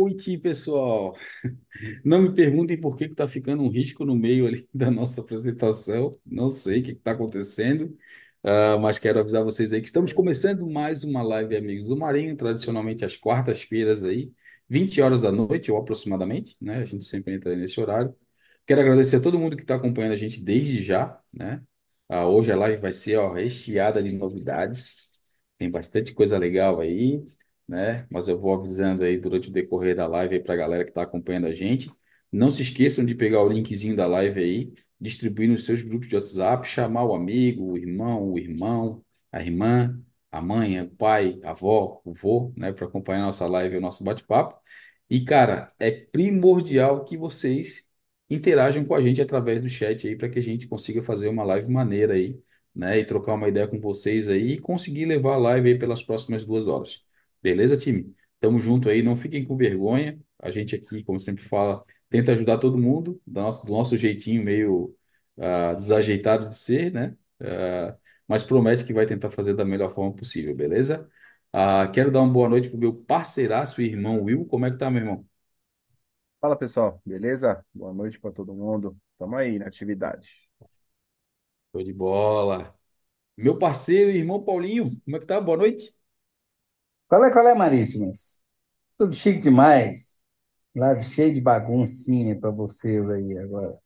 noite, pessoal. Não me perguntem por que está ficando um risco no meio ali da nossa apresentação. Não sei o que está acontecendo, ah, mas quero avisar vocês aí que estamos começando mais uma live Amigos do Marinho, tradicionalmente às quartas-feiras aí, 20 horas da noite ou aproximadamente, né? A gente sempre entra nesse horário. Quero agradecer a todo mundo que está acompanhando a gente desde já, né? Ah, hoje a live vai ser ó, recheada de novidades. Tem bastante coisa legal aí né? Mas eu vou avisando aí durante o decorrer da live aí para a galera que está acompanhando a gente. Não se esqueçam de pegar o linkzinho da live aí, distribuir nos seus grupos de WhatsApp, chamar o amigo, o irmão, o irmão, a irmã, a mãe, o pai, a avó, o vô, né? Para acompanhar a nossa live o nosso bate-papo. E, cara, é primordial que vocês interajam com a gente através do chat aí para que a gente consiga fazer uma live maneira aí, né? E trocar uma ideia com vocês aí e conseguir levar a live aí pelas próximas duas horas. Beleza, time? Tamo junto aí, não fiquem com vergonha. A gente aqui, como sempre fala, tenta ajudar todo mundo, do nosso, do nosso jeitinho meio ah, desajeitado de ser, né? Ah, mas promete que vai tentar fazer da melhor forma possível, beleza? Ah, quero dar uma boa noite pro meu parceiraço e irmão Will. Como é que tá, meu irmão? Fala pessoal, beleza? Boa noite para todo mundo. Tamo aí na atividade. Show de bola. Meu parceiro e irmão Paulinho, como é que tá? Boa noite. Qual é, qual é, Marítimas? Tudo chique demais. Live cheio de baguncinha para vocês aí agora.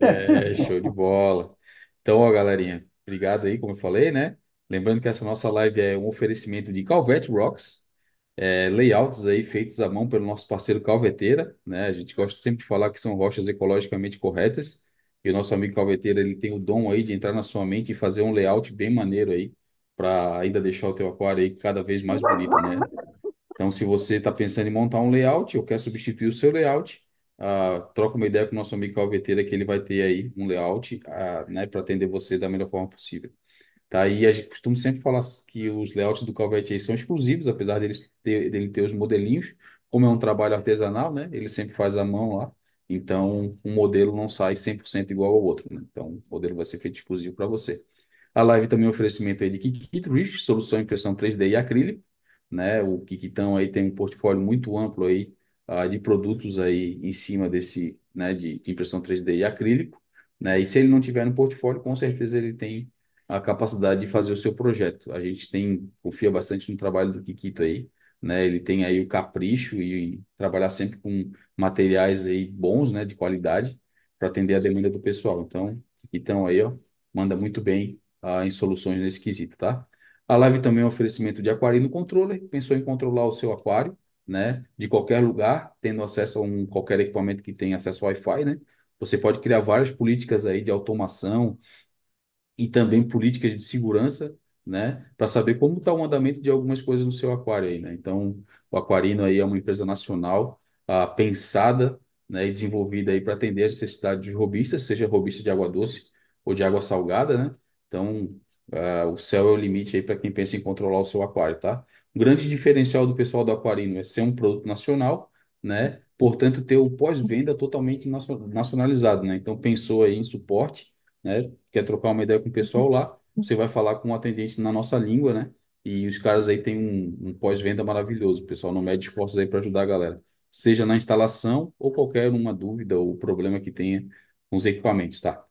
É, show de bola. Então, ó, galerinha, obrigado aí, como eu falei, né? Lembrando que essa nossa live é um oferecimento de Calvete Rocks, é, layouts aí feitos à mão pelo nosso parceiro Calveteira, né? A gente gosta sempre de falar que são rochas ecologicamente corretas, e o nosso amigo Calveteira, ele tem o dom aí de entrar na sua mente e fazer um layout bem maneiro aí, para ainda deixar o teu aquário aí cada vez mais bonito, né? Então, se você está pensando em montar um layout ou quer substituir o seu layout, ah, troca uma ideia com o nosso amigo Calveteira que ele vai ter aí um layout, ah, né, para atender você da melhor forma possível. Tá? E a gente costuma sempre falar que os layouts do Calvete aí são exclusivos, apesar deles ter, dele ter os modelinhos, como é um trabalho artesanal, né? Ele sempre faz à mão lá, então um modelo não sai 100% igual ao outro, né? Então o modelo vai ser feito exclusivo para você. A live também é um oferecimento aí de Kikit Rift, solução impressão 3D e acrílico, né? O Kikitão aí tem um portfólio muito amplo aí uh, de produtos aí em cima desse, né, de, de impressão 3D e acrílico, né? E se ele não tiver no portfólio, com certeza ele tem a capacidade de fazer o seu projeto. A gente tem confia bastante no trabalho do Kikito aí, né? Ele tem aí o capricho e trabalhar sempre com materiais aí bons, né, de qualidade para atender a demanda do pessoal. Então, então aí, ó, manda muito bem uh, em soluções nesse quesito, tá? A live também é um oferecimento de Aquarino Controller, pensou em controlar o seu aquário, né, de qualquer lugar, tendo acesso a um, qualquer equipamento que tenha acesso ao Wi-Fi, né? Você pode criar várias políticas aí de automação e também políticas de segurança, né, para saber como está o andamento de algumas coisas no seu aquário aí, né? Então, o Aquarino aí é uma empresa nacional, uh, pensada, né, e desenvolvida aí para atender as necessidades dos robistas, seja robista de água doce ou de água salgada, né? Então, uh, o céu é o limite aí para quem pensa em controlar o seu aquário, tá? O grande diferencial do pessoal do Aquarino é ser um produto nacional, né? Portanto, ter o pós-venda totalmente nacionalizado, né? Então, pensou aí em suporte, né? Quer trocar uma ideia com o pessoal lá, você vai falar com um atendente na nossa língua, né? E os caras aí têm um, um pós-venda maravilhoso. O pessoal não mede esforços aí para ajudar a galera. Seja na instalação ou qualquer uma dúvida ou problema que tenha com os equipamentos, tá?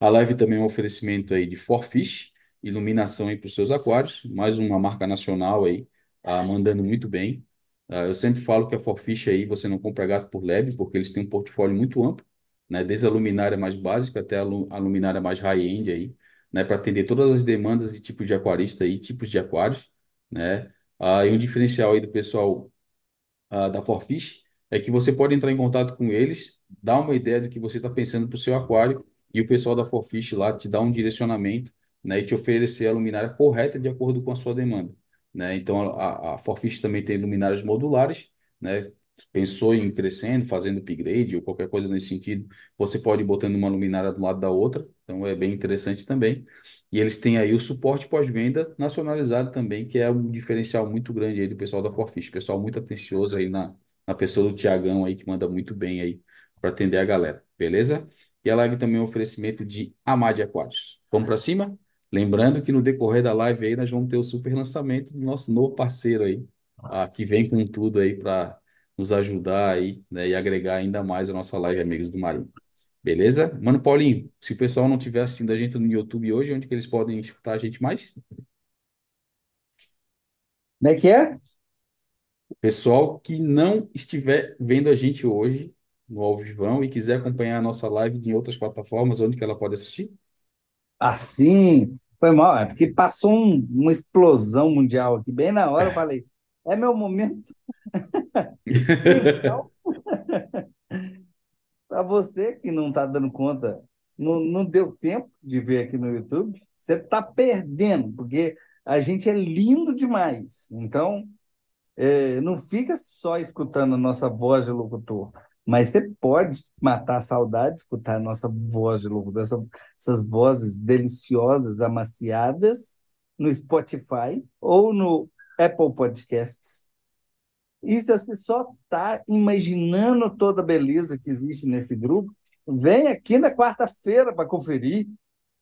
A live também é um oferecimento aí de Forfish, iluminação aí para os seus aquários, mais uma marca nacional aí, ah, mandando muito bem. Ah, eu sempre falo que a Forfish aí você não compra gato por lebre, porque eles têm um portfólio muito amplo, né? Desde a luminária mais básica até a, a luminária mais high-end aí, né? Para atender todas as demandas e tipos de aquarista aí, tipos de aquários, né? Ah, e um diferencial aí do pessoal ah, da Forfish é que você pode entrar em contato com eles, dar uma ideia do que você está pensando para o seu aquário e o pessoal da Forfish lá te dá um direcionamento, né, e te oferecer a luminária correta de acordo com a sua demanda, né? Então a, a Forfish também tem luminárias modulares, né? Pensou em crescendo, fazendo upgrade ou qualquer coisa nesse sentido, você pode ir botando uma luminária do lado da outra, então é bem interessante também. E eles têm aí o suporte pós-venda nacionalizado também, que é um diferencial muito grande aí do pessoal da Forfish, pessoal muito atencioso aí na, na pessoa do Tiagão aí, que manda muito bem aí para atender a galera, beleza? E a live também é um oferecimento de Amade Aquários. Vamos para cima? Lembrando que no decorrer da live aí nós vamos ter o super lançamento do nosso novo parceiro aí, ah, que vem com tudo aí para nos ajudar aí, né, e agregar ainda mais a nossa live Amigos do Marinho. Beleza? Mano Paulinho, se o pessoal não estiver assistindo a gente no YouTube hoje, onde que eles podem escutar a gente mais? Como é que é? Pessoal que não estiver vendo a gente hoje no ao vivão e quiser acompanhar a nossa live em outras plataformas, onde que ela pode assistir? Assim, foi mal, é porque passou um- uma explosão mundial aqui. Bem na hora eu falei, é meu momento. Então, para você que não está dando conta, não, não deu tempo de ver aqui no YouTube, você está perdendo, porque a gente é lindo demais. Então, é, não fica só escutando a nossa voz de locutor, mas você pode matar a saudade de escutar a nossa voz de locutor, essa- essas vozes deliciosas, amaciadas, no Spotify ou no Apple Podcasts. Isso você só está imaginando toda a beleza que existe nesse grupo. Vem aqui na quarta-feira para conferir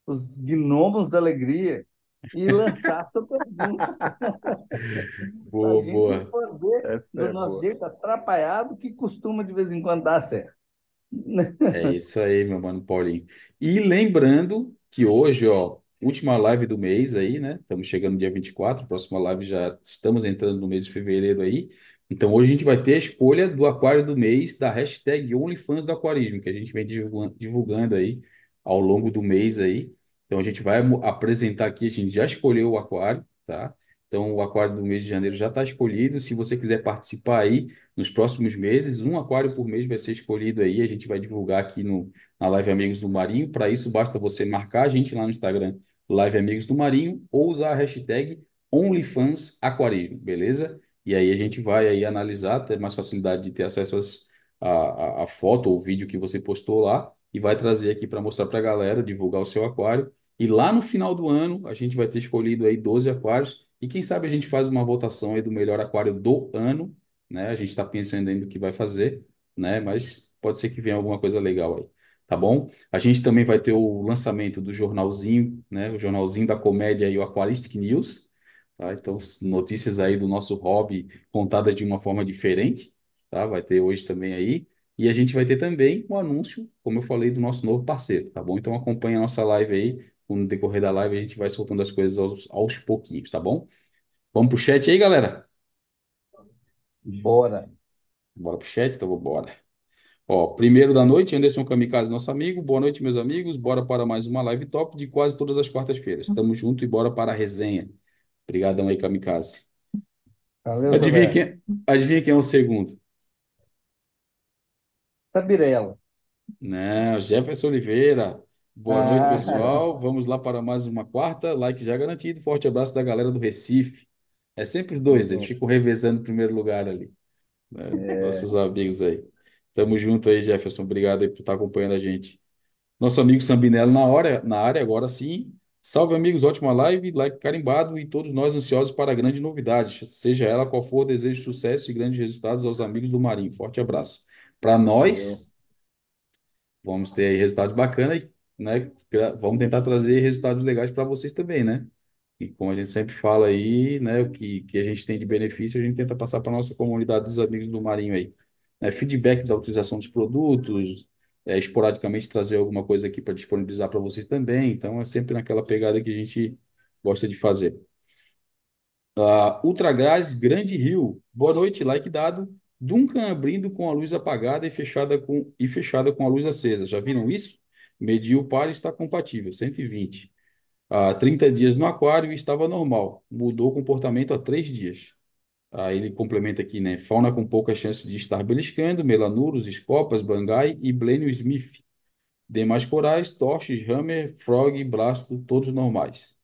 os gnomos da alegria e lançar sua pergunta para a Boa, gente boa. responder Essa do é nosso boa. jeito atrapalhado, que costuma de vez em quando dar certo. É isso aí, meu mano Paulinho. E lembrando que hoje, ó, última live do mês aí, né? Estamos chegando dia 24, próxima live já estamos entrando no mês de fevereiro aí. Então hoje a gente vai ter a escolha do aquário do mês da hashtag OnlyFans do Aquarismo, que a gente vem divulgando aí ao longo do mês aí. Então a gente vai apresentar aqui, a gente já escolheu o aquário, tá? Então o aquário do mês de janeiro já está escolhido. Se você quiser participar aí, nos próximos meses. Um aquário por mês vai ser escolhido aí, a gente vai divulgar aqui no, na Live Amigos do Marinho. Para isso, basta você marcar a gente lá no Instagram, Live Amigos do Marinho, ou usar a hashtag OnlyFansAquarismo, beleza? E aí a gente vai aí analisar, ter mais facilidade de ter acesso às- à foto ou vídeo que você postou lá e vai trazer aqui para mostrar para a galera, divulgar o seu aquário. E lá no final do ano, a gente vai ter escolhido aí 12 aquários. E quem sabe a gente faz uma votação aí do melhor aquário do ano né? A gente está pensando ainda o que vai fazer, né? Mas pode ser que venha alguma coisa legal aí, tá bom? A gente também vai ter o lançamento do jornalzinho, né? O jornalzinho da comédia e o Aquaristic News, tá? Então, notícias aí do nosso hobby contadas de uma forma diferente, tá? Vai ter hoje também aí. E a gente vai ter também o anúncio, como eu falei, do nosso novo parceiro, tá bom? Então acompanha a nossa live aí. No decorrer da live a gente vai soltando as coisas aos, aos pouquinhos, tá bom? Vamos pro chat aí, galera? Bora. Bora pro chat? Então, bora. Ó, primeiro da noite, Anderson Kamikaze, nosso amigo. Boa noite, meus amigos. Bora para mais uma live top de quase todas as quartas-feiras. Tamo junto e bora para a resenha. Obrigadão aí, Kamikaze. Valeu, Adivinha quem, adivinha quem é o segundo? Sabirela. Não, Jefferson Oliveira. Boa noite, Ah, pessoal. Vamos lá para mais uma quarta. Like já garantido. Forte abraço da galera do Recife. É sempre os dois, eles ficam revezando o primeiro lugar ali, né? Nossos amigos aí. Tamo junto aí, Jefferson. Obrigado aí por estar acompanhando a gente. Nosso amigo Sambinello na hora, na área, agora sim. Salve, amigos, ótima live, like carimbado e todos nós ansiosos para a grande novidade. Seja ela qual for, desejo sucesso e grandes resultados aos amigos do Marinho. Forte abraço. Para nós, vamos ter aí resultados bacanas, e, né? Vamos tentar trazer resultados legais para vocês também, né? E como a gente sempre fala aí, né? O que, que a gente tem de benefício, a gente tenta passar para a nossa comunidade dos amigos do Marinho aí. Né? Feedback da utilização dos produtos, é, esporadicamente trazer alguma coisa aqui para disponibilizar para vocês também. Então, é sempre naquela pegada que a gente gosta de fazer. Ah, Ultragás Grande Rio. Boa noite, like dado. Duncan abrindo com a luz apagada e fechada com, e fechada com a luz acesa. Já viram isso? Mediu o par e está compatível, 120. Há 30 dias no aquário e estava normal. Mudou o comportamento há três dias. Aí ele complementa aqui, né? Fauna com pouca chance de estar beliscando, melanuros, escopas, bangai e Blenio Smith. Demais corais, torches, hammer, frog, blasto, todos normais.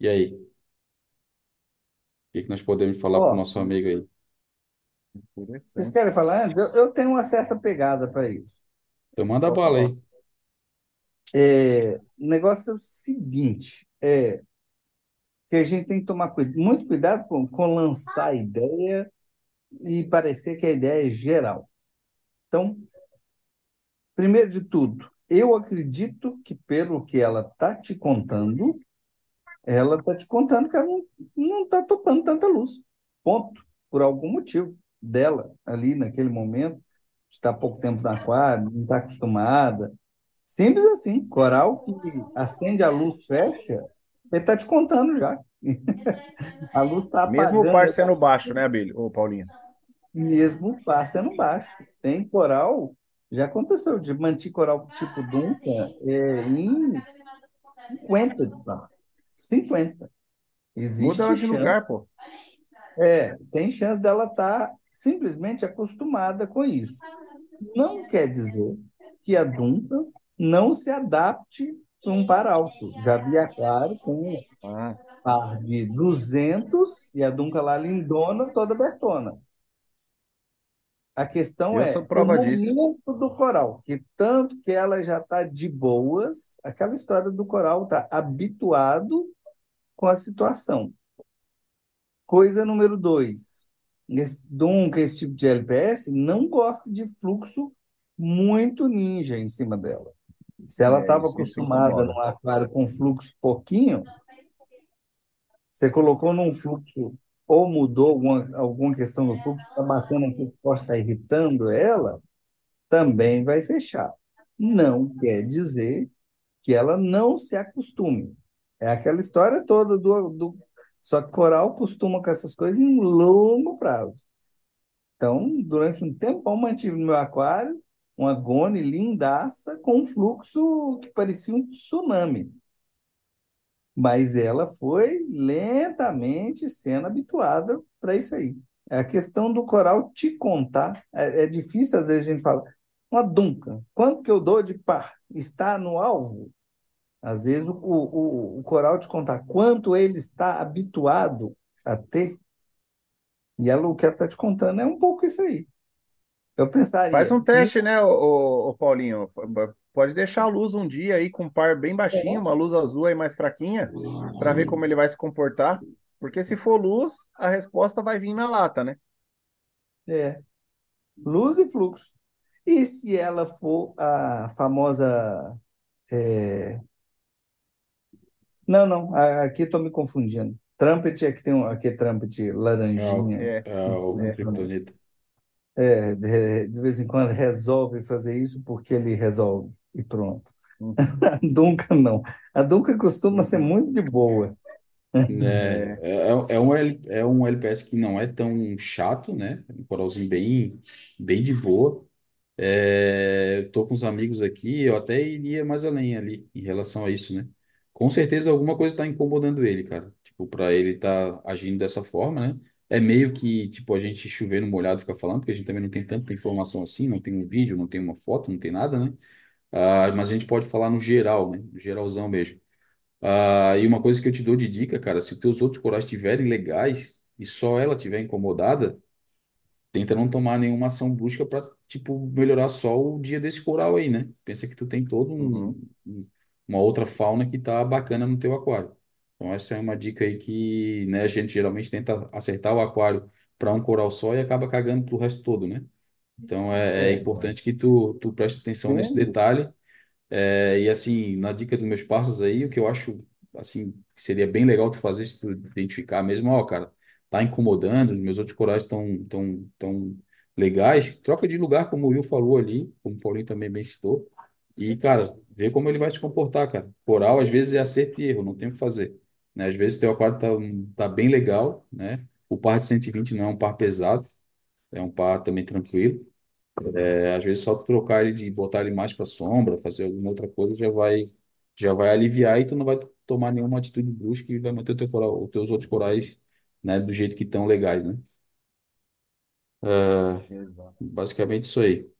E aí? O que que nós podemos falar para o nosso amigo aí? vocês querem falar antes? Eu, eu tenho uma certa pegada para isso. Então manda Pode bala aí. É, o negócio é o seguinte, é que a gente tem que tomar cuida- muito cuidado com, com lançar a ideia e parecer que a ideia é geral. Então, primeiro de tudo, eu acredito que pelo que ela está te contando, ela está te contando que ela não está topando tanta luz. Ponto. Por algum motivo. dela ali naquele momento, está pouco tempo no aquário, não está acostumada. Simples assim, coral que acende a luz, fecha, ele está te contando já. A luz está Mesmo o apagando, par sendo baixo, né, Abílio? Ô, Paulinho? mesmo passando baixo. Tem coral, já aconteceu de manter coral tipo Dunca é, em 50 de par. 50. Muda ela Existe de chance. lugar, pô. É, tem chance dela estar simplesmente acostumada com isso. Não quer dizer que a Dunca não se adapte para um par alto. Já vi aquário com Ah, par de 200 e a Dunca lá lindona, toda abertona. A questão eu é o disso. momento do coral, que tanto que ela já está de boas, aquela história do coral está habituado com a situação. Coisa número dois, Dunca, esse tipo de LPS, não gosta de fluxo muito ninja em cima dela. Se ela É, estava isso acostumada num aquário com fluxo pouquinho, você colocou num fluxo ou mudou alguma, alguma questão do fluxo, está batendo um pouco forte, está irritando ela, também vai fechar. Não quer dizer que ela não se acostume. É aquela história toda do, do... Só que coral costuma com essas coisas em longo prazo. Então, durante um tempão, mantive no meu aquário uma gone lindaça com um fluxo que parecia um tsunami. Mas ela foi lentamente sendo habituada para isso aí. É a questão do coral te contar. É, é difícil, às vezes, a gente fala, uma dunca, quanto que eu dou de par? Está no alvo? Às vezes, o, o, o coral te contar quanto ele está habituado a ter. E ela, o que ela está te contando é um pouco isso aí. Eu pensaria. Faz um teste, né, ô, ô, Paulinho? Pode deixar a luz um dia aí com um par bem baixinho, uma luz azul aí mais fraquinha, para ver como ele vai se comportar. Porque se for luz, a resposta vai vir na lata, né? É. Luz e fluxo. E se ela for a famosa. é, Não, não, aqui estou me confundindo. Trumpet é que tem um, aqui é trumpet laranjinha. É. É o É. Kryptonita. É, de, de vez em quando resolve fazer isso porque ele resolve e pronto. Hum. A Dunca não. A Dunca costuma ser muito de boa. É, é, é um, L- é um LPS que não é tão chato, né? Um coralzinho bem, bem de boa. É, tô com os amigos aqui, eu até iria mais além ali em relação a isso, né? Com certeza alguma coisa está incomodando ele, cara. Tipo, para ele estar agindo dessa forma, né? É meio que, tipo, a gente chover no molhado ficar falando, porque a gente também não tem tanta informação assim, não tem um vídeo, não tem uma foto, não tem nada, né? Ah, mas a gente pode falar no geral, né? No geralzão mesmo. Ah, e uma coisa que eu te dou de dica, cara, se os teus outros corais estiverem legais e só ela estiver incomodada, tenta não tomar nenhuma ação brusca para, tipo, melhorar só o dia desse coral aí, né? Pensa que tu tem todo um, Uhum. um- uma outra fauna que tá bacana no teu aquário. Então essa é uma dica aí que, né, a gente geralmente tenta acertar o aquário para um coral só e acaba cagando pro resto todo, né? Então é, é É. importante que tu, tu preste atenção nesse detalhe. É, e assim, na dica dos meus parceiros aí, o que eu acho assim que seria bem legal tu fazer se tu identificar mesmo, ó, cara, tá incomodando, os meus outros corais estão tão, tão legais, troca de lugar, como o Will falou ali, como o Paulinho também bem citou, e, cara, vê como ele vai se comportar, cara. Coral, às vezes, é acerto e erro, não tem o que fazer, né? Às vezes, teu aquário tá, tá bem legal, né? O par de 120 não é um par pesado, é um par também tranquilo, é, às vezes só tu trocar ele de botar ele mais para sombra, fazer alguma outra coisa já vai já vai aliviar e tu não vai tomar nenhuma atitude brusca e vai manter o teu coral, os teus outros corais, né, do jeito que estão legais, né? Exato. Basicamente isso aí.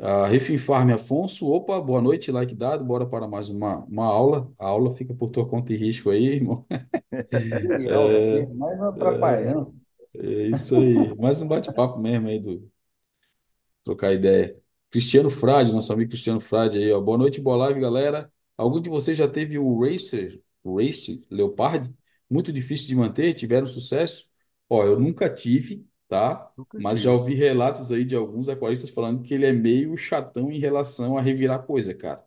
Uh, Refim Farm Afonso, opa, boa noite, like dado, bora para mais uma, uma aula. A aula fica por tua conta e risco aí, irmão. Aqui, mais uma atrapalhando. É isso aí. Mais um bate-papo mesmo aí do trocar ideia. Cristiano Frade, nosso amigo Cristiano Frade aí, ó. Boa noite, boa live, galera. Algum de vocês já teve o Racer, o Race Leopard? Muito difícil de manter, tiveram sucesso? Ó, eu nunca tive, tá? Nunca Mas já ouvi relatos aí de alguns aquaristas falando que ele é meio chatão em relação a revirar coisa, cara.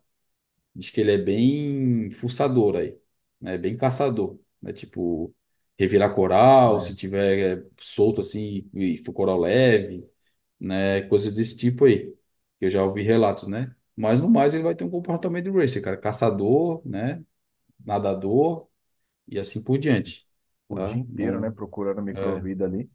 Diz que ele é bem fuçador aí, né? Bem caçador, né? Tipo, revirar coral, É. se tiver é, solto assim e for coral leve, né? Coisas desse tipo aí, que eu já ouvi relatos, né? Mas no mais ele vai ter um comportamento de racer, cara, caçador, né? Nadador e assim por diante, O dia tá? inteiro, né? Não, Procurando é, microvida ali.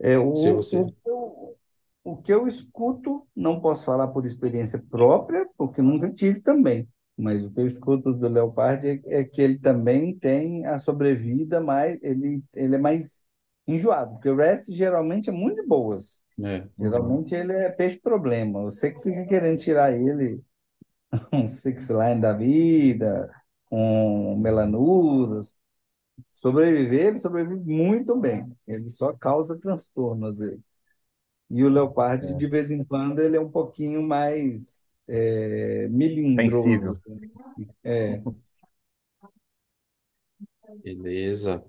É, o, o, você. que eu- o que eu escuto, não posso falar por experiência própria, porque nunca tive também, mas o que eu escuto do Leopard é, é que ele também tem a sobrevida mais, ele, ele é mais enjoado, porque o rest geralmente é muito de boas. É. Uhum. Geralmente ele é peixe-problema. Você que fica querendo tirar ele um six line da vida, um melanudos. Sobreviver, ele sobrevive muito bem. Ele só causa transtornos. aí. E o leopardo, de É. vez em quando, ele é um pouquinho mais é, melindroso. É, Beleza.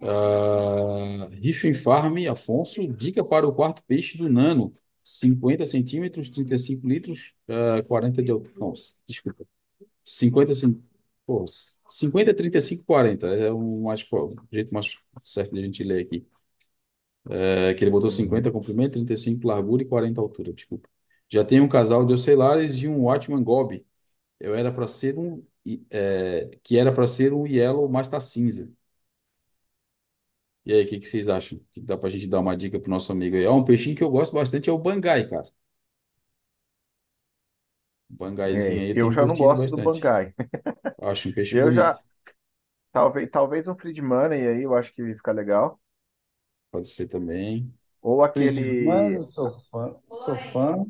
Ah, Riffin Farm, Afonso, dica para o quarto peixe do Nano. 50 centímetros, 35 litros, ah, 40 de altura. Não, desculpa. 50, cen- pô, 50, 35, 40. É o, mais, o jeito mais certo de a gente ler aqui. É que ele botou Uhum. 50 comprimento, 35 largura e 40 altura, desculpa. Já tem um casal de ocelares e um Watchman Gobi. Eu era para ser um, e- é, que era para ser um Yellow, mas tá cinza. E aí, o que que vocês acham? Que dá pra gente dar uma dica pro nosso amigo aí? Ó, um peixinho que eu gosto bastante é o bangai, cara. O bangaizinho É, aí eu eu tenho já não curtido gosto do bastante. Bangai. Acho um peixe Eu bonito. já, talvez, talvez um Fried Money aí, eu acho que fica legal. Pode ser também. Ou Friedman, aquele, eu sou fã, sou fã.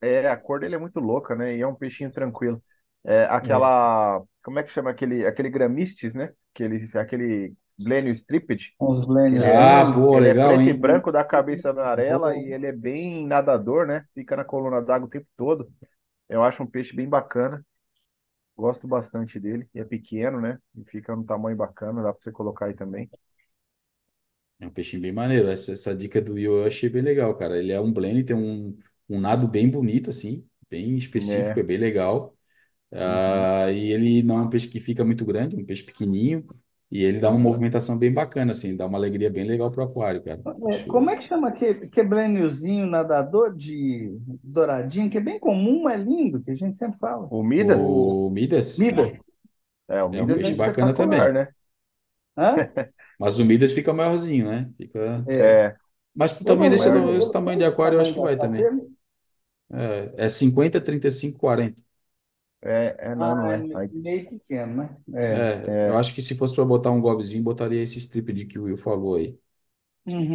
é, a cor dele é muito louca, né? E é um peixinho tranquilo. É, É, aquela, como é que chama aquele, aquele Gramistes, né? Aquele, aquele Glenio Striped, uns que ele é, Ah, blênios pô, ele é legal, preto e hein? branco, da cabeça amarela e ele é bem nadador, né? Fica na coluna d'água o tempo todo. Eu acho um peixe bem bacana. Gosto bastante dele. E é pequeno, né? E fica num tamanho bacana, dá pra você colocar aí também. É um peixinho bem maneiro. Essa, essa dica do Will eu achei bem legal, cara. Ele é um blend, tem um, um nado bem bonito, assim, bem específico, É. é bem legal. Uhum. Ah, e ele não é um peixe que fica muito grande, é um peixe pequenininho. E ele dá uma movimentação bem bacana, assim, dá uma alegria bem legal pro aquário, cara. É, Acho. como é que chama aquele quebraniozinho nadador de douradinho, que é bem comum, é lindo, que a gente sempre fala. O Midas? O Midas Mida. É, o é um Midas é peixe bacana espetacular, também. né? Hã? Mas o Midas fica maiorzinho, né? Fica... É. Mas pro Eu tamanho não desse, maiorzinho. lembro. esse Eu, tamanho de aquário, eu acho tamanho que vai cara também. É, é 50, 35, 40. É, é nano, Ah, é me- Aí, meio pequeno, né? É. É, eu é, acho que se fosse para botar um gobzinho, botaria esse strip de que o Will falou aí.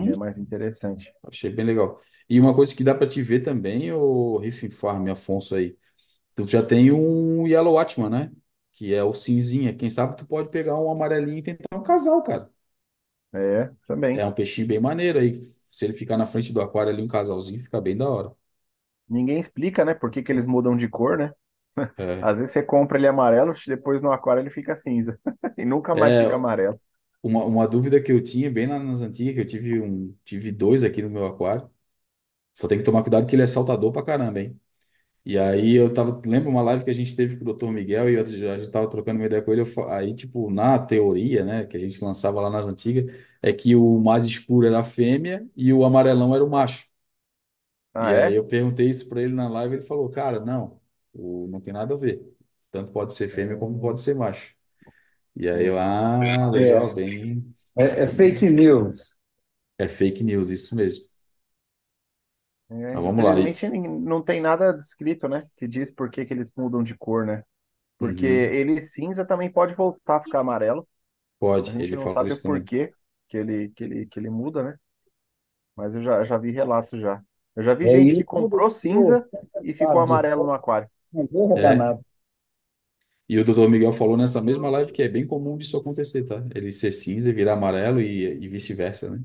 é Uhum. mais interessante. Achei bem legal. E uma coisa que dá para te ver também, o Riff Farm, Afonso aí. Tu já tem um Yellow Watchman, né? Que é o cinzinha. Quem sabe tu pode pegar um amarelinho e tentar um casal, cara. É, É também. um peixinho bem maneiro aí. Se ele ficar na frente do aquário ali, um casalzinho, fica bem da hora. Ninguém explica, né? Por que que eles mudam de cor, né? É, Às vezes você compra ele amarelo, depois no aquário ele fica cinza. E nunca mais é fica amarelo. uma, uma dúvida que eu tinha bem lá nas antigas, que eu tive um, tive dois aqui no meu aquário. Só tem que tomar cuidado que ele é saltador pra caramba, hein? E aí eu tava, lembra uma live que a gente teve com o Dr. Miguel e eu, a gente tava trocando uma ideia com ele, eu fa- aí tipo, na teoria, né, que a gente lançava lá nas antigas, é que o mais escuro era a fêmea e o amarelão era o macho. Ah, E aí é? eu perguntei isso pra ele na live, ele falou, cara, não, o, não tem nada a ver. Tanto pode ser fêmea como pode ser macho. E aí eu, ah, legal, É, bem, é, é fake news. é fake news, isso mesmo. É, Mas vamos lá. E- infelizmente nin- não tem nada descrito, né? Que diz por que que eles mudam de cor, né? Porque Uhum. ele cinza também pode voltar a ficar amarelo. A Pode, gente ele não falou sabe o isso também. porquê que ele, que ele, que ele muda, né? Mas eu já, já vi relatos já. Eu já vi É gente que isso, comprou cinza e ficou sabe, de amarelo no aquário. É, danado. E o doutor Miguel falou nessa mesma live que é bem comum disso acontecer, tá? Ele ser cinza e virar amarelo e, e vice-versa, né?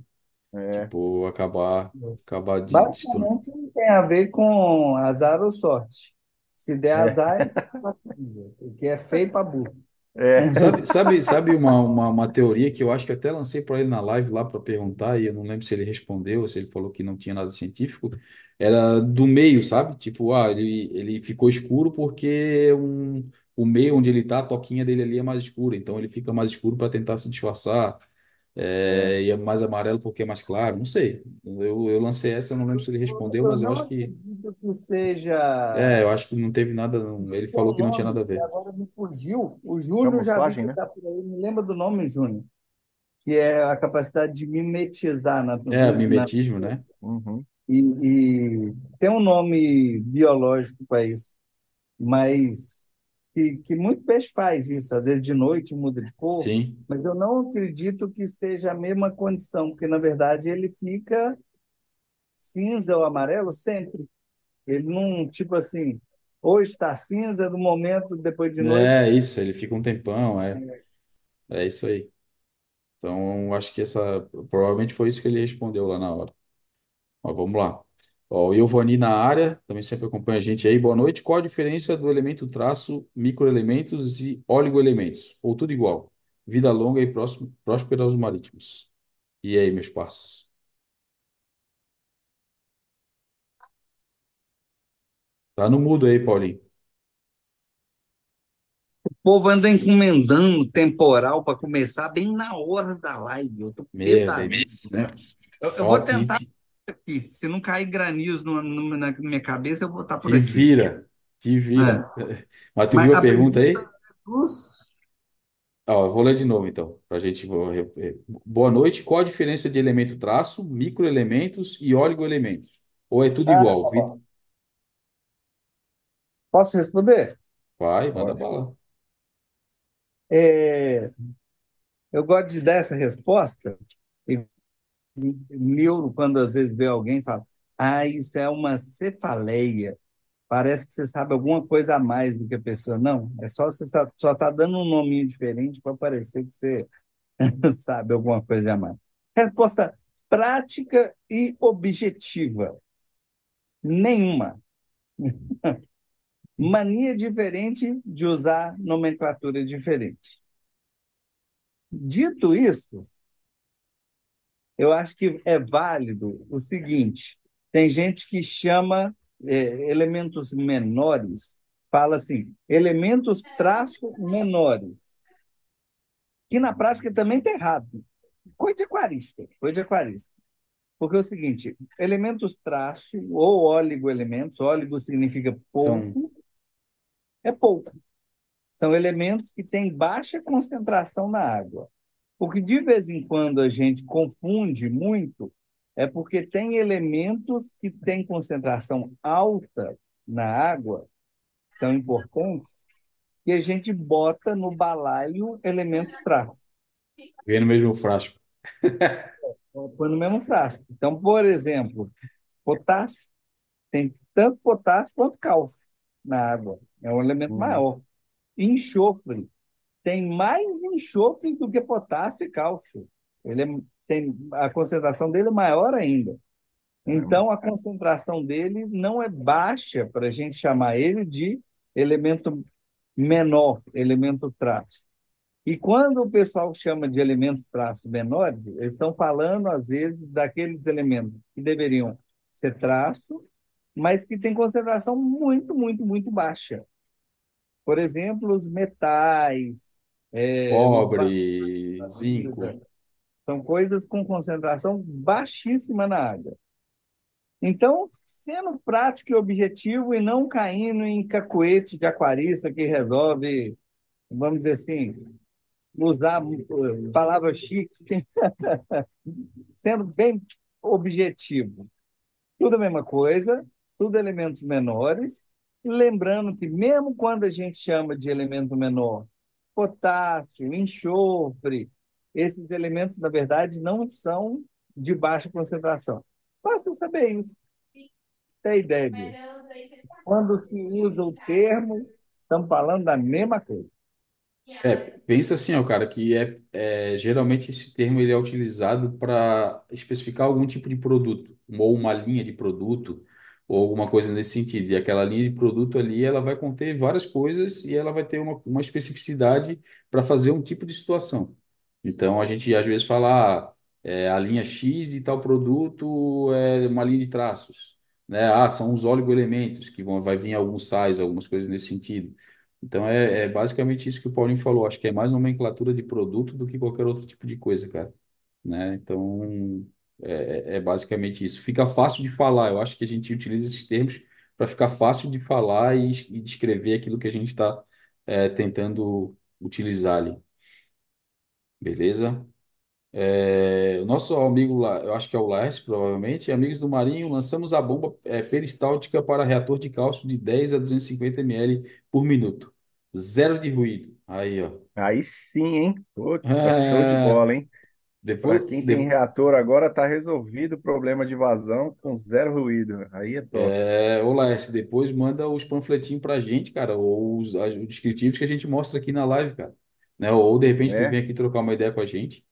É, Tipo, acabar, acabar de, de se tornar- Basicamente tem a ver com azar ou sorte. Se der é, azar, é porque é feio para burro. é. Sabe, sabe, sabe uma, uma, uma teoria que eu acho que até lancei para ele na live lá para perguntar e eu não lembro se ele respondeu ou se ele falou que não tinha nada científico. Era do meio, sabe? Tipo, ah, ele, ele ficou escuro porque um, o meio onde ele está, a toquinha dele ali é mais escura, então ele fica mais escuro para tentar se disfarçar. É. É, e é mais amarelo porque é mais claro, não sei. Eu, eu lancei essa, eu não lembro se ele respondeu, Eu mas eu não acho que. acredito que seja. É, eu acho que não teve nada. não. Ele falou que não tinha nome nada a ver. agora me fugiu. O Júnior já vi Camuflagem, que né? está por aí. Me lembra do nome, Júnior? Que é a capacidade de mimetizar na, É, na, mimetismo, né? Uhum. E, e tem um nome biológico para isso, mas que, que muito peixe faz isso, às vezes de noite muda de cor, Sim. mas eu não acredito que seja a mesma condição, porque na verdade ele fica cinza ou amarelo sempre. Ele não, tipo assim, hoje está cinza, no momento, depois de noite. É isso, ele fica um tempão, é, é isso aí. Então, acho que essa. Provavelmente foi isso que ele respondeu lá na hora. Mas vamos lá. Ó, o Giovanni na área, também sempre acompanha a gente aí. Boa noite. Qual a diferença do elemento traço, microelementos e oligoelementos? Ou tudo igual? Vida longa e próximo, próspera aos marítimos. E aí, meus parceiros? Tá no mudo aí, Paulinho. O povo anda encomendando temporal para começar bem na hora da live. Eu tô Meu pedalando. Deus, né? Eu, eu Ó, vou te, tentar te, aqui. Se não cair granizo no- no- na minha cabeça, eu vou estar por te aqui. vira, te vira. É. Mas tu Mas viu a a pergunta pergunta aí? Ó, eu vou ler de novo, então, para a gente. vou re- re- Boa noite. Qual a diferença de elemento traço, microelementos e oligoelementos? Ou é tudo Ah, igual? Vi- posso responder? Vai, manda Pode. bala. É, eu gosto de dar essa resposta neuro, quando às vezes vê alguém fala: Ah, isso é uma cefaleia. Parece que você sabe alguma coisa a mais do que a pessoa. Não, é só você só está dando um nominho diferente para parecer que você sabe alguma coisa a mais. Resposta prática e objetiva. Nenhuma. Mania diferente de usar nomenclatura diferente. Dito isso, eu acho que é válido o seguinte: tem gente que chama é, elementos menores, fala assim, elementos traço menores, que na prática também está errado. Coisa de aquarista, coisa de aquarista. Porque é o seguinte, elementos traço ou oligoelementos, óligo significa pouco, é pouco. São elementos que têm baixa concentração na água. O que de vez em quando a gente confunde muito é porque tem elementos que têm concentração alta na água, são importantes, e a gente bota no balaio elementos traços. Vem no mesmo frasco. Põe no mesmo frasco. Então, por exemplo, potássio tem tanto potássio quanto cálcio na água. É um elemento Uhum. maior. Enxofre tem mais enxofre do que potássio e cálcio. Ele é- tem a concentração dele é maior ainda. Então, a concentração dele não é baixa para a gente chamar ele de elemento menor, elemento traço. E quando o pessoal chama de elementos traço menores, eles estão falando, às vezes, daqueles elementos que deveriam ser traço, mas que têm concentração muito, muito, muito baixa. Por exemplo, os metais, é, Cobre, zinco. são coisas com concentração baixíssima na água. Então, sendo prático e objetivo e não caindo em cacuete de aquarista que resolve, vamos dizer assim, usar uh, palavras chiques, sendo bem objetivo. Tudo a mesma coisa, tudo elementos menores. Lembrando que, mesmo quando a gente chama de elemento menor, potássio, enxofre, esses elementos, na verdade, não são de baixa concentração. Basta saber isso. Tem ideia disso. Quando se usa o termo, estamos falando da mesma coisa. É, pensa assim, ó, cara, que é, é geralmente esse termo ele é utilizado para especificar algum tipo de produto, ou uma linha de produto, ou alguma coisa nesse sentido. E aquela linha de produto ali, ela vai conter várias coisas e ela vai ter uma, uma especificidade para fazer um tipo de situação. Então, a gente às vezes fala, ah, é, a linha X e tal produto é uma linha de traços, né? Ah, são os oligoelementos que vão, vai vir alguns sais, algumas coisas nesse sentido. Então é, é basicamente isso que o Paulinho falou. Acho que é mais nomenclatura de produto do que qualquer outro tipo de coisa, cara. Né? Então é, é é basicamente isso. Fica fácil de falar. Eu acho que a gente utiliza esses termos para ficar fácil de falar e, e descrever aquilo que a gente está tentando utilizar ali. Beleza? É, o nosso amigo, lá, eu acho que é o Laércio, provavelmente, amigos do Marinho, lançamos a bomba é, peristáltica para reator de cálcio de 10 a 250 ml por minuto. Zero de ruído. Aí, ó. Aí sim, hein? Puta, show de É, bola, hein? Depois, quem tem reator agora, tá resolvido o problema de vazão com zero ruído. Aí é top. é, ô Laércio, depois manda os panfletinhos pra gente, cara, ou os, as- os descritivos que a gente mostra aqui na live, cara. Né? Ou de repente tu É, vem aqui trocar uma ideia com a gente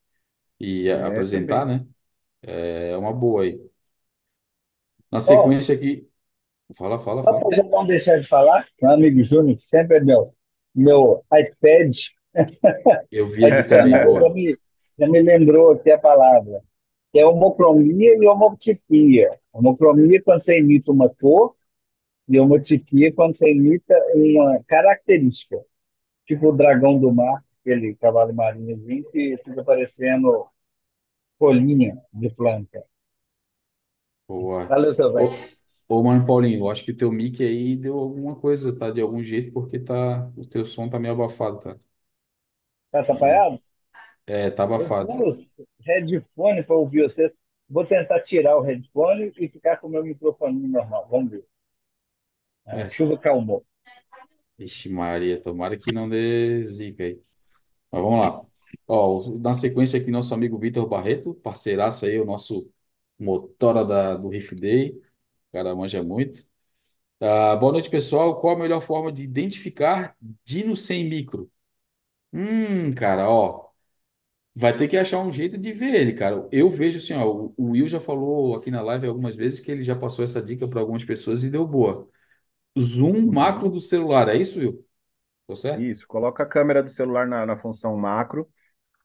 e a- é apresentar, também. né? É uma boa aí. Na Ó, sequência aqui, fala, fala, só fala. para já não deixar de falar, meu amigo Júnior, que sempre é meu, meu iPad Eu vi aqui adicional, já boa. Já me lembrou aqui a palavra, que é homocromia e homotipia. Homocromia é quando você imita uma cor, e homotipia é quando você imita uma característica, tipo o dragão do mar, aquele cavalo marinhozinho que fica parecendo folhinha de planta. Boa. Valeu, seu velho. Ô, mano Paulinho, eu acho que o teu mic aí deu alguma coisa, tá? De algum jeito, porque tá, o teu som tá meio abafado. Tá E, atrapalhado? É, tá Eu abafado. headphone para ouvir você. Vou tentar tirar o headphone e ficar com o meu microfone normal. Vamos ver. A É. chuva calmou. Ixi, Maria, tomara que não dê zica aí. Mas vamos lá. Ó, na sequência aqui, nosso amigo Vitor Barreto, parceiraço aí, o nosso motora da, do Riff Day. O cara manja muito. Ah, boa noite, pessoal. Qual a melhor forma de identificar Dino sem micro? Hum, cara, ó. Vai ter que achar um jeito de ver ele, cara. Eu vejo assim, ó, o Will já falou aqui na live algumas vezes que ele já passou essa dica para algumas pessoas e deu boa. Zoom macro Uhum. do celular, é isso, Will? Tô certo? Isso, coloca a câmera do celular na, na função macro.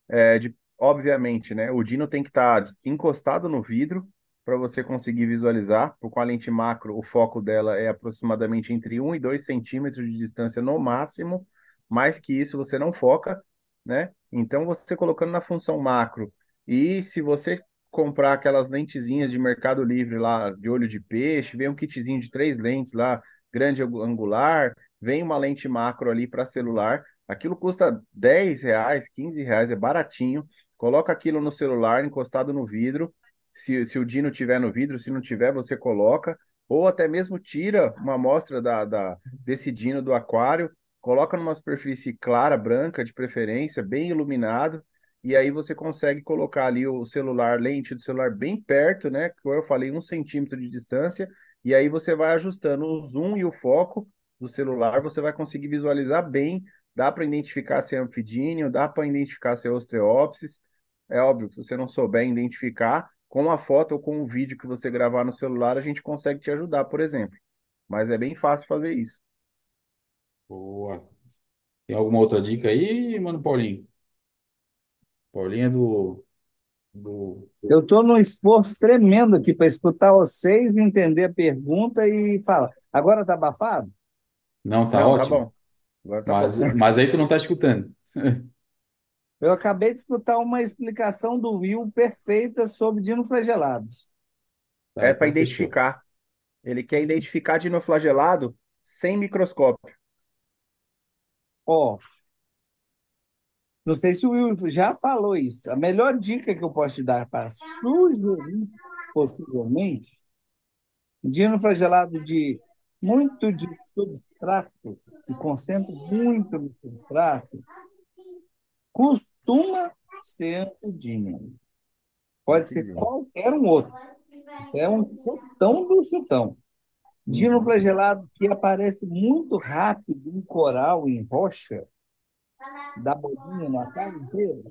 É, de, obviamente, né? O Dino tem que estar encostado no vidro para você conseguir visualizar. Com a lente macro, o foco dela é aproximadamente entre um e 2 centímetros de distância no máximo. Mais que isso, você não foca, né? Então, você colocando na função macro, e se você comprar aquelas lentezinhas de Mercado Livre lá, de olho de peixe, vem um kitzinho de três lentes lá, grande angular, vem uma lente macro ali para celular. Aquilo custa 10 reais, 15 reais, é baratinho. Coloca aquilo no celular, encostado no vidro. Se, se o Dino tiver no vidro, se não tiver, você coloca. Ou até mesmo tira uma amostra da, da, desse Dino do aquário, coloca numa superfície clara, branca, de preferência, bem iluminado. E aí você consegue colocar ali o celular, lente do celular bem perto, né? Como eu falei, um centímetro de distância. E aí você vai ajustando o zoom e o foco do celular, você vai conseguir visualizar bem Dá para identificar se é anfidínio, dá para identificar se é ostreopsis. É óbvio que se você não souber identificar, com a foto ou com o vídeo que você gravar no celular, a gente consegue te ajudar, por exemplo. Mas é bem fácil fazer isso. Boa. Tem alguma outra dica aí, mano Paulinho? Paulinho é do, do... Eu estou num esforço tremendo aqui para escutar vocês, entender a pergunta e falar. Agora está abafado? Não, tá Não, tá ótimo. bom. Agora tá bom. Mas, mas aí tu não tá escutando. Eu acabei de escutar uma explicação do Will perfeita sobre dinoflagelados. Tá, É para então fechou. identificar. Ele quer identificar dinoflagelado sem microscópio. Ó, não sei se o Will já falou isso. A melhor dica que eu posso te dar para sugerir, possivelmente, dinoflagelado de muito de substrato, que concentra muito no substrato, costuma ser anfidínio. Pode ser qualquer um outro. É um chutão do chutão. Dinoflagelado que aparece muito rápido em coral, em rocha, da bolinha na cara inteira,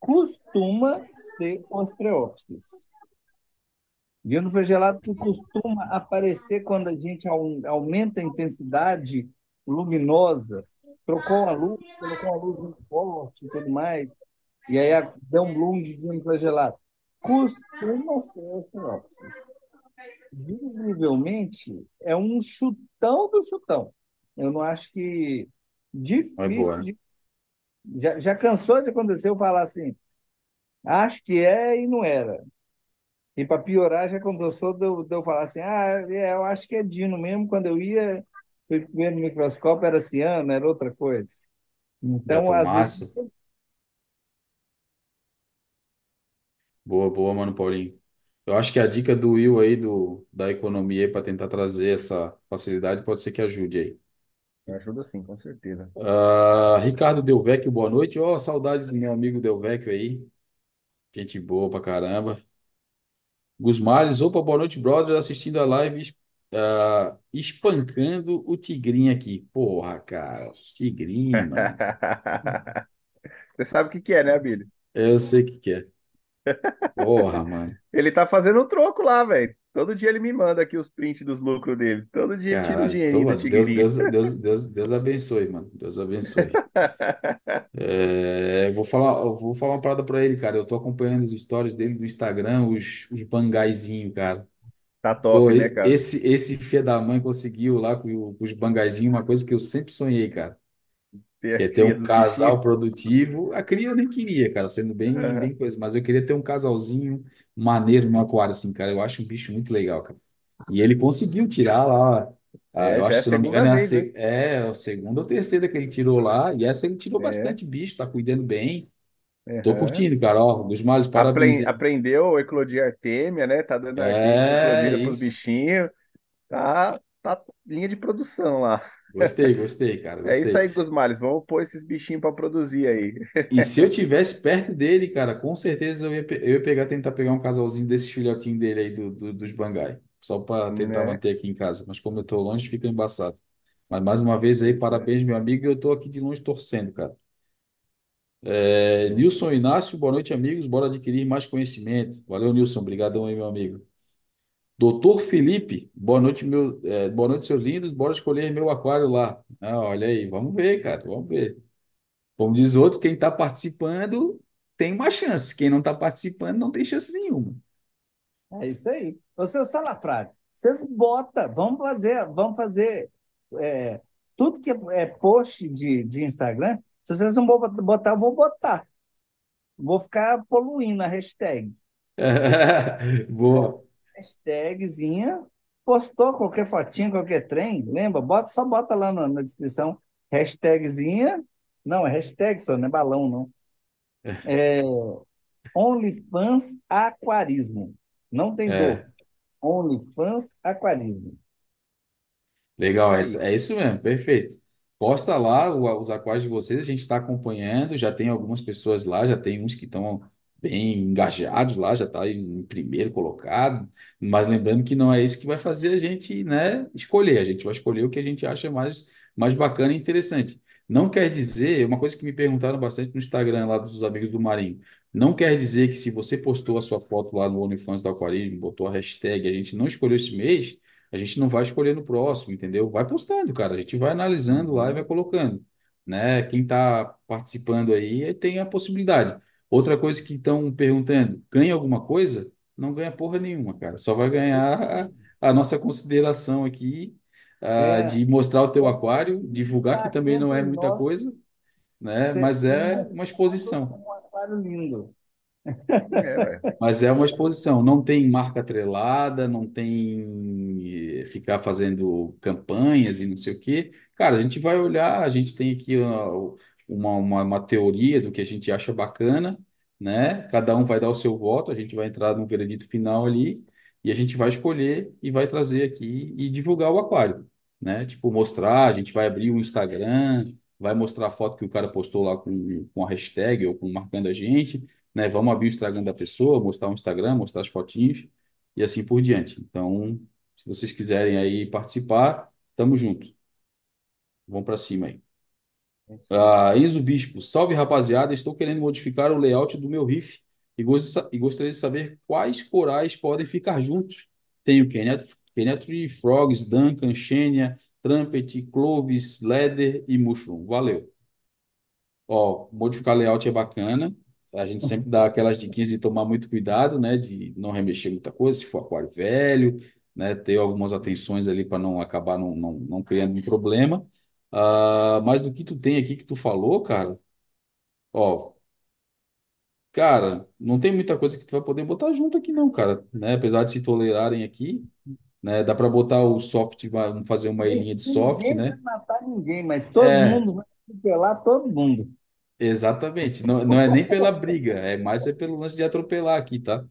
costuma ser ostreopsis. Dinoflagelado que costuma aparecer quando a gente au- aumenta a intensidade luminosa, trocou a luz, colocou uma luz muito forte e tudo mais, e aí deu um bloom de dinoflagelado. Costuma ser ostreopsis. Visivelmente, é um chutão do chutão. Eu não acho que É Difícil boa. de. Já, já cansou de acontecer eu falar assim, acho que é e não era. E para piorar, já aconteceu de eu, de eu falar assim, ah, é, eu acho que é Dino mesmo. Quando eu ia, fui ver no microscópio, era ciano, era outra coisa. Então, às vezes, Diatomáceo. Boa, boa, mano, Paulinho. Eu acho que a dica do Will aí do, da economia para tentar trazer essa facilidade pode ser que ajude aí. Ajuda sim, com certeza. Ah, Ricardo Delvecchio, boa noite. Ó, saudade do meu amigo Delvecchio aí. Gente boa pra caramba. Gusmales, opa, boa noite, brother. Assistindo a live, ah, espancando o Tigrinho aqui. Porra, cara. Tigrinho, mano. Você sabe o que que é, né, Abílio? Eu sei o que que é. Porra, mano. Ele tá fazendo um troco lá, velho. Todo dia ele me manda aqui os prints dos lucros dele. Todo dia ele tira um Caralho. dinheirinho Toma, do Deus. Deus, Deus, Deus, Deus abençoe, mano. Deus abençoe. É, vou falar, vou falar uma parada pra ele, cara. Eu tô acompanhando os stories dele no Instagram, os, os bangaizinhos, cara. Tá Pô, top, né, e- cara? esse, esse filho da mãe conseguiu lá com, o- com os bangaizinhos, uma coisa que eu sempre sonhei, cara. Ter é ter um casal produtivo. A cria eu nem queria, cara, sendo bem, bem coisa, mas eu queria ter um casalzinho maneiro no aquário, assim, cara. Eu acho um bicho muito legal, cara. E ele conseguiu tirar lá. ah, É, eu é acho, se não me engano, é a, vez, né? é a segunda ou terceira que ele tirou lá. E essa ele tirou É. bastante bicho, tá cuidando bem. Tô aham. curtindo, cara. Ó, dos males, parabéns. Aprendeu a eclodir artêmia, né? Tá dando É, eclodida pros bichinhos. Tá, tá linha de produção lá. Gostei, gostei, cara, É isso gostei. aí, Gusmales. Vamos pôr esses bichinhos pra produzir aí. E se eu tivesse perto dele, cara, com certeza eu ia, eu ia pegar, tentar pegar um casalzinho desses filhotinhos dele aí do, do- dos Bangai, só para tentar Né? manter aqui em casa. Mas como eu tô longe, fica embaçado. Mas mais uma vez aí, é. parabéns, meu amigo. Eu tô aqui de longe torcendo, cara. É, Nilson Inácio, boa noite, amigos. Bora adquirir mais conhecimento. Valeu, Nilson. Obrigadão aí, meu amigo. Doutor Felipe, boa noite, meu, é, boa noite, seus lindos. Bora escolher meu aquário lá. Ah, olha aí, vamos ver, cara, vamos ver. Como diz outro, quem está participando tem uma chance. Quem não está participando não tem chance nenhuma. é isso aí. Ô, seu Salafrário, vocês botam, vamos fazer, vamos fazer é, tudo que é post de, de Instagram, se vocês não vão botar, eu vou botar. Vou ficar poluindo a hashtag. Boa. Hashtagzinha, postou qualquer fotinha, qualquer trem, lembra? Bota, só bota lá na, na descrição. Hashtagzinha, não, é hashtag só, não é balão, não. É OnlyFans Aquarismo. Não tem É, dor. OnlyFans Aquarismo. legal, é, é isso mesmo, perfeito. Posta lá o- os aquários de vocês, a gente está acompanhando, já tem algumas pessoas lá, já tem uns que estão bem engajados lá, já está em primeiro colocado, mas lembrando que não é isso que vai fazer a gente, né, escolher, a gente vai escolher o que a gente acha mais, mais bacana e interessante. Não quer dizer, uma coisa que me perguntaram bastante no Instagram lá dos amigos do Marinho, não quer dizer que se você postou a sua foto lá no OnlyFans do Aquarismo, botou a hashtag, a gente não escolheu esse mês, a gente não vai escolher no próximo, entendeu? Vai postando, cara. A gente vai analisando lá e vai colocando, né? Quem está participando aí tem a possibilidade. Outra coisa que estão perguntando, ganha alguma coisa? Não ganha porra nenhuma, cara. Só vai ganhar a, a nossa consideração aqui, É, de mostrar o teu aquário, divulgar que também não é muita nós, coisa, né? você Mas tem é uma exposição. um aquário lindo. É. Mas é uma exposição, não tem marca atrelada, não tem eh, ficar fazendo campanhas e não sei o quê. Cara, a gente vai olhar, a gente tem aqui ó, uma, uma, uma teoria do que a gente acha bacana, né? Cada um vai dar o seu voto, a gente vai entrar no veredito final ali e a gente vai escolher e vai trazer aqui e divulgar o aquário, né? Tipo, mostrar, a gente vai abrir o Instagram, vai mostrar a foto que o cara postou lá com, com a hashtag ou com marcando a gente né? Vamos abrir o Instagram da pessoa, mostrar o Instagram, mostrar as fotinhos e assim por diante. Então, se vocês quiserem aí participar, tamo junto. Vamos para cima aí. Ah, Enzo Bispo, salve rapaziada, estou querendo modificar o layout do meu riff e, gos- e gostaria de saber quais corais podem ficar juntos. Tenho Kenya Tree, Frogs, Duncan, Xenia, Trumpet, Clovis, Leather e Mushroom. Valeu. Ó, modificar layout é bacana. A gente sempre dá aquelas diquinhas de tomar muito cuidado, né? De não remexer muita coisa, se for aquário velho, né? Ter algumas atenções ali para não acabar não, não, não criando um problema. Ah, mas do que tu tem aqui que tu falou, cara, ó, cara, não tem muita coisa que tu vai poder botar junto aqui não, cara, né? Apesar de se tolerarem aqui, né? Dá para botar o soft, vai- fazer uma ilhinha de soft, Ninguém vai né? matar ninguém, mas todo É, mundo vai atropelar todo mundo. Exatamente, não, não é nem pela briga, é mais é pelo lance de atropelar aqui, tá?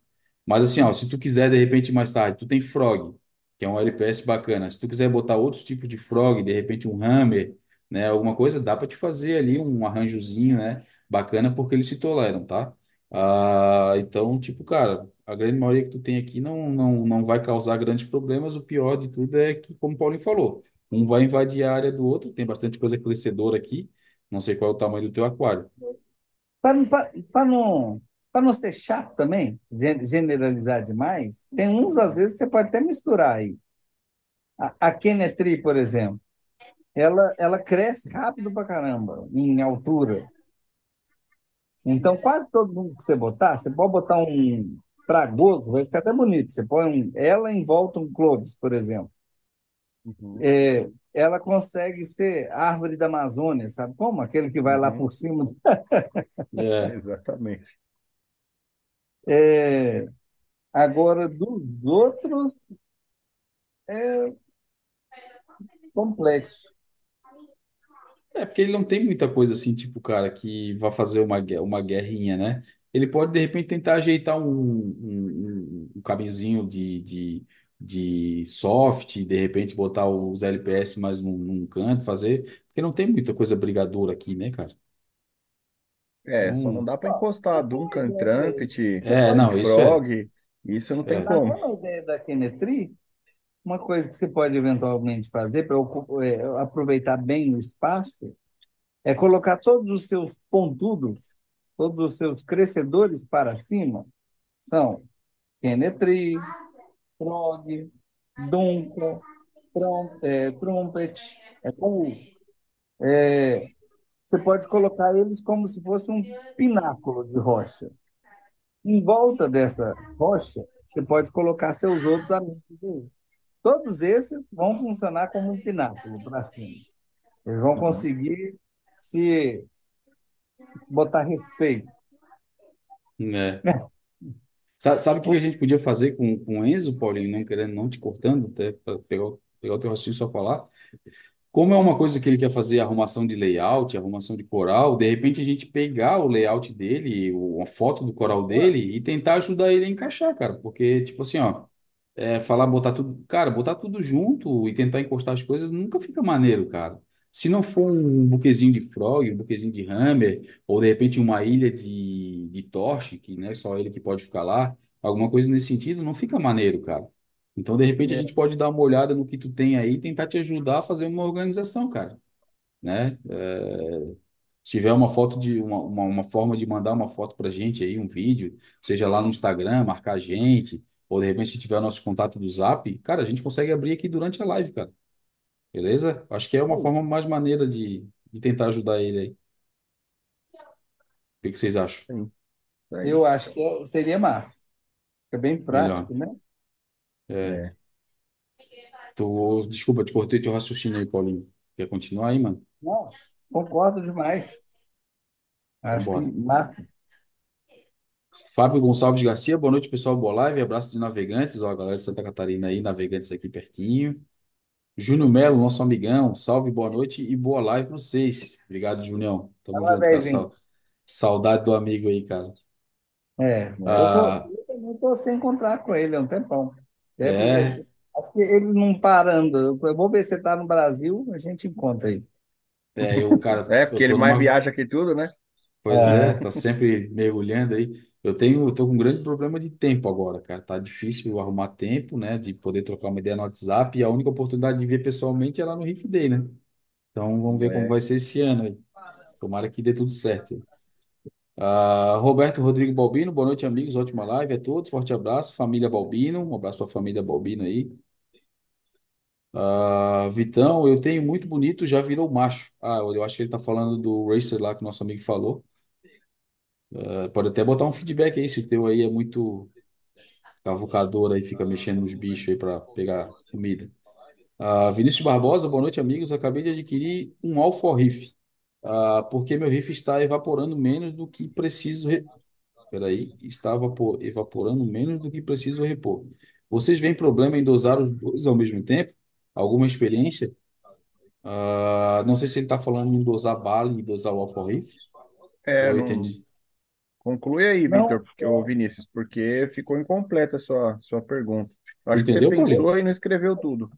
Mas assim, ó, se tu quiser de repente mais tarde, tu tem Frog, que é um LPS bacana. Se tu quiser botar outros tipos de Frog, de repente um Hammer, né, alguma coisa, dá para te fazer ali um arranjozinho, né, bacana porque eles se toleram, tá? Ah, então, tipo, cara, a grande maioria que tu tem aqui não, não, não vai causar grandes problemas. O pior de tudo é que, como o Paulinho falou, um vai invadir a área do outro, tem bastante coisa crescedora aqui. Não sei qual é o tamanho do teu aquário. Para não, para não ser chato também, gen- generalizar demais, tem uns, às vezes, você pode até misturar aí. A, a Kenetri, por exemplo, ela, ela cresce rápido pra caramba, em altura. Então, quase todo mundo que você botar, você pode botar um fragoso, vai ficar até bonito. Você põe um, ela em volta um clovis, por exemplo. Uhum, É, ela consegue ser árvore da Amazônia, sabe como? Aquele que vai lá uhum, por cima. É, exatamente. É, agora, dos outros, é complexo. é porque ele não tem muita coisa assim, tipo, cara, que vai fazer uma, uma guerrinha, né? Ele pode, de repente, tentar ajeitar um, um, um, um caminhozinho de, de, de soft, de repente botar os LPS mais num, num canto, fazer. Porque não tem muita coisa brigadora aqui, né, cara? É, só não dá para encostar tem Duncan? Trumpet, é, não, isso é. Frog, isso não tem É, na como. mesma ideia da Kenetri, uma coisa que você pode eventualmente fazer para aproveitar bem o espaço é colocar todos os seus pontudos, todos os seus crescedores para cima, são Kenetri, Frog, Dunca, trom, é, Trumpet. É como, você pode colocar eles como se fosse um pináculo de rocha. Em volta dessa rocha, você pode colocar seus outros amigos aí. Todos esses vão funcionar como um pináculo para cima. Eles vão conseguir se botar respeito. né? Sabe, sabe o que a gente podia fazer com, com o Enzo, Paulinho, não querendo, não te cortando, até para pegar, o- pegar o teu raciocínio só falar? Como é uma coisa que ele quer fazer arrumação de layout, arrumação de coral, de repente a gente pegar o layout dele, o- a foto do coral dele e tentar ajudar ele a encaixar, cara. Porque, tipo assim, ó, é, falar, botar tudo, cara, botar tudo junto e tentar encostar as coisas nunca fica maneiro, cara. Se não for um buquezinho de frog, um buquezinho de hammer, ou de repente uma ilha de, de torche, que não é só ele que pode ficar lá, alguma coisa nesse sentido, não fica maneiro, cara. Então, de repente, a É, gente pode dar uma olhada no que tu tem aí e tentar te ajudar a fazer uma organização, cara, né? É, se tiver uma foto de uma, uma, uma forma de mandar uma foto pra gente aí, um vídeo, seja lá no Instagram, marcar a gente, ou de repente se tiver nosso contato do Zap, cara, a gente consegue abrir aqui durante a live, cara. Beleza? Acho que é uma forma mais maneira de, de tentar ajudar ele aí. O que que vocês acham? sim, aí. Eu acho que é- seria massa. É bem Melhor. prático, né? É, É. tu, desculpa, te cortei teu raciocínio aí, Paulinho. Quer continuar aí, mano? Não, concordo demais. Acho que bora. massa. Fábio Gonçalves Garcia, boa noite, pessoal. Boa live, abraço de navegantes, ó, a galera de Santa Catarina aí, navegantes aqui pertinho. Júnior Melo, nosso amigão, salve, boa noite e boa live para vocês. Obrigado, Junião. Tamo Fala, junto. Sau- Saudade do amigo aí, cara. É, eu, tô, Ah, eu estou sem encontrar com ele há um tempão. Deve, é, acho que ele não parando. Eu vou ver se está no Brasil, a gente encontra aí. é, eu, cara, É, porque ele tô mais numa. viaja que tudo, né? Pois é, tá sempre mergulhando aí. Eu tenho, eu tô com um grande problema de tempo agora, cara. Tá difícil arrumar tempo, né, de poder trocar uma ideia no WhatsApp e a única oportunidade de ver pessoalmente é lá no Riff Day, né? Então vamos ver como É. vai ser esse ano aí. Tomara que dê tudo certo. Ah, Roberto Rodrigo Balbino, boa noite, amigos. Ótima live a todos. Forte abraço, família Balbino. Um abraço para a família Balbino aí. Ah, Vitão, eu tenho muito bonito, já virou macho. Ah, eu acho que ele tá falando do Racer lá que nosso amigo falou. Ah, pode até botar um feedback aí, se o teu aí é muito cavucador aí, fica mexendo nos bichos aí para pegar comida. Ah, Vinícius Barbosa, boa noite, amigos. Acabei de adquirir um Alfa Ah, porque meu Riff está evaporando menos do que preciso. Re... Peraí, está evapor- evaporando menos do que preciso repor. Vocês veem problema em dosar os dois ao mesmo tempo? Alguma experiência? Ah, não sei se ele está falando em dosar Bali e dosar o Alfa Riff, É, eu não, entendi. conclui aí, Vitor, porque o Vinícius, porque ficou incompleta a sua, sua pergunta. Eu acho que você Entendeu, pensou e não escreveu tudo.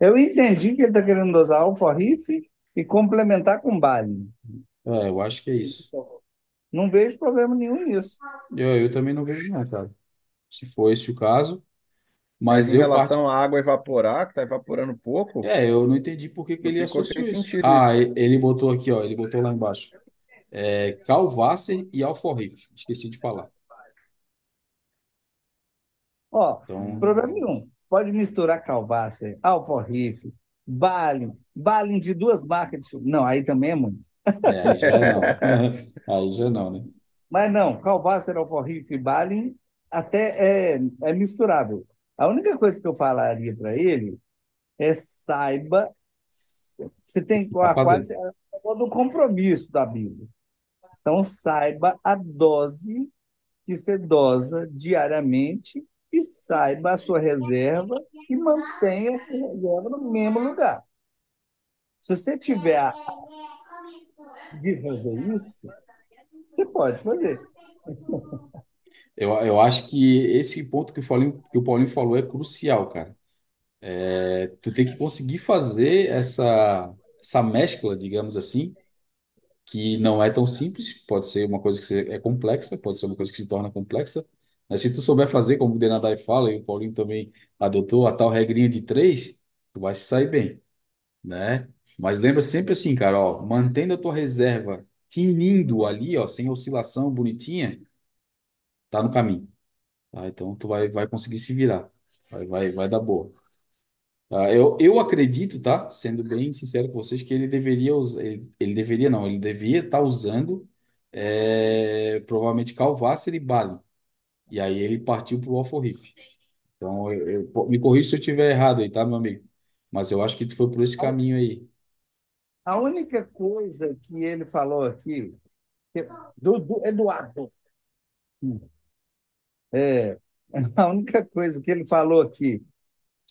eu entendi que ele está querendo dosar alfa riff e complementar com Bali. É, eu acho que é isso. Não vejo problema nenhum nisso. Eu, eu também não vejo, não, cara. Se for esse o caso, Mas mas em eu relação à água evaporar, que está evaporando pouco, É, eu não entendi por que que ele ficou sem associou isso. sentido Ah, e- ele botou aqui, ó, ele botou lá embaixo. É, Calvasser e Alforrife. Esqueci de falar. Ó, Então, problema nenhum. Pode misturar Calvácer, Alfa Riff, Balin, Balin de duas marcas de... Não, aí também é muito. é, aí já não. Aí já não, né? Mas não, Calvácer, Alfa Riff e Balin até é, é misturável. A única coisa que eu falaria para ele é saiba, você tem Tá a quase fazendo. é do compromisso da Bíblia. Então saiba a dose que você dosa diariamente e saiba a sua reserva e mantenha essa reserva no mesmo lugar. Se você tiver a de fazer isso, você pode fazer. Eu, eu acho que esse ponto que o Paulinho, que o Paulinho falou é crucial, cara. É, tu tem que conseguir fazer essa, essa mescla, digamos assim, que não é tão simples, pode ser uma coisa que é complexa, pode ser uma coisa que se torna complexa, mas se tu souber fazer, como o Denadai fala, e o Paulinho também adotou a tal regrinha de três, tu vai se sair bem, né? Mas lembra sempre assim, cara, ó, mantendo a tua reserva tinindo ali, ó, sem oscilação, bonitinha, tá no caminho, tá? Então tu vai, vai conseguir se virar, vai, vai, vai dar boa. Ah, eu, eu acredito, tá? Sendo bem sincero com vocês, que ele deveria usar, ele, ele deveria não, ele devia estar usando é, provavelmente Calvácer e Bali. E aí ele partiu para o Alforrife. Então, eu, eu- me corrija se eu estiver errado aí, tá, meu amigo? Mas eu acho que tu foi por esse caminho aí. a única coisa que ele falou aqui, que- do, do Eduardo, é, a única coisa que ele falou aqui,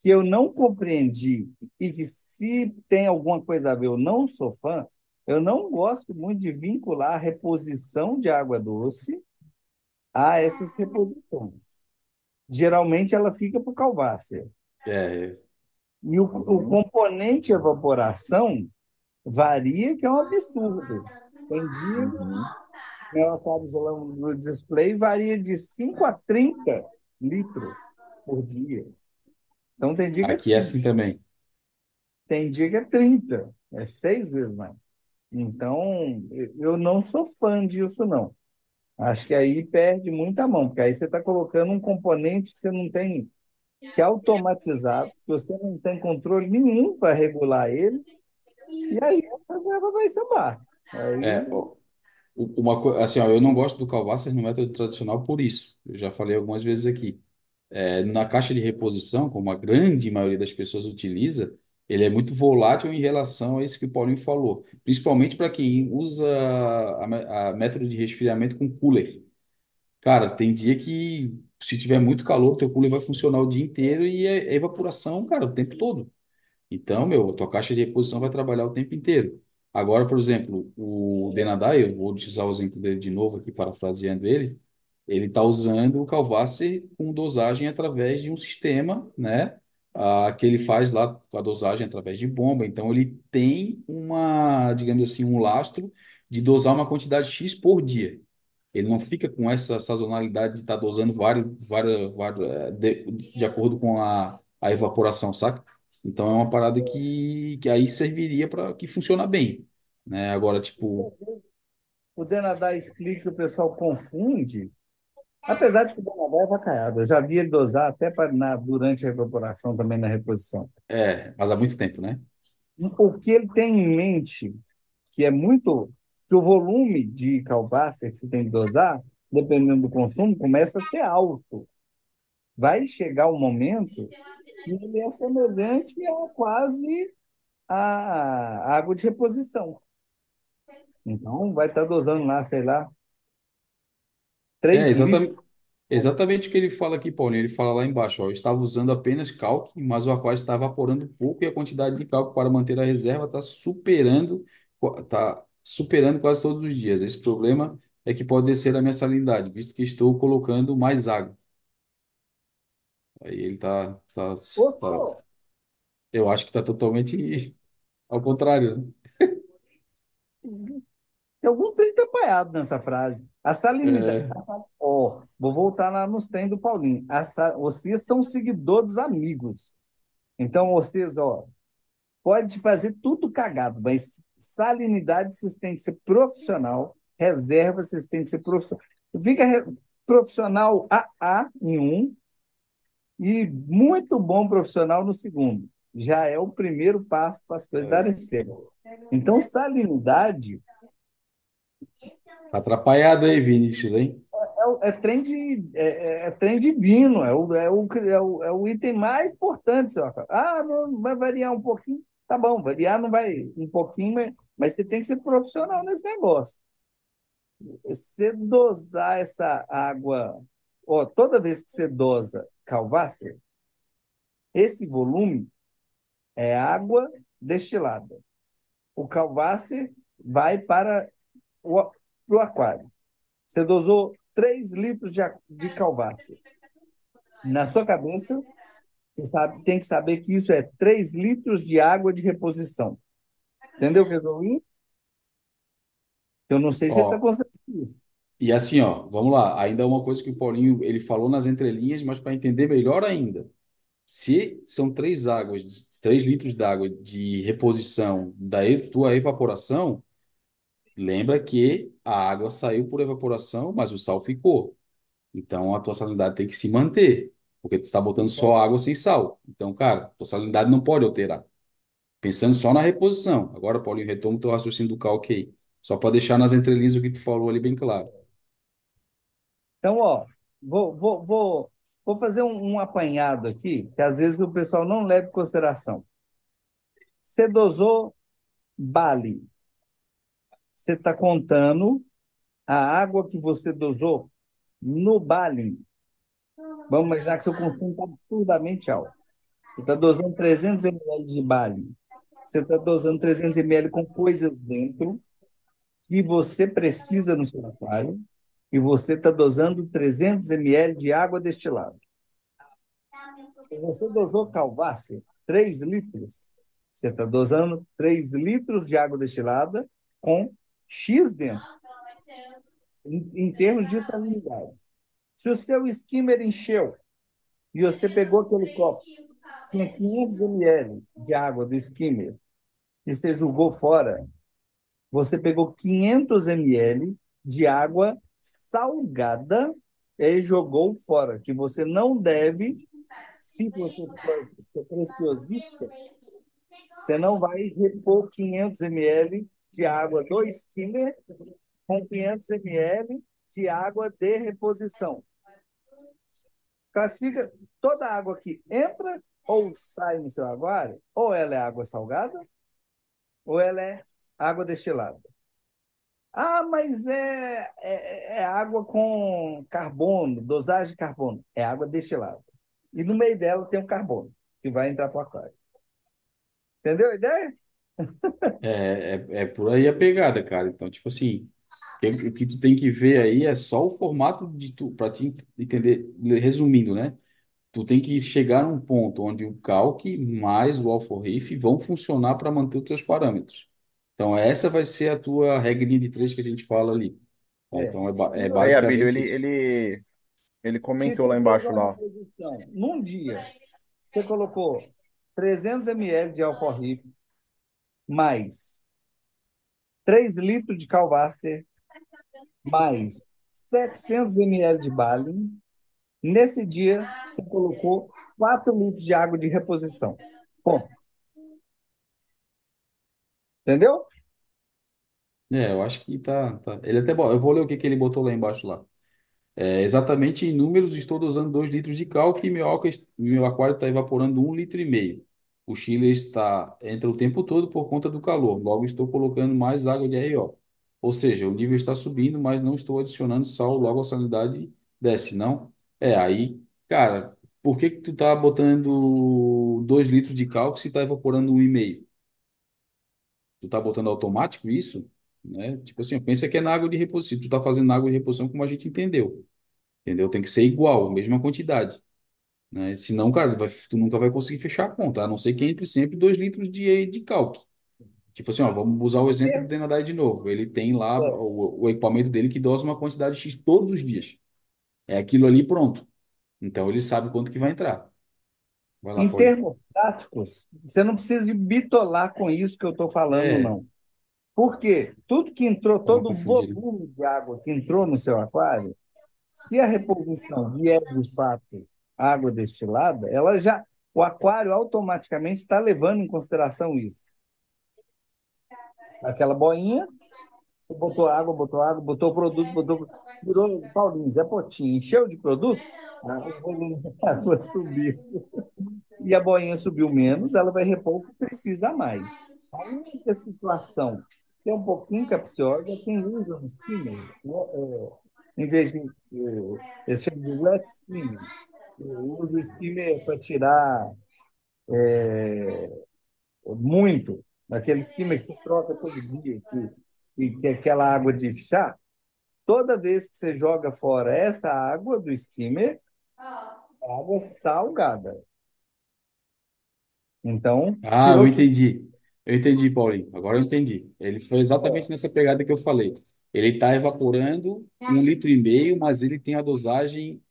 que eu não compreendi e que se tem alguma coisa a ver, eu não sou fã, eu não gosto muito de vincular a reposição de água doce a essas reposições. Geralmente ela fica para o Calvácer. É, E o, o componente evaporação varia, que é um absurdo. Tem dia Uhum. meu aquário no display varia de 5 a 30 litros por dia. Então tem dia que é aqui é 5, assim também. tem dia que é 30, é seis vezes mais. Então, eu não sou fã disso, não. Acho que aí perde muita mão, porque aí você está colocando um componente que você não tem, que é automatizado, que você não tem controle nenhum para regular ele, e aí a reserva vai sambar. Aí, É, uma assim, ó, eu não gosto do Calvácer no método tradicional por isso. Eu já falei algumas vezes aqui. É, na caixa de reposição, como a grande maioria das pessoas utiliza, ele é muito volátil em relação a isso que o Paulinho falou, principalmente para quem usa a, a método de resfriamento com cooler. Cara, tem dia que se tiver muito calor, o teu cooler vai funcionar o dia inteiro e é, é evaporação, cara, o tempo todo. Então, meu, a tua caixa de reposição vai trabalhar o tempo inteiro. Agora, por exemplo, o Denadai, eu vou utilizar o exemplo dele de novo aqui, parafraseando ele, ele está usando o Calvace com dosagem através de um sistema, né, ah, que ele faz lá com a dosagem através de bomba. Então, ele tem uma, digamos assim, um lastro de dosar uma quantidade X por dia. Ele não fica com essa sazonalidade de estar dosando vários, várias, várias, eh, de, de acordo com a, a evaporação, saca? Então é uma parada que, que aí serviria para que funciona bem, né? Agora, tipo, o Denadá explica que o pessoal confunde, apesar de que o Denadá é vacaiado. Eu já vi ele dosar até pra, na, durante a evaporação, também na reposição. é, mas há muito tempo, né? O que ele tem em mente, que é muito. que o volume de calvácea que você tem que dosar, dependendo do consumo, começa a ser alto. Vai chegar um momento que ele é semelhante a quase a água de reposição. Então, vai estar dosando lá, sei lá, É 3 litros. exatamente, exatamente o que ele fala aqui, Paulinho. Ele fala lá embaixo, ó, eu estava usando apenas calque, mas o aquário está evaporando pouco e a quantidade de cálcio para manter a reserva está superando, tá superando quase todos os dias. Esse problema é que pode descer a minha salinidade, visto que estou colocando mais água. Aí ele tá, tá, Ô, tá- só, eu acho que está totalmente ao contrário, né? Tem algum trem apanhado nessa frase. A salinidade. É, sal- Ó, vou voltar lá nos trem do Paulinho. A sa- Vocês são seguidores amigos. Então, vocês, ó, pode fazer tudo cagado, mas salinidade vocês têm que ser profissional, reserva vocês têm que ser profissional. Fica re- profissional AA em um e muito bom profissional no segundo. Já é o primeiro passo para as coisas darem certo. Então, salinidade atrapalhado aí, Vinícius, hein? é, o- é trem de, é, é- é trem divino, é o, é, o, é, o, é o item mais importante, Rafael. Ah, não, vai variar um pouquinho. Tá bom, variar não vai um pouquinho, mas, mas você tem que ser profissional nesse negócio. Você dosar essa água, ó, toda vez que você dosa Calvácer, esse volume é água destilada. O Calvácer vai para o, a- pro aquário. Você dosou 3 litros de, de. Na sua cabeça, você sabe, tem que saber que isso é 3 litros de água de reposição. Entendeu o que eu estou Eu não sei se você está Ó, considerando isso. e assim, ó, vamos lá. Ainda uma coisa que o Paulinho ele falou nas entrelinhas, mas para entender melhor ainda. Se são três águas, três litros d'água de reposição da tua evaporação, lembra que a água saiu por evaporação, mas o sal ficou. Então a tua salinidade tem que se manter, porque tu está botando só água sem sal. Então, cara, tua salinidade não pode alterar. Pensando só na reposição. Agora, Paulinho, retoma o teu raciocínio do cálculo aí. Só para deixar nas entrelinhas o que tu falou ali bem claro. Então, ó, vou, vou, vou, vou fazer um, um apanhado aqui, que às vezes o pessoal não leva em consideração. Você dosou Bali. Você está contando a água que você dosou no Bali. Vamos imaginar que seu consumo está absurdamente alto. Você está dosando 300 ml de Bali. Você está dosando 300 ml com coisas dentro que você precisa no seu aquário e você está dosando 300 ml de água destilada. Se você dosou Calvácer 3 litros, você está dosando 3 litros de água destilada com X dentro, em, em termos de salinidade. Se o seu skimmer encheu e você pegou aquele copo, tinha 500 ml de água do skimmer e você jogou fora, você pegou 500 ml de água salgada e jogou fora, que você não deve, se você for preciosista, você não vai repor 500 ml de água do skimmer com 500 ml de água de reposição. Classifica toda a água que entra ou sai no seu aquário, ou ela é água salgada, ou ela é água destilada. Ah, mas é, é, é água com carbono, dosagem de carbono. É água destilada. E no meio dela tem o carbono, que vai entrar para o aquário. Entendeu a ideia? É, é, é por aí a pegada, cara. Então, tipo assim, o que tu tem que ver aí é só o formato de tu, para te entender, resumindo, né? Tu tem que chegar num ponto onde o calque mais o alforrife vão funcionar para manter os teus parâmetros. Então, essa vai ser a tua regrinha de três que a gente fala ali. É. Então, é, ba- é Aí, Abílio, basicamente ele, isso. ele, ele se comentou você lá embaixo uma lá. reposição num dia, você colocou 300 ml de alforrife, mais 3 litros de calvácer, mais 700 ml de Bali. Nesse dia, você colocou 4 litros de água de reposição. Ponto. Entendeu? É, eu acho que tá, tá. Ele até, bo- eu vou ler o que que ele botou lá embaixo lá. É, exatamente em números, estou dosando 2 litros de cal e meu, álcool, meu aquário está evaporando um litro e meio. O chiller está entra o tempo todo por conta do calor. Logo estou colocando mais água de RO. Ou seja, o nível está subindo, mas não estou adicionando sal, logo a salinidade desce, não? É, aí, cara, por que que tu tá botando 2 litros de cal se está evaporando um e meio? Tu tá botando automático isso? Né? Tipo assim, pensa que é na água de reposição. Tu tá fazendo na água de reposição como a gente entendeu. Entendeu? Tem que ser igual, mesma quantidade. Né? Senão, cara, vai- tu nunca vai conseguir fechar a conta, a não ser que entre sempre 2 litros de, de cálcio. Tipo assim, ó, vamos usar o exemplo do Denadai de novo. Ele tem lá o, o equipamento dele que dosa uma quantidade X todos os dias. É aquilo ali pronto. Então ele sabe quanto que vai entrar. Vai lá, Em pode. termos práticos, você não precisa bitolar com isso que eu estou falando, É, não. Por quê? Tudo que entrou, todo o volume de água que entrou no seu aquário, se a reposição vier de fato água destilada, ela já, o aquário automaticamente está levando em consideração isso. Aquela boinha, botou água, botou água, botou produto, botou, virou Paulinho, Zé Potinho, encheu de produto, o volume da água subiu. E a boinha subiu menos, ela vai repor o que precisa mais. A única situação que é um pouquinho capciosa é quem usa o skimmer, né? É, em vez de, eles chamam de wet skimmer, usa o skimmer para tirar muito, aquele skimmer que você troca todo dia, que, que, que é aquela água de chá, toda vez que você joga fora essa água do skimmer, água é salgada. Então, Ah, eu entendi. Eu entendi, Paulinho. Agora eu entendi. Ele foi exatamente nessa pegada que eu falei. Ele está evaporando um litro e meio, mas ele tem a dosagem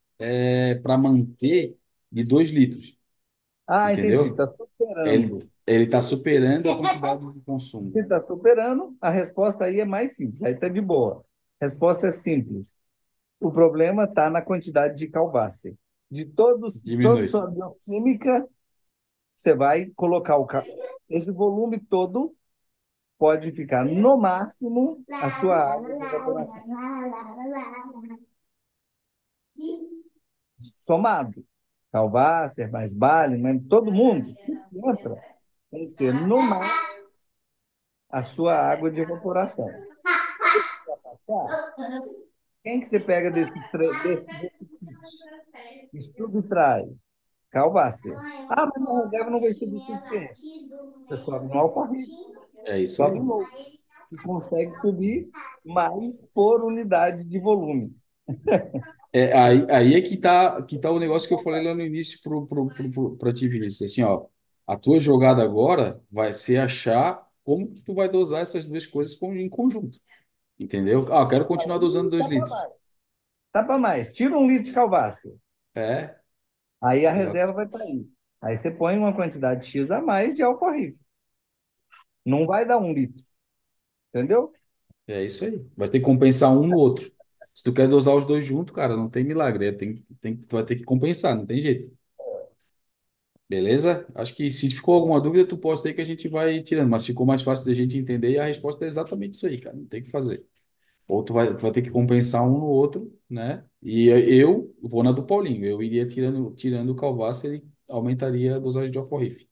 para manter de dois litros, Ah, entendi. entendeu? Está Ele superando. ele está superando a quantidade de consumo. Se está superando, a resposta aí é mais simples. Aí está de boa. A resposta é simples. O problema está na quantidade de calvácea. De todos, toda Diminui. sua bioquímica, você vai colocar o, ca- esse volume todo pode ficar no máximo a sua água de evaporação. Somado. Calvácer, mais Bali, mais todo mundo entra tem que ser no máximo a sua água de evaporação. Passar, quem que você pega desses três, desse, desse kit? Estudo trai. Calvácer. Ah, mas minha reserva não vai subir suficiente. Você sobe no alfarribe, É isso sobe aí. no que consegue subir mais por unidade de volume. É, aí, aí é que tá, que tá o negócio que eu falei lá no início pro, pro, pro, pro, pra ti, Vinícius. Assim, ó, a tua jogada agora vai ser achar como que tu vai dosar essas duas coisas com- em conjunto. Entendeu? Ah, eu quero continuar dosando dois Tá para litros. Tá para mais. Tira um litro de calvácer. É, Aí a exato. reserva vai para aí. Aí você põe uma quantidade X a mais de alfarrife. Não vai dar um litro. Entendeu? É isso aí. Vai ter que compensar um no outro. Se tu quer dosar os dois juntos, cara, não tem milagre. É, tem, tem, tu vai ter que compensar, não tem jeito. Beleza? Acho que se ficou alguma dúvida, tu posta aí que a gente vai tirando. Mas ficou mais fácil da gente entender e a resposta é exatamente isso aí, cara. Não tem o que fazer. Ou tu vai, tu vai ter que compensar um no outro, né? E eu vou na do Paulinho. Eu iria tirando, tirando o Calvácio, ele aumentaria a dosagem de alforrife.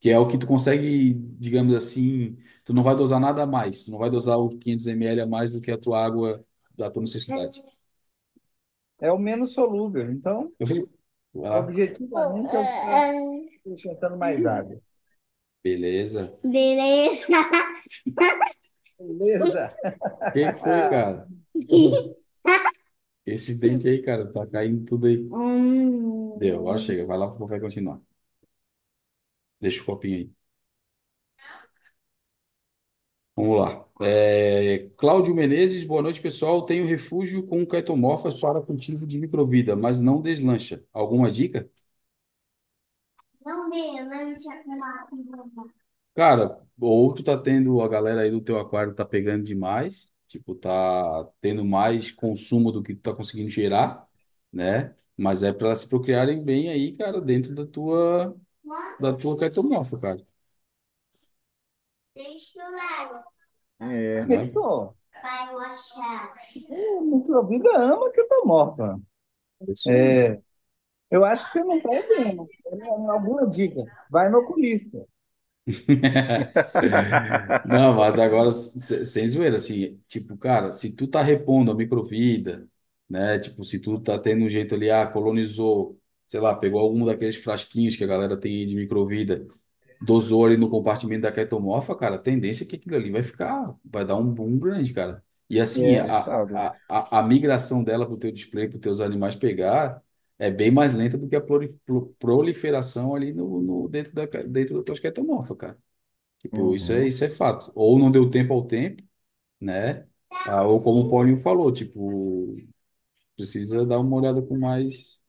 Que é o que tu consegue, digamos assim, tu não vai dosar nada a mais. Tu não vai dosar o 500 ml a mais do que a tua água da tua necessidade. É o menos solúvel. Então, lá. objetivamente, é o que está acrescentando mais água. Beleza. Beleza. Beleza? O que que foi, cara? Esse dente aí, cara, tá caindo tudo aí. Hum. Deu, agora chega. Vai lá, vai continuar. Deixa o copinho aí. Vamos lá. É, Cláudio Menezes, boa noite, pessoal. Tenho refúgio com caetomorfas para cultivo de microvida, mas não deslancha. Alguma dica? Não dê lancha com Cara, ou tu tá tendo a galera aí do teu aquário tá pegando demais, tipo, tá tendo mais consumo do que tu tá conseguindo gerar, né? Mas é para se procriarem bem aí, cara, dentro da tua da tua caetomorfa, cara. Deixa eu lá. É, Né? Pensou? Vai achar. A microvida ama ketomorfa. Isso aí. É, eu acho que você não está vendo. Alguma dica. Vai no oculista. Não, mas agora, se- sem zoeira, assim, tipo, cara, se tu tá repondo a microvida, né, tipo, se tu tá tendo um jeito ali, ah, colonizou, sei lá, pegou algum daqueles frasquinhos que a galera tem de microvida, dosou ali no compartimento da ketomorfa, cara, a tendência é que aquilo ali vai ficar, vai dar um boom grande, cara. E assim, É, a, a, a, a migração dela pro teu display, para teus animais pegar, é bem mais lenta do que a proli- pro- proliferação ali no, no, dentro da, dentro das tuas ketomorfa, cara. Tipo, isso é, Uhum. isso é fato. Ou não deu tempo ao tempo, né? Ah, ou como o Paulinho falou, tipo, precisa dar uma olhada com mais,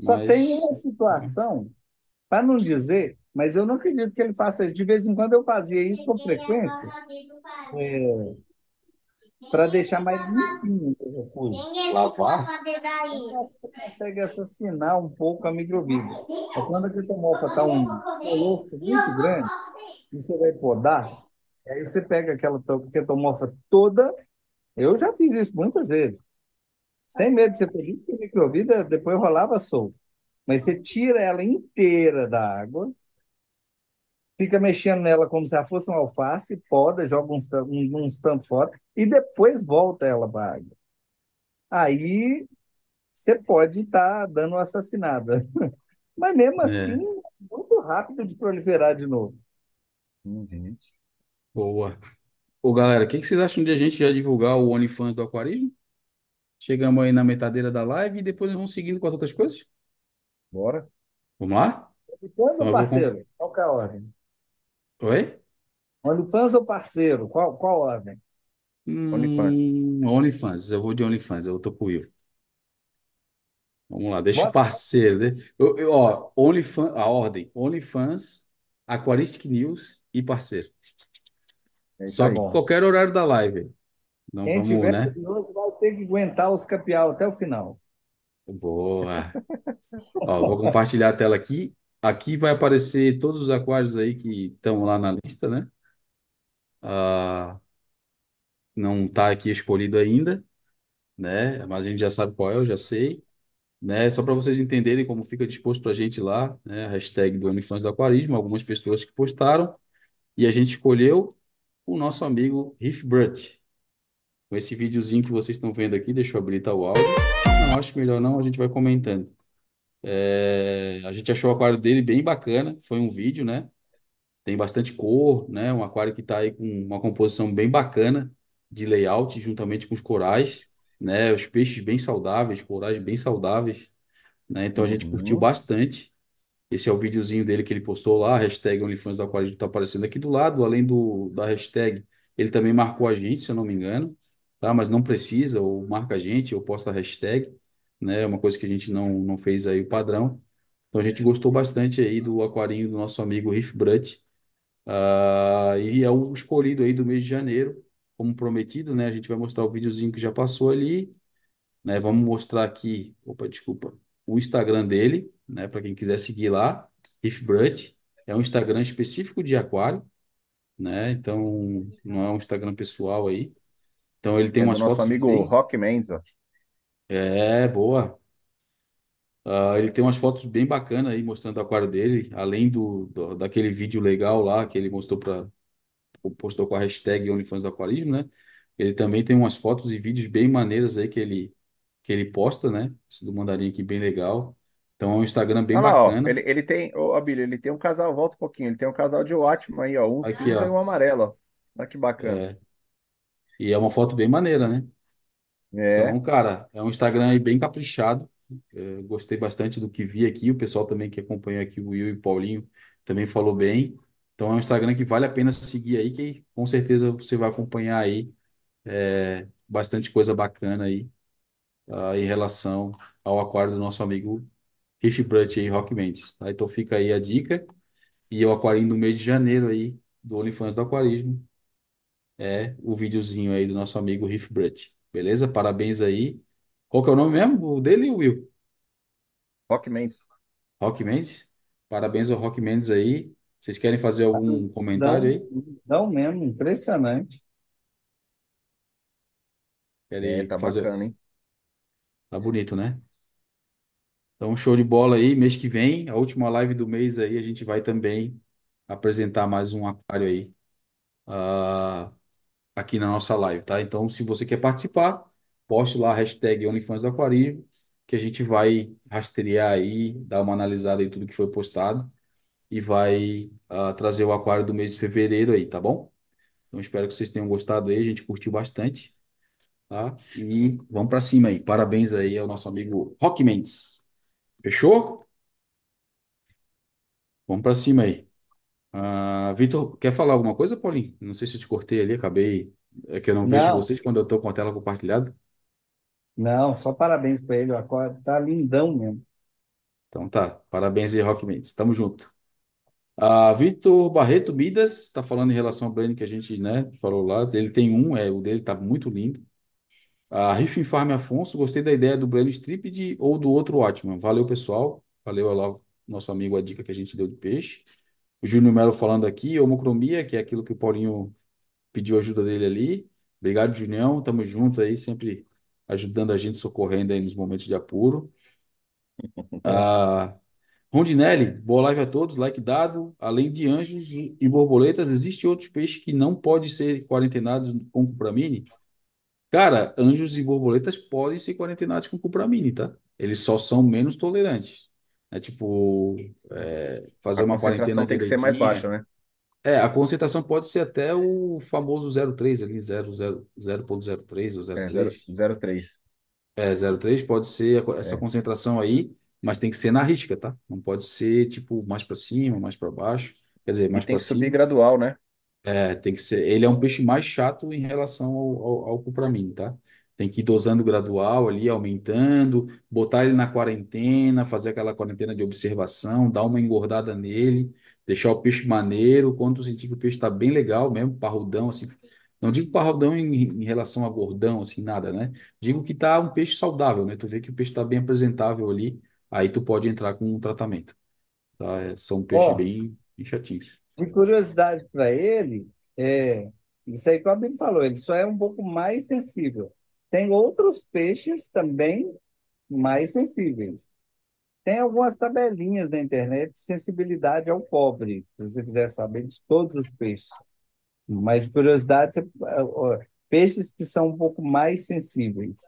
Só tem mais... uma situação, para não dizer, mas eu não acredito que ele faça isso. De vez em quando eu fazia isso com frequência, é, para deixar mais limpinho o refúgio. Lavar? Você consegue assassinar um pouco a microvida. É quando a ketomorfa está um colosso muito grande, e você vai podar, aí você pega aquela to- ketomorfa toda. Eu já fiz isso muitas vezes. Sem medo de ser feliz, porque a microvida depois rolava solto. Mas você tira ela inteira da água, fica mexendo nela como se ela fosse um alface, poda, joga uns, um- uns tanto fora, e depois volta ela para a água. Aí você pode estar dando uma assassinada. Mas mesmo assim, É, é muito rápido de proliferar de novo. Uhum. boa. Ô, galera, o que que vocês acham de a gente já divulgar o OnlyFans do Aquarismo? Chegamos aí na metadeira da live e depois nós vamos seguindo com as outras coisas? Bora. Vamos lá? OnlyFans Então vou... Parceiro? Qual que é a ordem? Oi? OnlyFans ou parceiro? Qual, qual ordem? OnlyFans. Hum, OnlyFans. Eu vou de OnlyFans. Eu tô com o Will. Vamos lá, deixa o Bota parceiro, né? Eu, eu, ó, OnlyFans, a ordem, OnlyFans, Aquaristic News e parceiro. É isso Só tá aí. que bom. qualquer horário da live. Não Quem vamos, tiver né? curioso vai ter que aguentar os capial até o final. Boa. Ó, vou compartilhar a tela aqui. Aqui vai aparecer todos os aquários aí que estão lá na lista, né? Ah, não tá aqui escolhido ainda, né? Mas a gente já sabe qual é, eu já sei, né? Só para vocês entenderem como fica disposto para a gente lá, né? A hashtag do OnlyFans do Aquarismo, algumas pessoas que postaram. E a gente escolheu o nosso amigo Riff Brut. Com esse videozinho que vocês estão vendo aqui, deixa eu habilitar o áudio. Não, acho melhor não, a gente vai comentando. É, a gente achou o aquário dele bem bacana, foi um vídeo, né? Tem bastante cor, né? Um aquário que está aí com uma composição bem bacana de layout, juntamente com os corais, né? Os peixes bem saudáveis, corais bem saudáveis, né? Então a gente curtiu Uhum. bastante. Esse é o videozinho dele que ele postou lá, a hashtag OnlyFans do Aquarismo está aparecendo aqui do lado, além do, da hashtag, ele também marcou a gente, se eu não me engano, tá? Mas não precisa, ou marca a gente, ou posta a hashtag, né? É uma coisa que a gente não, não fez aí o padrão. Então a gente gostou bastante aí do aquarinho do nosso amigo Riff Brut, ah, e é o escolhido aí do mês de janeiro, como prometido, né? A gente vai mostrar o videozinho que já passou ali, né? Vamos mostrar aqui, opa, desculpa, o Instagram dele, né? Para quem quiser seguir lá, Riffbrut, é um Instagram específico de aquário, né? Então não é um Instagram pessoal aí. Então ele tem É umas nosso fotos amigo bem, Rock Mendes, ó. É boa. Ah, ele tem umas fotos bem bacanas aí mostrando o aquário dele, além do, do- daquele vídeo legal lá que ele mostrou para postou com a hashtag OnlyFans do Aquarismo, né? Ele também tem umas fotos e vídeos bem maneiras aí que ele que ele posta, né? Esse do mandarim aqui bem legal. Então é um Instagram bem Olha lá, ó. bacana. Ele, ele tem, ô, Abílio, ele tem um casal, volta um pouquinho. Ele tem um casal de Watchman aí, ó. Um Aqui, cinza e ó. um amarelo, ó. Olha que bacana. É, e é uma foto bem maneira, né? Então, É. cara, é um Instagram aí bem caprichado. É, gostei bastante do que vi aqui. O pessoal também que acompanha aqui, o Will e o Paulinho, também falou bem. Então é um Instagram que vale a pena seguir aí, que com certeza você vai acompanhar aí é, bastante coisa bacana aí ah, em relação ao aquário do nosso amigo Riff Brut aí, Rock Mendes, tá? Então fica aí a dica. E o aquarinho do mês de janeiro aí, do OnlyFans do Aquarismo, é o videozinho aí do nosso amigo Riff Brut. Beleza? Parabéns aí. Qual que é o nome mesmo o dele, Will? Rock Mendes. Rock Mendes? Parabéns ao Rock Mendes aí. Vocês querem fazer algum comentário Não, aí? não mesmo, impressionante. É, Querem tá fazer. bacana, hein? Tá bonito, né? Então, show de bola aí. Mês que vem, a última live do mês aí, a gente vai também apresentar mais um aquário aí, ah, aqui na nossa live, tá? Então, se você quer participar, poste lá a hashtag OnlyFans do Aquarismo, que a gente vai rastrear aí, dar uma analisada em tudo que foi postado e vai ah, trazer o aquário do mês de fevereiro aí, tá bom? Então, espero que vocês tenham gostado aí. A gente curtiu bastante, tá? E vamos para cima aí. Parabéns aí ao nosso amigo Rock Mendes. Fechou? Vamos para cima aí. Ah, Vitor, quer falar alguma coisa, Paulinho? Não sei se eu te cortei ali, acabei. É que eu não vejo Não, vocês quando eu estou com a tela compartilhada. não, só parabéns para ele, o aquário tá lindão mesmo. Então tá, parabéns aí, Rock Mendes. Tamo junto. Ah, Vitor Barreto Midas está falando em relação ao brand que a gente, né, falou lá. Ele tem um, é, o dele tá muito lindo. A Riff Farm Afonso, gostei da ideia do Brand Strip ou do outro Watchman. Valeu, pessoal. Valeu lá, nosso amigo, a dica que a gente deu de peixe. O Júnior Melo falando aqui, homocromia, que é aquilo que o Paulinho pediu ajuda dele ali. Obrigado, Junião. Tamo junto aí, sempre ajudando a gente, socorrendo aí nos momentos de apuro. Ah, Rondinelli, boa live a todos, like dado. Além de anjos e borboletas, existem outros peixes que não podem ser quarentenados com cupramine? Cara, anjos e borboletas podem ser quarentenados com cupramine, tá? Eles só são menos tolerantes. É tipo, é, fazer A uma quarentena concentração tem que ser mais baixa, né? É, a concentração pode ser até o famoso 0,3 ali, 0, 0, 0,03 ou É, zero 0,3. zero três É, 0,3 pode ser a essa É. concentração aí, mas tem que ser na risca, tá? Não pode ser tipo mais para cima, mais para baixo. Quer dizer, E mais tem para que subir cima. gradual, né? É, tem que ser. Ele é um peixe mais chato em relação ao, ao, ao cupramine, tá? Tem que ir dosando gradual ali, aumentando, botar ele na quarentena, fazer aquela quarentena de observação, dar uma engordada nele, deixar o peixe maneiro. Quando sentir que o peixe está bem legal mesmo, parrudão, assim. Não digo parrudão em, em relação a gordão, assim, nada, né? Digo que tá um peixe saudável, né? Tu vê que o peixe está bem apresentável ali, aí tu pode entrar com um tratamento, tá? É, São peixes bem, bem chatinhos. de curiosidade para ele, é, isso aí que o Abel falou, ele só é um pouco mais sensível. Tem outros peixes também mais sensíveis. Tem algumas tabelinhas na internet de sensibilidade ao cobre, se você quiser saber de todos os peixes. Mas de curiosidade, você- ó, peixes que são um pouco mais sensíveis.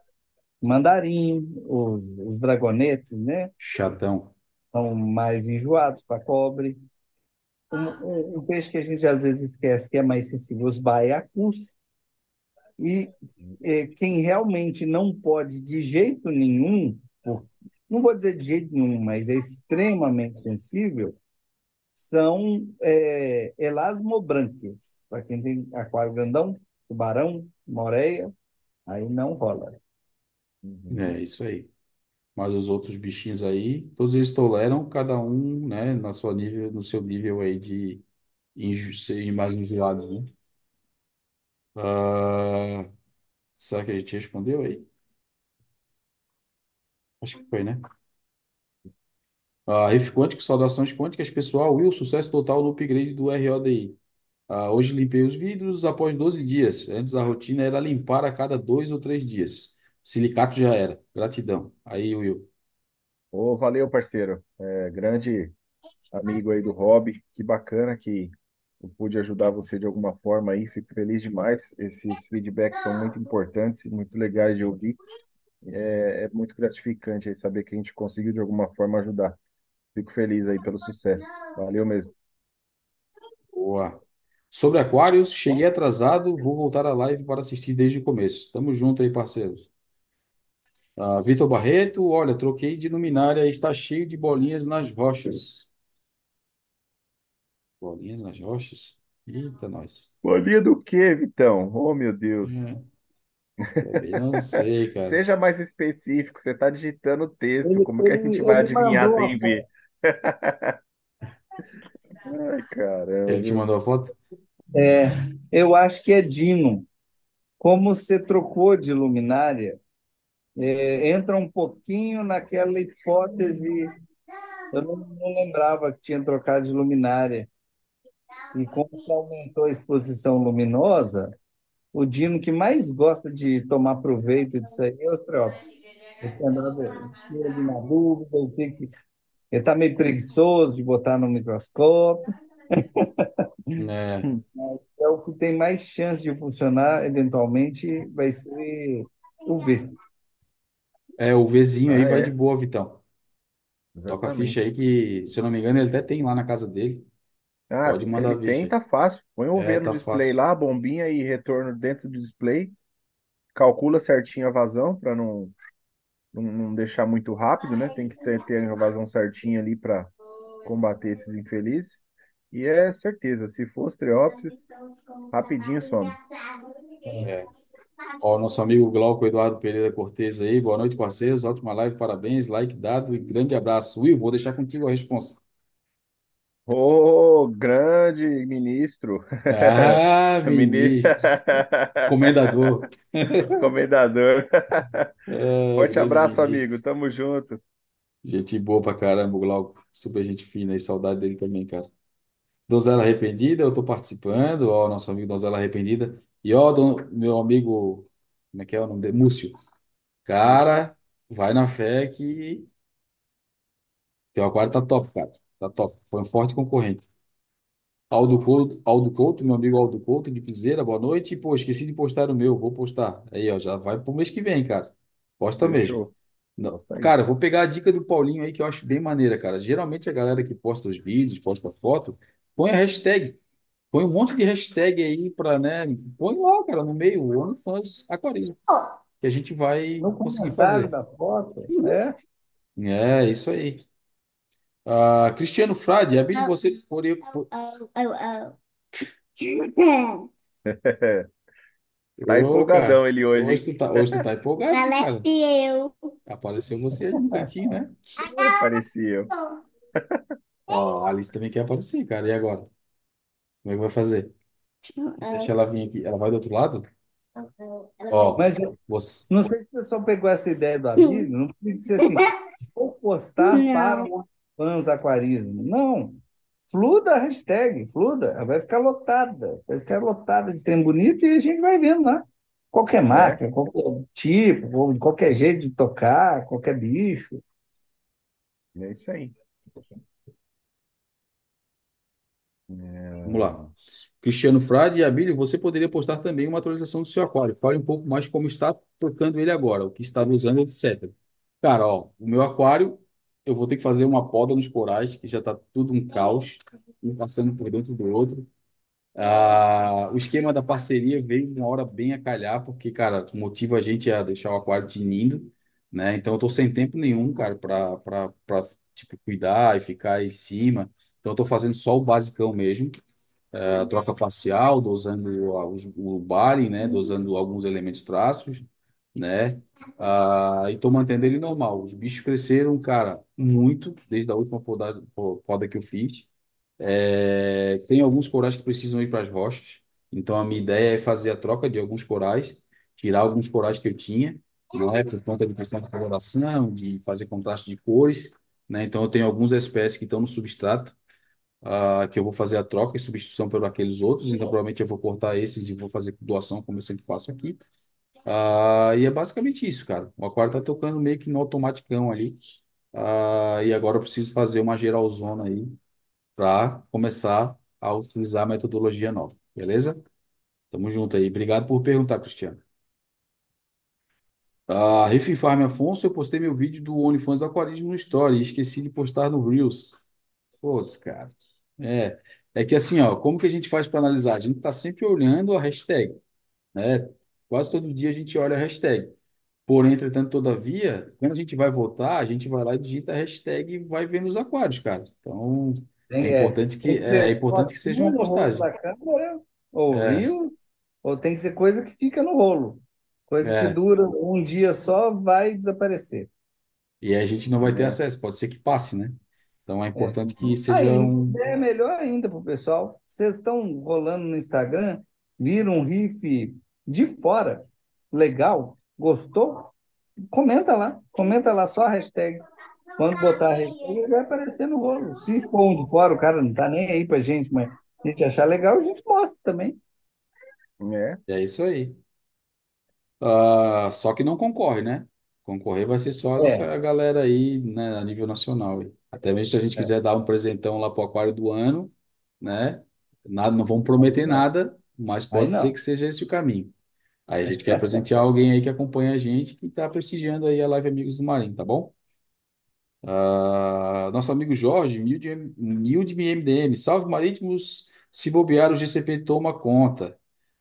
Mandarim, os, os dragonetes, né? Chatão. São mais enjoados para cobre. Um, um- um peixe que a gente às vezes esquece que é mais sensível, os baiacus. E eh, quem realmente não pode de jeito nenhum, não vou dizer de jeito nenhum, mas é extremamente sensível, são é, elasmobranquias. Para quem tem aquário grandão, tubarão, moreia, aí não rola. Uhum. É isso aí. Mas os outros bichinhos aí, todos eles toleram, cada um, né, na sua nível, no seu nível aí de ser mais enjoado, né? Ah, será que a gente respondeu aí? Acho que foi, né? Ah, Riff Quântico, saudações quânticas, pessoal. Will, sucesso total no upgrade do RODI. Ah, hoje limpei os vidros após 12 dias. Antes a rotina era limpar a cada dois ou três dias. Silicato já era. Gratidão. Aí, Will. Ô, valeu, parceiro. É, grande amigo aí do hobby. Que bacana que eu pude ajudar você de alguma forma aí. Fico feliz demais. Esses feedbacks são muito importantes muito legais de ouvir. É, é muito gratificante aí saber que a gente conseguiu de alguma forma ajudar. Fico feliz aí pelo sucesso. Valeu mesmo. Boa. Sobre aquários, cheguei atrasado, vou voltar à live para assistir desde o começo. Tamo junto aí, parceiros. Ah, Vitor Barreto, olha, troquei de luminária está cheio de bolinhas nas rochas. Bolinhas nas rochas? Eita, nós. Bolinha do quê, Vitão? Oh, meu Deus. É, também não sei, cara. Seja mais específico. Você está digitando o texto. Ele, Como que a ele, gente vai ele adivinhar mandou a sem foto. ver? Ai, caramba, Ele te mandou a foto? É, eu acho que é Dino. Como você trocou de luminária, é, entra um pouquinho naquela hipótese. Eu não, não lembrava que tinha trocado de luminária. E como que aumentou a exposição luminosa, o dino que mais gosta de tomar proveito disso aí é os Treópsis. Ele tinha andado ele na dúvida, o que que... Ele está meio preguiçoso de botar no microscópio. É, É o que tem mais chance de funcionar, eventualmente, vai ser o V. é, o Vzinho aí Ah, vai de é. boa, Vitão. Toca a ficha Exatamente. aí que, se eu não me engano, ele até tem lá na casa dele. Ah, Pode se mandar ele ver tem, tá fácil. Põe o É, V no tá display fácil. lá, bombinha e retorno dentro do display. Calcula certinho a vazão para não, não, não deixar muito rápido, né? Tem que ter, ter a vazão certinha ali para combater esses infelizes. E é certeza, se for os Treópsis, rapidinho some. É. Ó, nosso amigo Glauco Eduardo Pereira Cortez aí, boa noite, parceiros. Ótima live, parabéns, like dado e grande abraço. Will, vou deixar contigo a resposta. Ô, grande ministro. Ah, Mini- ministro, comendador. Comendador. Ah, Forte abraço, ministro. amigo. Tamo junto. Gente boa pra caramba, o Glauco. Super gente fina e saudade dele também, cara. Donzela Arrependida, eu tô participando. Ó, nosso amigo Donzela Arrependida. E ó, don- meu amigo, como é que é o nome dele? Múcio. Cara, vai na fé que teu aquário tá top, cara. Tá top. Foi um forte concorrente. Aldo Couto, Aldo Couto, meu amigo Aldo Couto de Piseira, boa noite. Pô, esqueci de postar o meu, vou postar. Aí, ó, já vai pro mês que vem, cara. Posta mesmo. Fechou. Não, Posta aí. cara, eu vou pegar a dica do Paulinho aí que eu acho bem maneira, cara. Geralmente a galera que posta os vídeos, posta foto, põe a hashtag. Põe um monte de hashtag aí pra, né? Põe lá, cara, no meio, OnlyFans Aquarismo, que a gente vai No conseguir comentário fazer. da foto, é, É, isso aí. Ah, Cristiano Frade, Abílio, você poderia. po- Tá Ô, empolgadão cara, ele hoje, hoje hein? tu tá, hoje tu tá empolgado, cara. Parece eu. Apareceu você ali no cantinho, né? Parecia eu. Ó, a Alice também quer aparecer, cara. E agora? Como é que vai fazer? Deixa ela vir aqui. Ela vai do outro lado? Ó, mas eu você. não sei se o pessoal pegou essa ideia do Abílio, não precisa ser assim, vou postar Não. para fãs aquarismo. Não. Fluda a hashtag, fluda, vai ficar lotada, vai ficar lotada de trem bonito e a gente vai vendo lá. Qualquer marca, qualquer tipo, qualquer jeito de tocar, qualquer bicho. É isso aí. Vamos lá. Cristiano Frade e Abílio, você poderia postar também uma atualização do seu aquário. Fale um pouco mais como está tocando ele agora, o que está usando, etc. Cara, ó, o meu aquário, eu vou ter que fazer uma poda nos corais, que já está tudo um caos, um passando por dentro do outro. Ah, o esquema da parceria veio uma hora bem a calhar, porque, cara, motiva a gente a deixar o aquário tinindo, né? Então, eu tô sem tempo nenhum, cara, para tipo cuidar e ficar em cima. Então, eu tô fazendo só o basicão mesmo, a troca parcial, dosando a- os- o Bali, né? Dosando alguns elementos tráficos, né? Ah, e tô mantendo ele normal. Os bichos cresceram, cara, muito desde a última poda, poda que eu fiz. É, tem alguns corais que precisam ir para as rochas, então a minha ideia é fazer a troca de alguns corais, tirar alguns corais que eu tinha, não é por conta de questão de coloração, de fazer contraste de cores, né? Então eu tenho algumas espécies que estão no substrato, ah, que eu vou fazer a troca e substituição por aqueles outros, então provavelmente eu vou cortar esses e vou fazer doação, como eu sempre faço aqui. Ah, e é basicamente isso, cara. O aquário tá tocando meio que no automaticão ali. Ah, e agora eu preciso fazer uma geralzona aí para começar a utilizar a metodologia nova, beleza? Tamo junto aí. Obrigado por perguntar, Cristiano. Ah, Riff Farm Afonso, eu postei meu vídeo do OnlyFans do Aquarismo no Story e esqueci de postar no Reels. Putz, cara. É, é que assim, ó, como que a gente faz para analisar? A gente tá sempre olhando a hashtag, né? Quase todo dia a gente olha a hashtag. Porém, entretanto, todavia, quando a gente vai votar, a gente vai lá e digita a hashtag e vai ver nos aquários, cara. Então, Tem, é é, importante tem que, que é, é ser importante que seja fotinho uma no rolo postagem. da câmera, ou É, rio, ou tem que ser coisa que fica no rolo. Coisa que é. dura um dia só, vai desaparecer. E aí a gente não vai ter É. acesso, pode ser que passe, né? Então é É. importante que Ah, seja e um. é melhor ainda para o pessoal. Vocês estão rolando no Instagram, viram um riff de fora, legal, gostou? Comenta lá, comenta lá só a hashtag. Quando botar a hashtag, ele vai aparecer no rolo. Se for um de fora, o cara não tá nem aí pra gente, mas a gente achar legal, a gente mostra também. É, É isso aí. Ah, só que não concorre, né? Concorrer vai ser só É, essa galera aí, né, a nível nacional. Até mesmo se a gente é. quiser dar um presentão lá pro Aquário do ano, né? Nada, não vamos prometer nada, mas pode ser que seja esse o caminho. Aí a gente quer presentear alguém aí que acompanha a gente, que está prestigiando aí a Live Amigos do Marinho, tá bom? Ah, nosso amigo Jorge, Milde Milde MDM, salve marítimos, se bobear o GCP toma conta.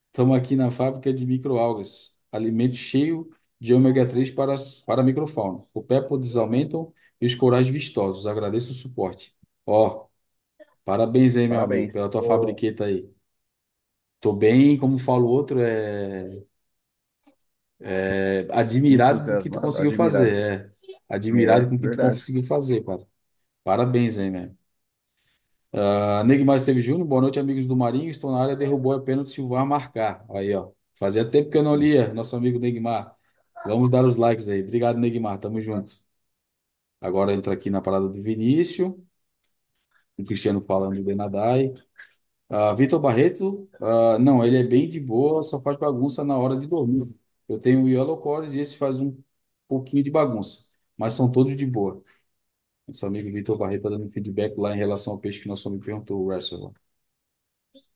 Estamos aqui na fábrica de microalgas, alimento cheio de ômega 3 para, para a microfauna. O péplodes aumentam e os corais vistosos. Agradeço o suporte. Ó, parabéns aí, meu amigo, parabéns. pela tua Ô, fabriqueta aí. Tô bem, como fala o outro, é, é admirado do que tu Entusiasmado, conseguiu admirado. fazer. É, admirado É, com o que tu verdade. conseguiu fazer, cara. Parabéns aí, mesmo. Ah, Neymar Esteves Júnior, boa noite, amigos do Marinho. Estou na área, derrubou a pênalti, Silvar marcar. Aí, ó. Fazia tempo que eu não lia, nosso amigo Neymar. Vamos dar os likes aí. Obrigado, Neymar. Tamo junto. Agora entra aqui na parada do Vinícius, o Cristiano falando do Denadai. Ah, Vitor Barreto, ah, não, ele é bem de boa, só faz bagunça na hora de dormir. Eu tenho o Yellow Cores e esse faz um pouquinho de bagunça, mas são todos de boa. Nosso amigo Vitor Barreto tá dando feedback lá em relação ao peixe que nosso amigo perguntou, o Russell.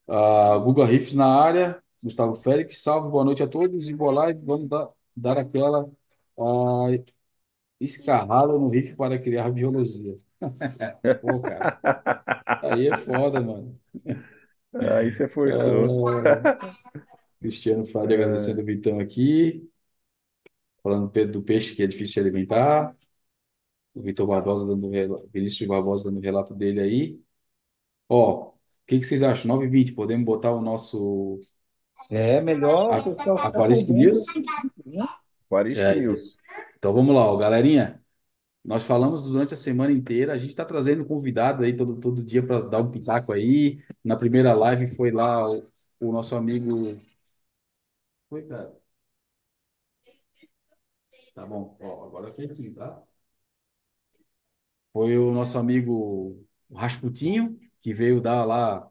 Ah, Guga Riffs na área, Gustavo Félix, salve, boa noite a todos e boa live. Vamos dar, dar aquela ah, escarrada no riff para criar biologia. Pô, cara, aí é foda, mano. Aí você forçou. Ah, Cristiano Fábio agradecendo o Vitão aqui, falando do do peixe que é difícil de alimentar. O Vitor Barbosa dando rela- Vinícius Barbosa dando o relato dele aí. Ó, o que que vocês acham? 9h20, podemos botar o nosso É melhor a- pessoal dentro News? Aquaristic É, News. então vamos lá, ó, galerinha. Nós falamos durante a semana inteira, a gente está trazendo convidado aí todo, todo dia para dar um pitaco aí. Na primeira live foi lá o, o nosso amigo. Foi, cara? Tá bom, ó, agora quietinho, tá? Foi o nosso amigo Rasputinho, que veio dar lá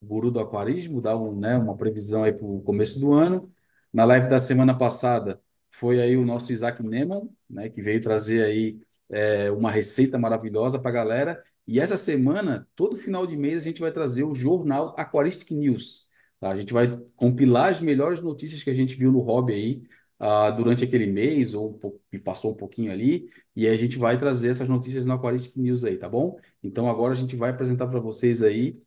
o guru do aquarismo, dar um, né, uma previsão aí para o começo do ano. Na live da semana passada foi aí o nosso Isaac Neman, né, que veio trazer aí é, uma receita maravilhosa para a galera. E essa semana, todo final de mês, a gente vai trazer o jornal Aquaristic News. Tá? A gente vai compilar as melhores notícias que a gente viu no hobby aí ah, durante aquele mês, ou que passou um pouquinho ali, e a gente vai trazer essas notícias no Aquaristic News aí, tá bom? Então agora a gente vai apresentar para vocês aí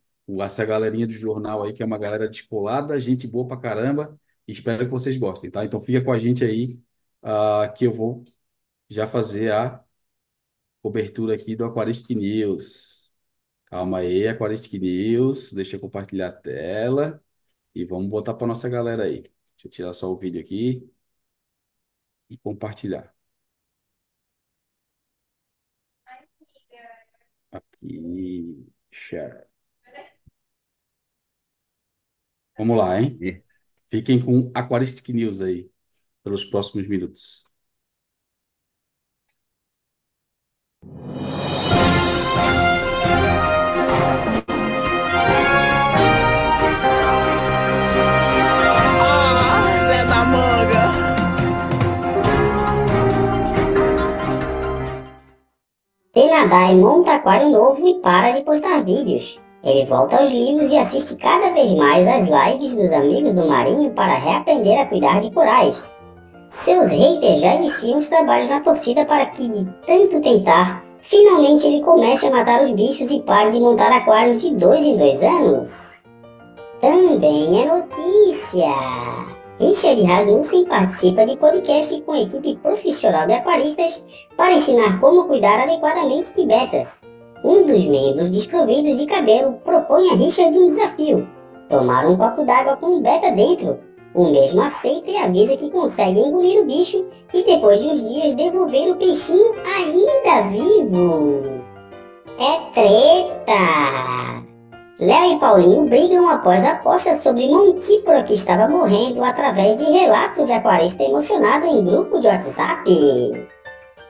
essa galerinha do jornal aí, que é uma galera descolada, gente boa pra caramba. Espero que vocês gostem, tá? Então fica com a gente aí, ah, que eu vou já fazer a cobertura aqui do Aquaristic News. Calma aí, Aquaristic News. Deixa eu compartilhar a tela e vamos botar para nossa galera aí. Deixa eu tirar só o vídeo aqui e compartilhar. Aqui, share. Vamos lá, hein? Fiquem com Aquaristic News aí pelos próximos minutos. Tenadai monta aquário novo e para de postar vídeos. Ele volta aos livros e assiste cada vez mais às lives dos amigos do Marinho para reaprender a cuidar de corais. Seus haters já iniciam os trabalhos na torcida para que, de tanto tentar, finalmente ele comece a matar os bichos e pare de montar aquários de dois em dois anos. Também é notícia! Richard Rasmussen participa de podcast com equipe profissional de aquaristas para ensinar como cuidar adequadamente de betas. Um dos membros desprovidos de cabelo propõe a Richard um desafio: tomar um copo d'água com um beta dentro. O mesmo aceita e avisa que consegue engolir o bicho e depois de uns dias devolver o peixinho ainda vivo. É treta! Léo e Paulinho brigam após aposta sobre Montípora que estava morrendo através de relato de aquarista emocionado em grupo de WhatsApp.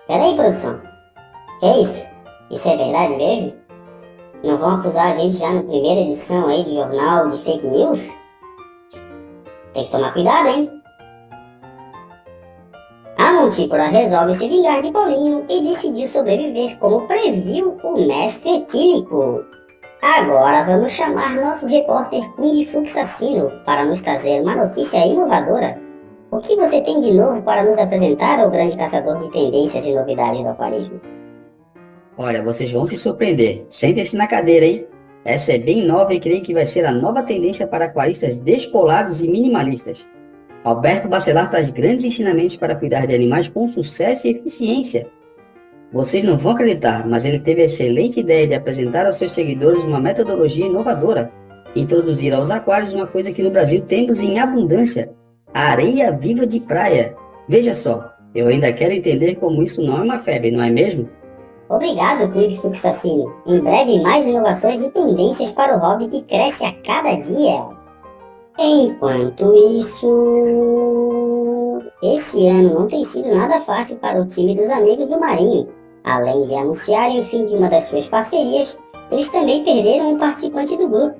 Peraí, produção. Que isso? Isso é verdade mesmo? Não vão acusar a gente já na primeira edição aí do jornal de fake news? Tem que tomar cuidado, hein? A Montípora resolve se vingar de Paulinho e decidiu sobreviver como previu o mestre etílico. Agora vamos chamar nosso repórter Kung Fuxassino para nos trazer uma notícia inovadora. O que você tem de novo para nos apresentar, o grande caçador de tendências e novidades do aquarismo? Olha, vocês vão se surpreender. Sentem-se na cadeira, hein? Essa é bem nova e creio que vai ser a nova tendência para aquaristas despolados e minimalistas. Alberto Bacelar traz grandes ensinamentos para cuidar de animais com sucesso e eficiência. Vocês não vão acreditar, mas ele teve a excelente ideia de apresentar aos seus seguidores uma metodologia inovadora, introduzir aos aquários uma coisa que no Brasil temos em abundância: a areia viva de praia. Veja só, eu ainda quero entender como isso não é uma febre, não é mesmo? Obrigado, Clique Fuxassino. Em breve, mais inovações e tendências para o hobby que cresce a cada dia. Enquanto isso, esse ano não tem sido nada fácil para o time dos amigos do Marinho. Além de anunciarem o fim de uma das suas parcerias, eles também perderam um participante do grupo.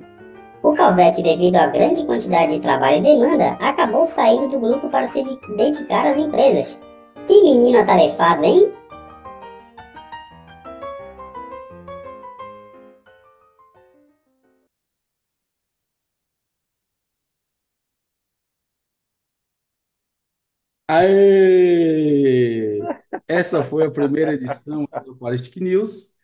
O Calvete, devido à grande quantidade de trabalho e demanda, acabou saindo do grupo para se dedicar às empresas. Que menino atarefado, hein? Aê! Essa foi a primeira edição do Aquaristic News.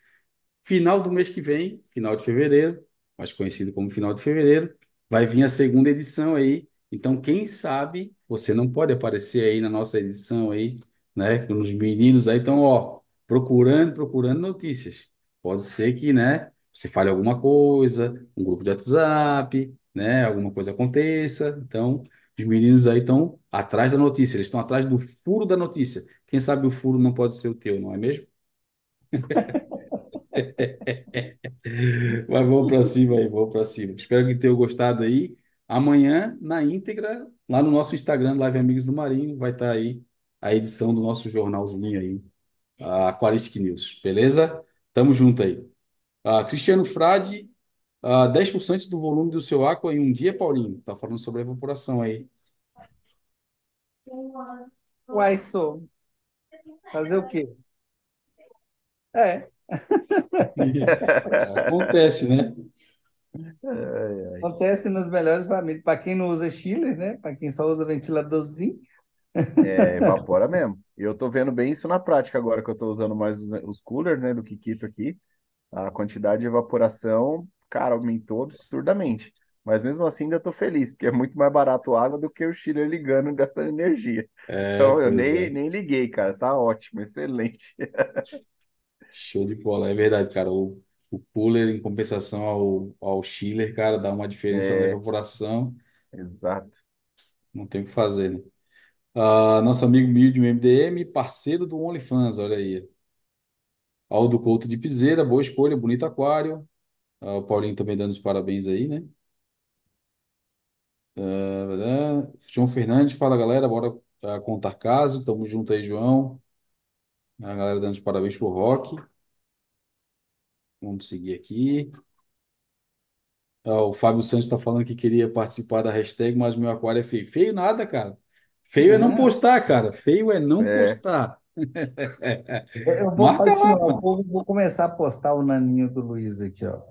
Final do mês que vem, final de fevereiro, mais conhecido como final de fevereiro, vai vir a segunda edição aí. Então, quem sabe você não pode aparecer aí na nossa edição aí, né, com os meninos aí. Então, ó, procurando, procurando notícias. Pode ser que, né, você fale alguma coisa, um grupo de WhatsApp, né, alguma coisa aconteça. Então, os meninos aí estão atrás da notícia, eles estão atrás do furo da notícia. Quem sabe o furo não pode ser o teu, não é mesmo? Mas vamos para cima aí, vamos para cima. Espero que tenham gostado aí. Amanhã, na íntegra, lá no nosso Instagram, Live Amigos do Marinho, vai estar aí a edição do nosso jornalzinho aí, a Aquaristic News, beleza? Tamo junto aí. Uh, Cristiano Frade, uh, 10% do volume do seu aqua em um dia, Paulinho. Tá falando sobre a evaporação aí. Uai, sou. Fazer o quê? É, Acontece, né? Acontece nas melhores famílias. Para quem não usa chiller, né? Para quem só usa ventiladorzinho. É, evapora mesmo. E eu tô vendo bem isso na prática agora que eu tô usando mais os, os coolers, né, do Kikito aqui. A quantidade de evaporação, cara, aumentou absurdamente. Mas mesmo assim ainda tô feliz, porque é muito mais barato a água do que o chiller ligando e gastando energia. É, Então eu nem, é. nem liguei, cara. Tá ótimo, excelente. Show de bola. É verdade, cara. O, o cooler, em compensação ao, ao chiller, cara, dá uma diferença na É, evaporação. exato. Não tem o que fazer, né? Ah, nosso amigo Milde MDM, parceiro do OnlyFans, olha aí. Aldo Couto de Piseira, boa escolha, bonito aquário. Ah, o Paulinho também dando os parabéns aí, né? Ah, João Fernandes, fala galera, bora ah, contar caso. Tamo junto aí, João. A galera dando os parabéns pro Rock. Vamos seguir aqui. Ah, o Fábio Santos está falando que queria participar da hashtag, mas meu aquário é feio. Feio nada, cara. Feio é não Ah, postar, cara. Feio é não É, postar. eu vou Marca lá, vou, vou começar a postar o naninho do Luiz aqui, ó.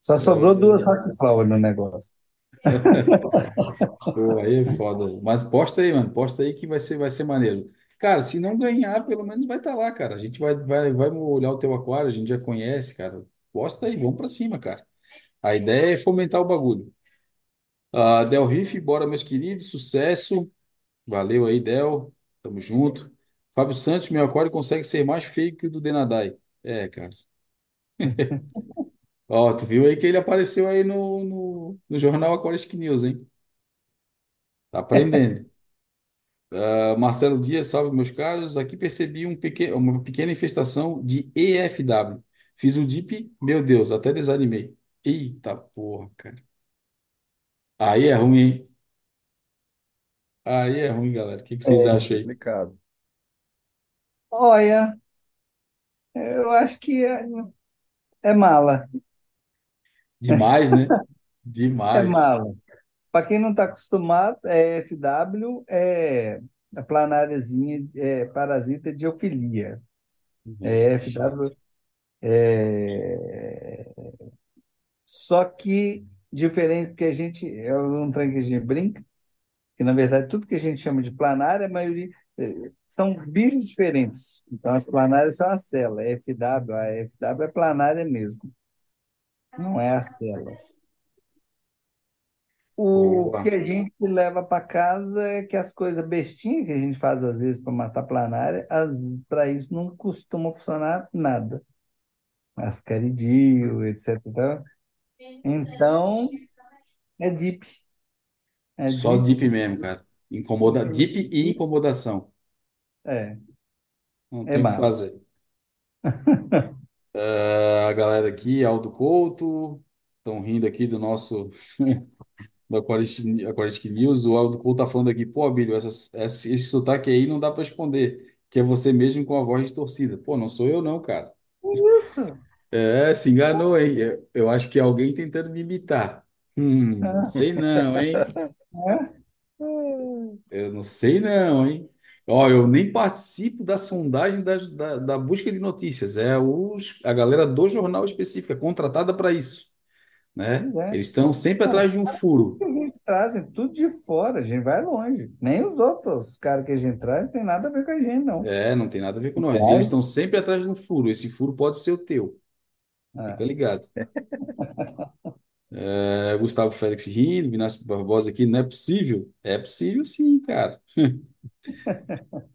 Só sobrou duas Rockflower no negócio. pô, aí é foda. Mas posta aí, mano. Posta aí que vai ser, vai ser maneiro. Cara, se não ganhar, pelo menos vai estar lá, cara. A gente vai, vai, vai olhar o teu aquário, a gente já conhece, cara. Posta aí, vamos pra cima, cara. A ideia é fomentar o bagulho. Ah, Del Riff, bora, meus queridos. Sucesso. Valeu aí, Del. Tamo junto. Fábio Santos, meu aquário consegue ser mais feio que o do Denadai. É, cara. Ó, tu viu aí que ele apareceu aí no, no, no jornal Aquaristic News, hein? Tá aprendendo. Ah, Marcelo Dias, salve, meus caros. Aqui percebi um peque... uma pequena infestação de EFW. Fiz o DIP, meu Deus, até desanimei. Eita porra, cara. Aí é ruim, hein? Aí é ruim, galera. O que que vocês é acham aí? complicado. Olha, eu acho que é, é mala. Demais, né? É Demais. mala. Para quem não está acostumado, é FW é a planáriazinha, é parasita de ofilia. É FW. É... Só que diferente, porque a gente, é um trem que a gente brinca, que na verdade tudo que a gente chama de planária, a maioria eh, são bichos diferentes. Então as planárias são a cela, a FW, a FW é planária mesmo, não é a cela. O Boa. que a gente leva para casa é que as coisas bestinhas que a gente faz às vezes para matar planária, para isso não costuma funcionar nada. Ascaridio, etc. Então, então é deep. É Só deep, deep mesmo, cara. Incomoda, deep e incomodação. é, Não é tem o que fazer. Ah, a galera aqui, Aldo Couto, estão rindo aqui do nosso da Aquaristic Aquaristic News. O Aldo Couto tá falando aqui, pô, Bílio, essas- esse, esse sotaque aí não dá para esconder, que é você mesmo com a voz distorcida. Pô, não sou eu não, cara. Isso. É, se enganou, hein? Eu, eu acho que é alguém tentando me imitar. Hum, não sei não, hein? É? Eu não sei não, hein? Ó, eu nem participo da sondagem das- da, da busca de notícias. É os, a galera do jornal específico, é contratada para isso, né? Pois é. Eles estão sempre Não, atrás de um furo. eles trazem tudo de fora, a gente vai longe. Nem os outros caras que a gente traz não tem nada a ver com a gente, não. É, não tem nada a ver com nós. E eles estão sempre atrás de um furo. Esse furo pode ser o teu. É. Fica ligado. É, Gustavo Félix rindo, Vinícius Barbosa aqui, não é possível? É possível sim, cara.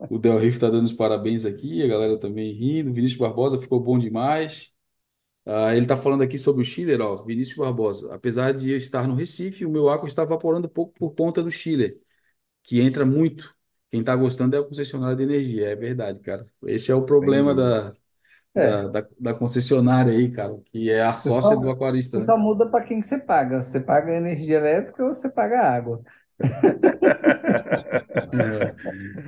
O Del Riff tá dando os parabéns aqui, a galera também rindo. Vinícius Barbosa ficou bom demais. Ah, ele tá falando aqui sobre o chiller, ó, Vinícius Barbosa. Apesar de eu estar no Recife, o meu água está evaporando pouco por conta do chiller, que entra muito. Quem tá gostando é a concessionária de energia, é verdade, cara. Esse é o problema da, É. da, da, da concessionária aí, cara, que é a Você sócia só, do aquarista, você né? só muda para quem você paga. Você paga energia elétrica ou você paga água.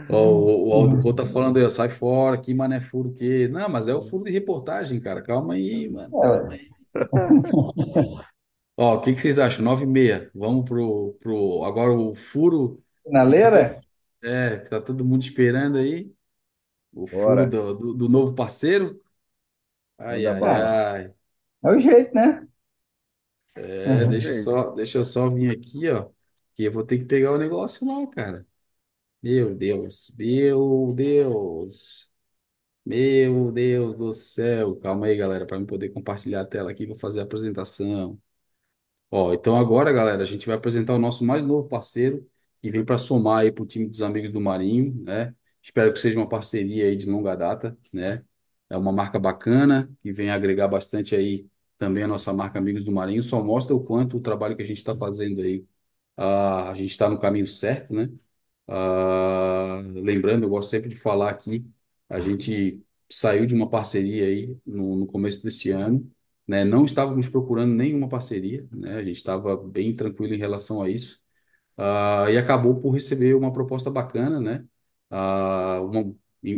Ó, o, o Aldo Couto tá falando aí, ó, sai fora, que mané furo o quê? Não, mas é o furo de reportagem, cara. Calma aí, mano. Calma É, aí. Ó, o que que vocês acham? 9 e meia. Vamos pro, pro agora o furo que tá, finaleira? é, que tá todo mundo esperando aí. O furo Bora. do, do, do novo parceiro. Ai, Manda ai, bala. ai. É o jeito, né? É, deixa Jeito. só, deixa eu só vir aqui, ó, que eu vou ter que pegar o negócio lá, cara. Meu Deus, meu Deus, meu Deus do céu. Calma aí, galera, para eu poder compartilhar a tela aqui, vou fazer a apresentação. Ó, então agora, galera, a gente vai apresentar o nosso mais novo parceiro, que vem para somar aí para o time dos Amigos do Marinho, né? Espero que seja uma parceria aí de longa data, né? É uma marca bacana, que vem agregar bastante aí também a nossa marca Amigos do Marinho, só mostra o quanto o trabalho que a gente está fazendo aí, ah, a gente está no caminho certo, né? Ah, lembrando, eu gosto sempre de falar aqui, a gente saiu de uma parceria aí no, no começo desse ano, né? Não estávamos procurando nenhuma parceria, né? A gente estava bem tranquilo em relação a isso. Ah, e acabou por receber uma proposta bacana, né? Ah, uma-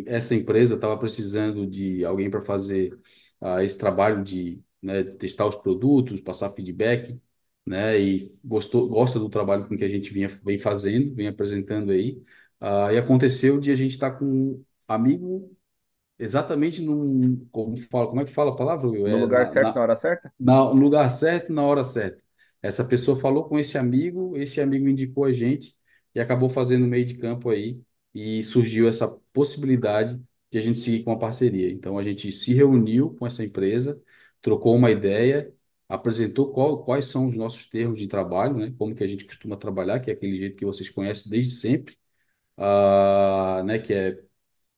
essa empresa estava precisando de alguém para fazer ah, esse trabalho de, né, testar os produtos, passar feedback, né? E gostou, gosta do trabalho com que a gente vinha, vem fazendo, vem apresentando aí. Ah, e aconteceu de a gente estar com um amigo exatamente num, como fala, como é que fala a palavra, Will? No É lugar na, certo, na na, hora certa? na- no lugar certo, na hora certa. Essa pessoa falou com esse amigo, esse amigo indicou a gente e acabou fazendo meio de campo aí e surgiu essa possibilidade de a gente seguir com a parceria. Então a gente se reuniu com essa empresa, trocou uma ideia, apresentou qual- quais são os nossos termos de trabalho, né? Como que a gente costuma trabalhar, que é aquele jeito que vocês conhecem desde sempre, ah, né? Que é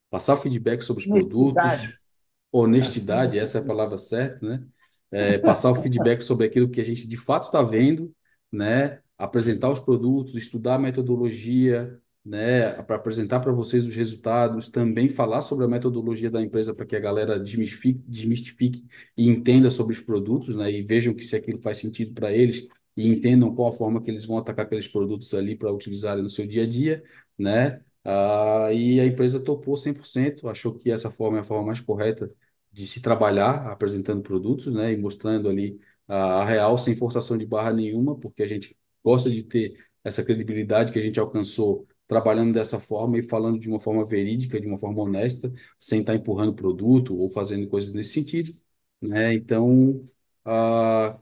passar feedback sobre os Honestidade. produtos, honestidade, Acima essa é a de palavra certa, né? É, passar o feedback sobre aquilo que a gente de fato está vendo, né? Apresentar os produtos, estudar a metodologia, né? Para apresentar para vocês os resultados, também falar sobre a metodologia da empresa para que a galera desmistifique, desmistifique e entenda sobre os produtos, né? E vejam que se aquilo faz sentido para eles e entendam qual a forma que eles vão atacar aqueles produtos ali para utilizarem no seu dia a dia, né? Ah, e a empresa topou 100%, achou que essa forma é a forma mais correta de se trabalhar, apresentando produtos, né, e mostrando ali a, a real sem forçação de barra nenhuma, porque a gente gosta de ter essa credibilidade que a gente alcançou trabalhando dessa forma e falando de uma forma verídica, de uma forma honesta, sem estar empurrando produto ou fazendo coisas nesse sentido, né? Então, ah,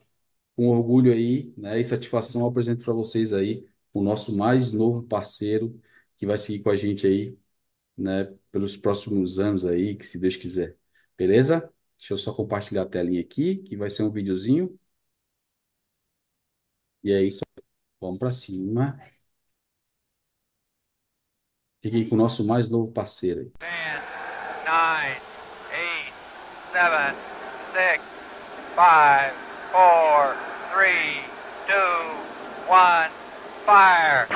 com orgulho aí, né, e satisfação, eu apresento para vocês aí o nosso mais novo parceiro que vai seguir com a gente aí, né, pelos próximos anos aí, que se Deus quiser. Beleza? Deixa eu só compartilhar a telinha aqui, que vai ser um videozinho. E é isso. Vamos para cima. Fiquem com o nosso mais novo parceiro aí. 10, 9, 8, 7, 6, 5, 4, 3, 2, 1, fire!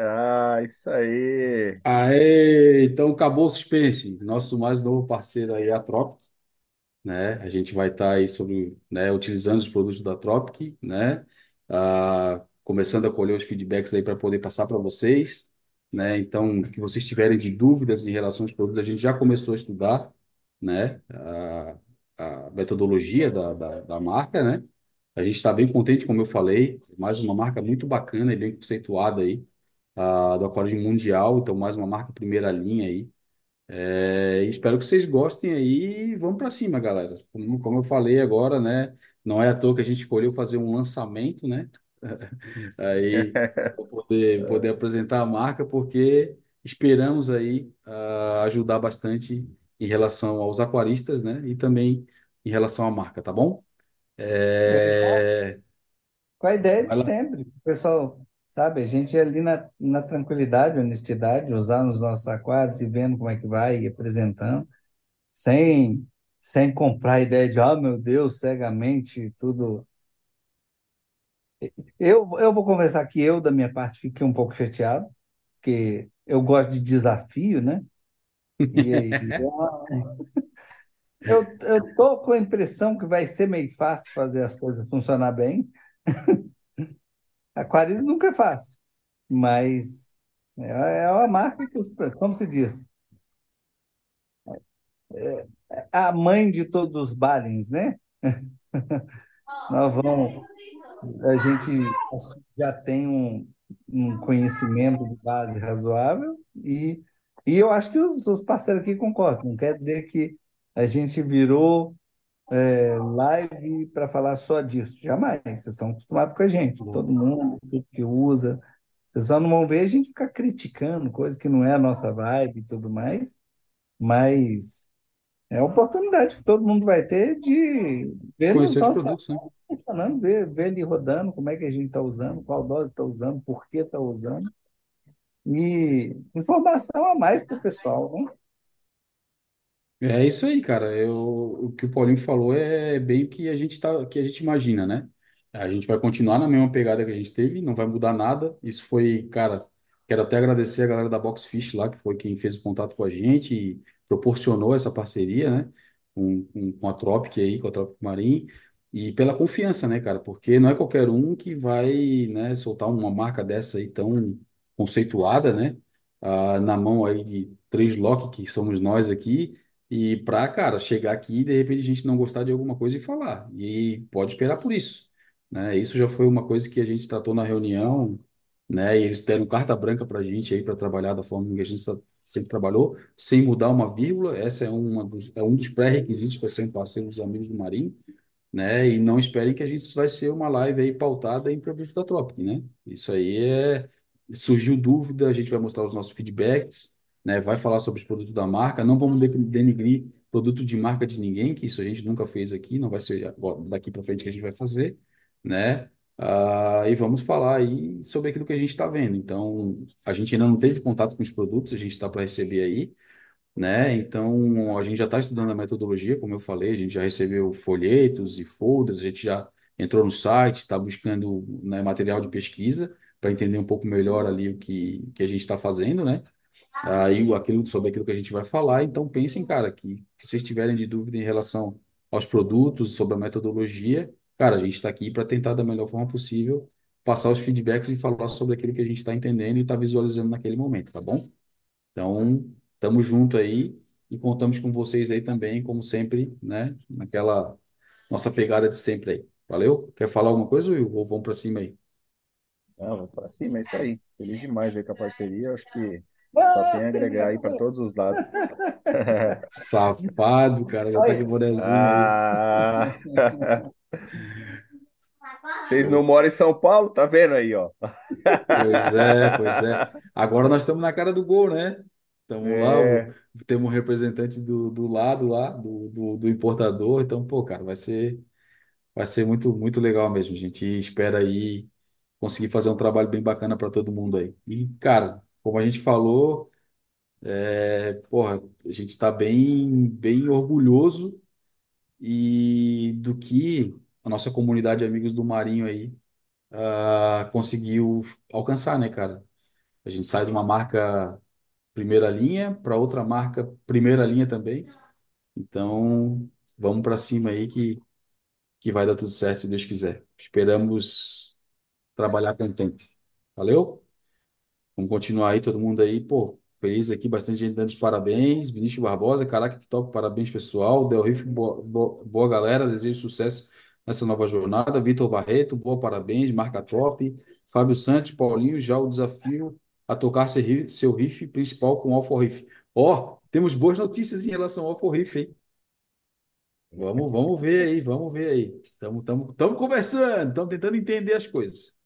Ah, isso aí. Aê, então acabou o suspense. Nosso mais novo parceiro aí é a Tropic, né? A gente vai estar aí sobre, né, utilizando os produtos da Tropic, né? Ah, começando a colher os feedbacks aí para poder passar para vocês, né? Então, que vocês tiverem de dúvidas em relação aos produtos, a gente já começou a estudar, né? A, a metodologia da, da, da marca, né? A gente está bem contente, como eu falei, mais uma marca muito bacana e bem conceituada aí, ah, do aquarismo mundial, então mais uma marca primeira linha aí. É, espero que vocês gostem aí e vamos para cima, galera. Como, como eu falei agora, né? Não é à toa que a gente escolheu fazer um lançamento, né? Aí, para poder, poder apresentar a marca, porque esperamos aí ah, ajudar bastante em relação aos aquaristas, né? E também em relação à marca, tá bom? É, Com a ideia de vai lá. sempre. O pessoal, sabe, a gente é ali na, na tranquilidade, honestidade, usar nos nossos aquários e vendo como é que vai, e apresentando, sem, sem comprar a ideia de, ah, meu Deus, cegamente, tudo. Eu, eu vou conversar que eu, da minha parte, fiquei um pouco chateado, porque eu gosto de desafio, né? E, eu, eu tô com a impressão que vai ser meio fácil fazer as coisas funcionar bem. Aquarismo nunca é fácil, mas é, é uma marca que, como se diz, é a mãe de todos os balens, né? Nós vamos, a gente já tem um, um conhecimento de base razoável e, e eu acho que os, os parceiros aqui concordam. Não quer dizer que a gente virou é, live para falar só disso. Jamais. Vocês estão acostumados com a gente, todo mundo, tudo que usa. Vocês só não vão ver a gente ficar criticando coisa que não é a nossa vibe e tudo mais, mas é a oportunidade que todo mundo vai ter de ver Conhecer os nossos produtos, né? funcionando, ver, ver ele rodando, como é que a gente está usando, qual dose está usando, por que está usando, e informação a mais para o pessoal, né? É isso aí, cara. Eu, o que o Paulinho falou é bem o que a gente tá, que a gente imagina, né? A gente vai continuar na mesma pegada que a gente teve, não vai mudar nada. Isso foi, cara, quero até agradecer a galera da Boxfish lá, que foi quem fez o contato com a gente e proporcionou essa parceria, né? Com, com, com a Tropic aí, com a Tropic Marim, e pela confiança, né, cara? Porque não é qualquer um que vai, né, soltar uma marca dessa aí tão conceituada, né? Ah, na mão aí de três Loki, que somos nós aqui e pra, cara, chegar aqui e de repente a gente não gostar de alguma coisa e falar. E pode esperar por isso, né? Isso já foi uma coisa que a gente tratou na reunião, né? E eles deram carta branca pra gente aí para trabalhar da forma que a gente sempre trabalhou, sem mudar uma vírgula. Essa é uma dos, é um dos pré-requisitos para ser um parceiro dos amigos do Marinho, né? E não esperem que a gente vai ser uma live aí pautada em produtos da Tropic, né? Isso aí é surgiu dúvida, a gente vai mostrar os nossos feedbacks, né? Vai falar sobre os produtos da marca, não vamos de- denigrir produto de marca de ninguém, que isso a gente nunca fez aqui, não vai ser agora- daqui para frente que a gente vai fazer, né? Ah, e vamos falar aí sobre aquilo que a gente está vendo. Então, a gente ainda não teve contato com os produtos, a gente está para receber aí né? Então, a gente já está estudando a metodologia, como eu falei, a gente já recebeu folhetos e folders, a gente já entrou no site, está buscando, né, material de pesquisa para entender um pouco melhor ali o que, que a gente está fazendo, né? Aí, aquilo, sobre aquilo que a gente vai falar. Então, pensem, cara, que se vocês tiverem de dúvida em relação aos produtos, sobre a metodologia, cara, a gente está aqui para tentar da melhor forma possível passar os feedbacks e falar sobre aquilo que a gente está entendendo e está visualizando naquele momento, tá bom? Então, tamo junto aí e contamos com vocês aí também, como sempre, né? Naquela nossa pegada de sempre aí. Valeu? Quer falar alguma coisa, Will? Ou vamos para cima aí? Não, vamos pra cima, é isso aí. Feliz demais aí com a parceria. Acho que só tem a agregar aí para todos os lados. Safado, cara, já tá olha, bonezinho aí. Ah, vocês não moram em São Paulo? Tá vendo aí, ó? Pois é, pois é. Agora nós estamos na cara do gol, né? Estamos lá, É, temos um representante do, do lado lá, do, do, do importador. Então, pô, cara, vai ser, vai ser muito, muito legal mesmo. A gente espera aí conseguir fazer um trabalho bem bacana para todo mundo aí. E, cara, como a gente falou, é, porra, a gente está bem, bem orgulhoso e do que a nossa comunidade de amigos do Marinho aí ah, conseguiu alcançar, né, cara? A gente sai de uma marca primeira linha para outra marca primeira linha também. Então, vamos para cima aí que, que vai dar tudo certo, se Deus quiser. Esperamos trabalhar contente. Valeu? Vamos continuar aí, todo mundo aí, pô, feliz aqui, bastante gente dando os parabéns. Vinícius Barbosa, caraca, que top, parabéns, pessoal. Del Riff, boa, boa, boa galera, desejo sucesso nessa nova jornada. Vitor Barreto, boa, parabéns, marca top. Fábio Santos, Paulinho, já o desafio a tocar seu riff, seu riff principal com o Alfa Riff. Ó, temos boas notícias em relação ao Alfa Riff, hein? Vamos, vamos ver aí, vamos ver aí. Estamos conversando, estamos tentando entender as coisas.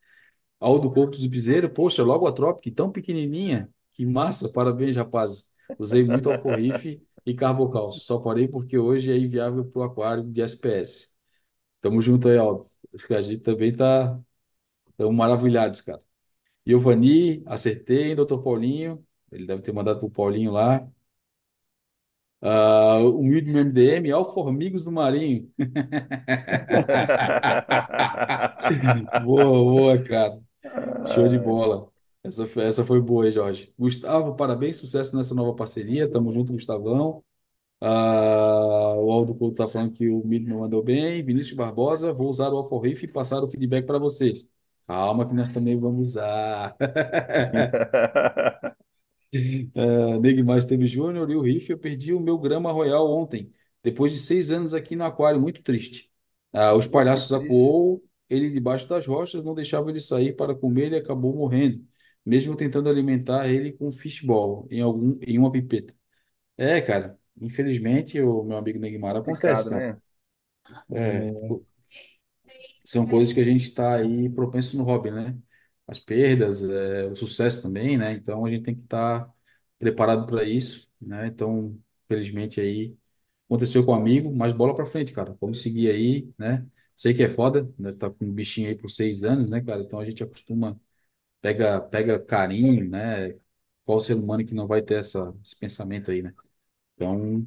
Aldo Couto de Piseiro, poxa, logo a Tropic, tão pequenininha, que massa, parabéns, rapaz. Usei muito alforrife e carbocálcio, só parei porque hoje é inviável para o aquário de SPS. Tamo junto aí, Aldo. Acho que a gente também tá, tamo maravilhados, cara. Giovanni, acertei, doutor Paulinho, ele deve ter mandado pro Paulinho lá. Ah, humilde MDM, Alformigos do Marinho. Boa, boa, cara. Show de bola. Essa foi, essa foi boa Jorge. Gustavo, parabéns, sucesso nessa nova parceria. Tamo junto, Gustavão. Ah, o Aldo Couto tá falando que o Mid não mandou bem. Vinícius Barbosa, vou usar o Alforrife e passar o feedback para vocês. Calma que nós também vamos usar. Ah, Neguimar Esteves Júnior e o Riff, eu perdi o meu grama royal ontem, depois de seis anos aqui no aquário, muito triste. Ah, os Pô, que palhaços triste. acuou ele debaixo das rochas, não deixava ele sair para comer e acabou morrendo, mesmo tentando alimentar ele com fishball em algum em uma pipeta. É, cara, infelizmente, o meu amigo Neguimar acontece, Complicado, cara. né? É, são coisas que a gente está aí propenso no hobby, né? As perdas, é, o sucesso também, né? Então a gente tem que estar preparado para isso, né? Então, felizmente aí aconteceu com um amigo, mas bola para frente, cara. Vamos seguir aí, né? Sei que é foda, né? Tá com um bichinho aí por seis anos, né, cara? Então a gente acostuma, pega, pega carinho, né? Qual ser humano que não vai ter essa, esse pensamento aí, né? Então,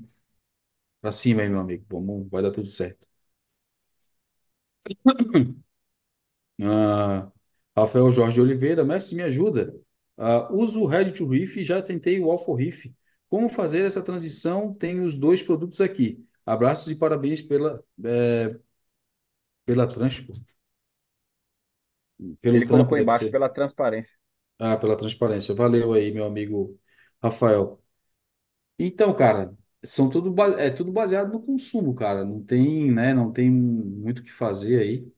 pra cima aí, meu amigo. Vamos, vai dar tudo certo. Ah, Rafael Jorge Oliveira, mestre, me ajuda. Ah, uso o Ready to Riff e já tentei o Alpha Riff. Como fazer essa transição? Tenho os dois produtos aqui. Abraços e parabéns pela, eh, pela transpo, pelo Ele trampo, colocou deve embaixo ser. pela transparência. Ah, pela transparência. Valeu aí, meu amigo Rafael. Então, cara, são tudo, ba- é tudo baseado no consumo, cara. Não tem, né? Não tem muito o que fazer aí.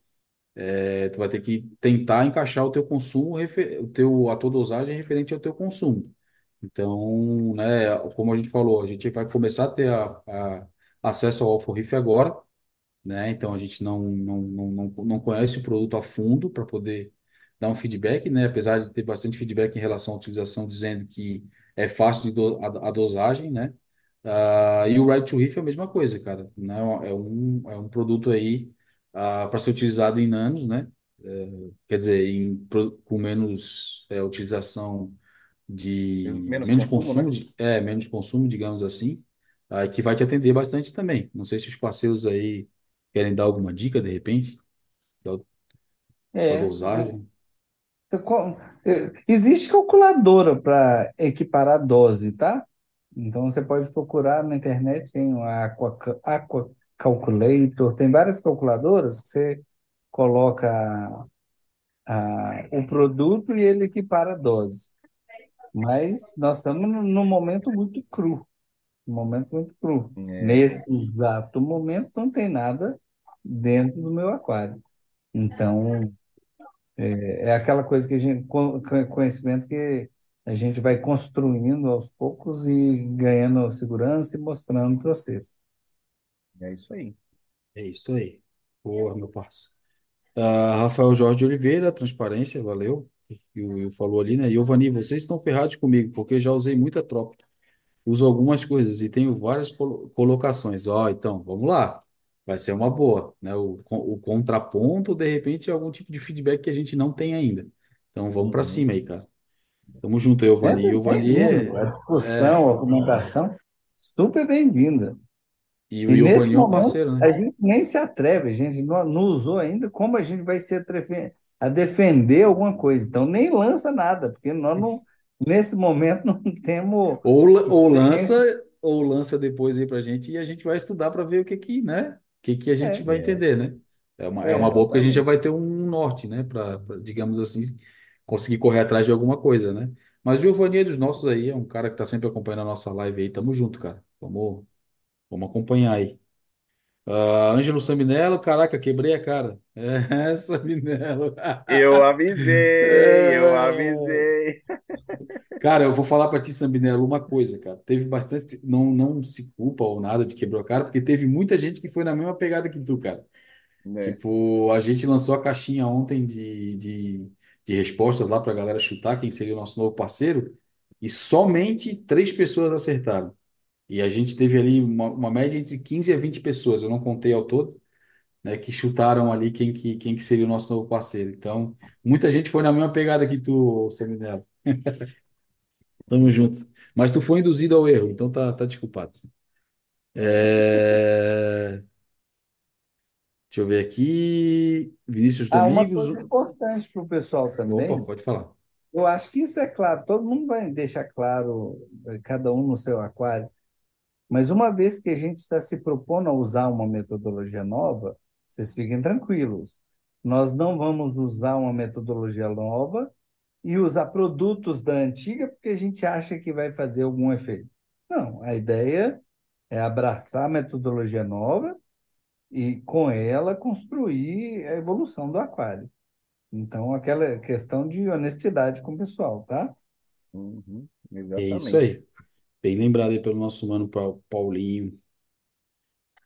É, tu vai ter que tentar encaixar o teu consumo, refe- o teu, a tua dosagem referente ao teu consumo. Então, né, como a gente falou, a gente vai começar a ter a, a- acesso ao Alpha Riff agora, né? Então a gente não, não, não, não, não conhece o produto a fundo para poder dar um feedback, né? Apesar de ter bastante feedback em relação à utilização, dizendo que é fácil de do, a, a dosagem, né? Ah, e o Right to Reef é a mesma coisa, cara, né? É um, é um produto aí para ser utilizado em nanos, né? É, quer dizer, em, com menos é, utilização de Menos menos consumo, consumo, né? de, é, menos consumo, digamos assim, ah, que vai te atender bastante também. Não sei se os parceiros aí Querem dar alguma dica, de repente? Da É, dosagem? eu co- é, existe calculadora para equiparar a dose, tá? Então você pode procurar na internet, tem o Aqua, Aqua Calculator, tem várias calculadoras que você coloca a, o produto e ele equipara a dose. Mas nós estamos num momento muito cru, um momento muito cru. É, Nesse exato momento não tem nada dentro do meu aquário. Então, é aquela coisa que a gente, co- co- conhecimento que a gente vai construindo aos poucos e ganhando segurança e mostrando o processo. é isso aí. É isso aí. Porra, meu parceiro. Ah, Rafael Jorge Oliveira, transparência, valeu. E o Will falou ali, né? E Vani, vocês estão ferrados comigo, porque já usei muita tropa. Uso algumas coisas e tenho várias colo- colocações. Ó, então, vamos lá. Vai ser uma boa, né? O, con- o contraponto, de repente, é algum tipo de feedback que a gente não tem ainda. Então, vamos para cima aí, cara. Tamo junto, Giovanni. Sempre Giovanni bem-vindo. é, A é, discussão, a argumentação, super bem-vinda. e o E nesse Giovanni é um momento, parceiro, né? a gente nem se atreve, a gente não, não usou ainda como a gente vai se atrever a defender alguma coisa. Então, nem lança nada, porque nós não, nesse momento não temos Ou, ou lança, ou lança depois aí pra gente e a gente vai estudar para ver o que que, né? O que que a gente É, vai É, entender, né? É uma, é é, uma boa porque a gente já vai ter um norte, né? Para, digamos assim, conseguir correr atrás de alguma coisa, né? Mas o Giovanni é dos nossos aí, é um cara que tá sempre acompanhando a nossa live aí. Tamo junto, cara. Vamos, vamos acompanhar aí. Ah, Ângelo Saminello, caraca, quebrei a cara. É, Saminello. Eu avisei, eu avisei. Cara, eu vou falar pra ti, Sambinello, uma coisa, cara. Teve bastante. Não, não se culpa ou nada de quebrou a cara, porque teve muita gente que foi na mesma pegada que tu, cara. Né? Tipo, a gente lançou a caixinha ontem de, de, de respostas lá pra galera chutar quem seria o nosso novo parceiro, e somente três pessoas acertaram. E a gente teve ali uma, uma média entre 15 a 20 pessoas, eu não contei ao todo, né, que chutaram ali quem que, quem que seria o nosso novo parceiro. Então, muita gente foi na mesma pegada que tu, Sambinello. Tamo junto. Mas tu foi induzido ao erro, então tá, tá desculpado. É, Deixa eu ver aqui. Vinícius Ah, uma Domingos. coisa importante para o pessoal Opa, também, pode falar. eu acho que isso é claro, todo mundo vai deixar claro, eh, cada um no seu aquário, mas uma vez que a gente está se propondo a usar uma metodologia nova, vocês fiquem tranquilos. Nós não vamos usar uma metodologia nova e usar produtos da antiga porque a gente acha que vai fazer algum efeito. Não, a ideia é abraçar a metodologia nova e, com ela, construir a evolução do aquário. Então, aquela questão de honestidade com o pessoal, tá? Uhum, É isso aí. Bem lembrado aí pelo nosso mano Pa- Paulinho.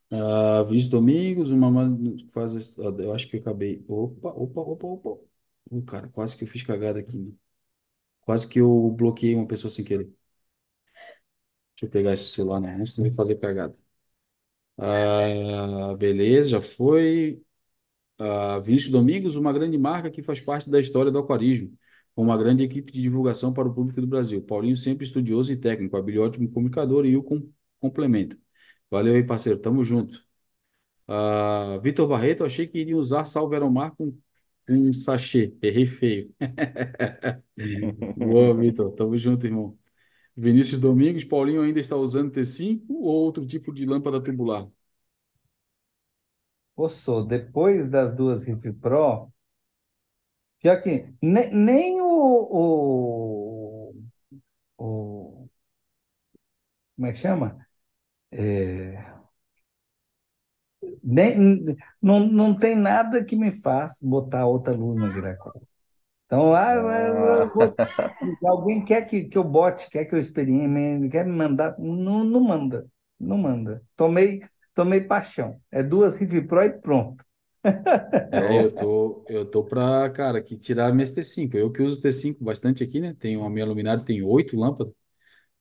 Ah, Vinícius Domingos, uma mano que faz. Eu acho que eu acabei. Opa, opa, opa, opa. Uh, cara, quase que eu fiz cagada aqui? Quase que eu bloqueei uma pessoa sem querer. Deixa eu pegar esse celular, né? Antes de eu fazer cagada. Ah, beleza, já foi. A Vinícius Domingos, uma grande marca que faz parte da história do aquarismo, com uma grande equipe de divulgação para o público do Brasil. Paulinho sempre estudioso e técnico, Abílio ótimo comunicador e o com, complementa. Valeu aí, parceiro, tamo junto. Ah, Vitor Barreto, achei que iria usar Salve Aeromar com um sachê, errei feio. Boa, Vitor, tamo junto, irmão. Vinícius Domingos, Paulinho ainda está usando T5 ou outro tipo de lâmpada tubular? Sô, depois das duas Riff Pro, pior que ne- nem o, o, o- como é que chama? É, nem, não, não tem nada que me faz botar outra luz na aquário. Então, ah, eu Ah, vou- alguém quer que, que eu bote, quer que eu experimente, quer me mandar, não, não manda, não manda. Tomei, tomei paixão. É duas Riff Pro e pronto. É, eu tô, eu tô pra, cara, que tirar minhas T5. Eu que uso T5 bastante aqui, né? Tenho a minha luminária tem oito lâmpadas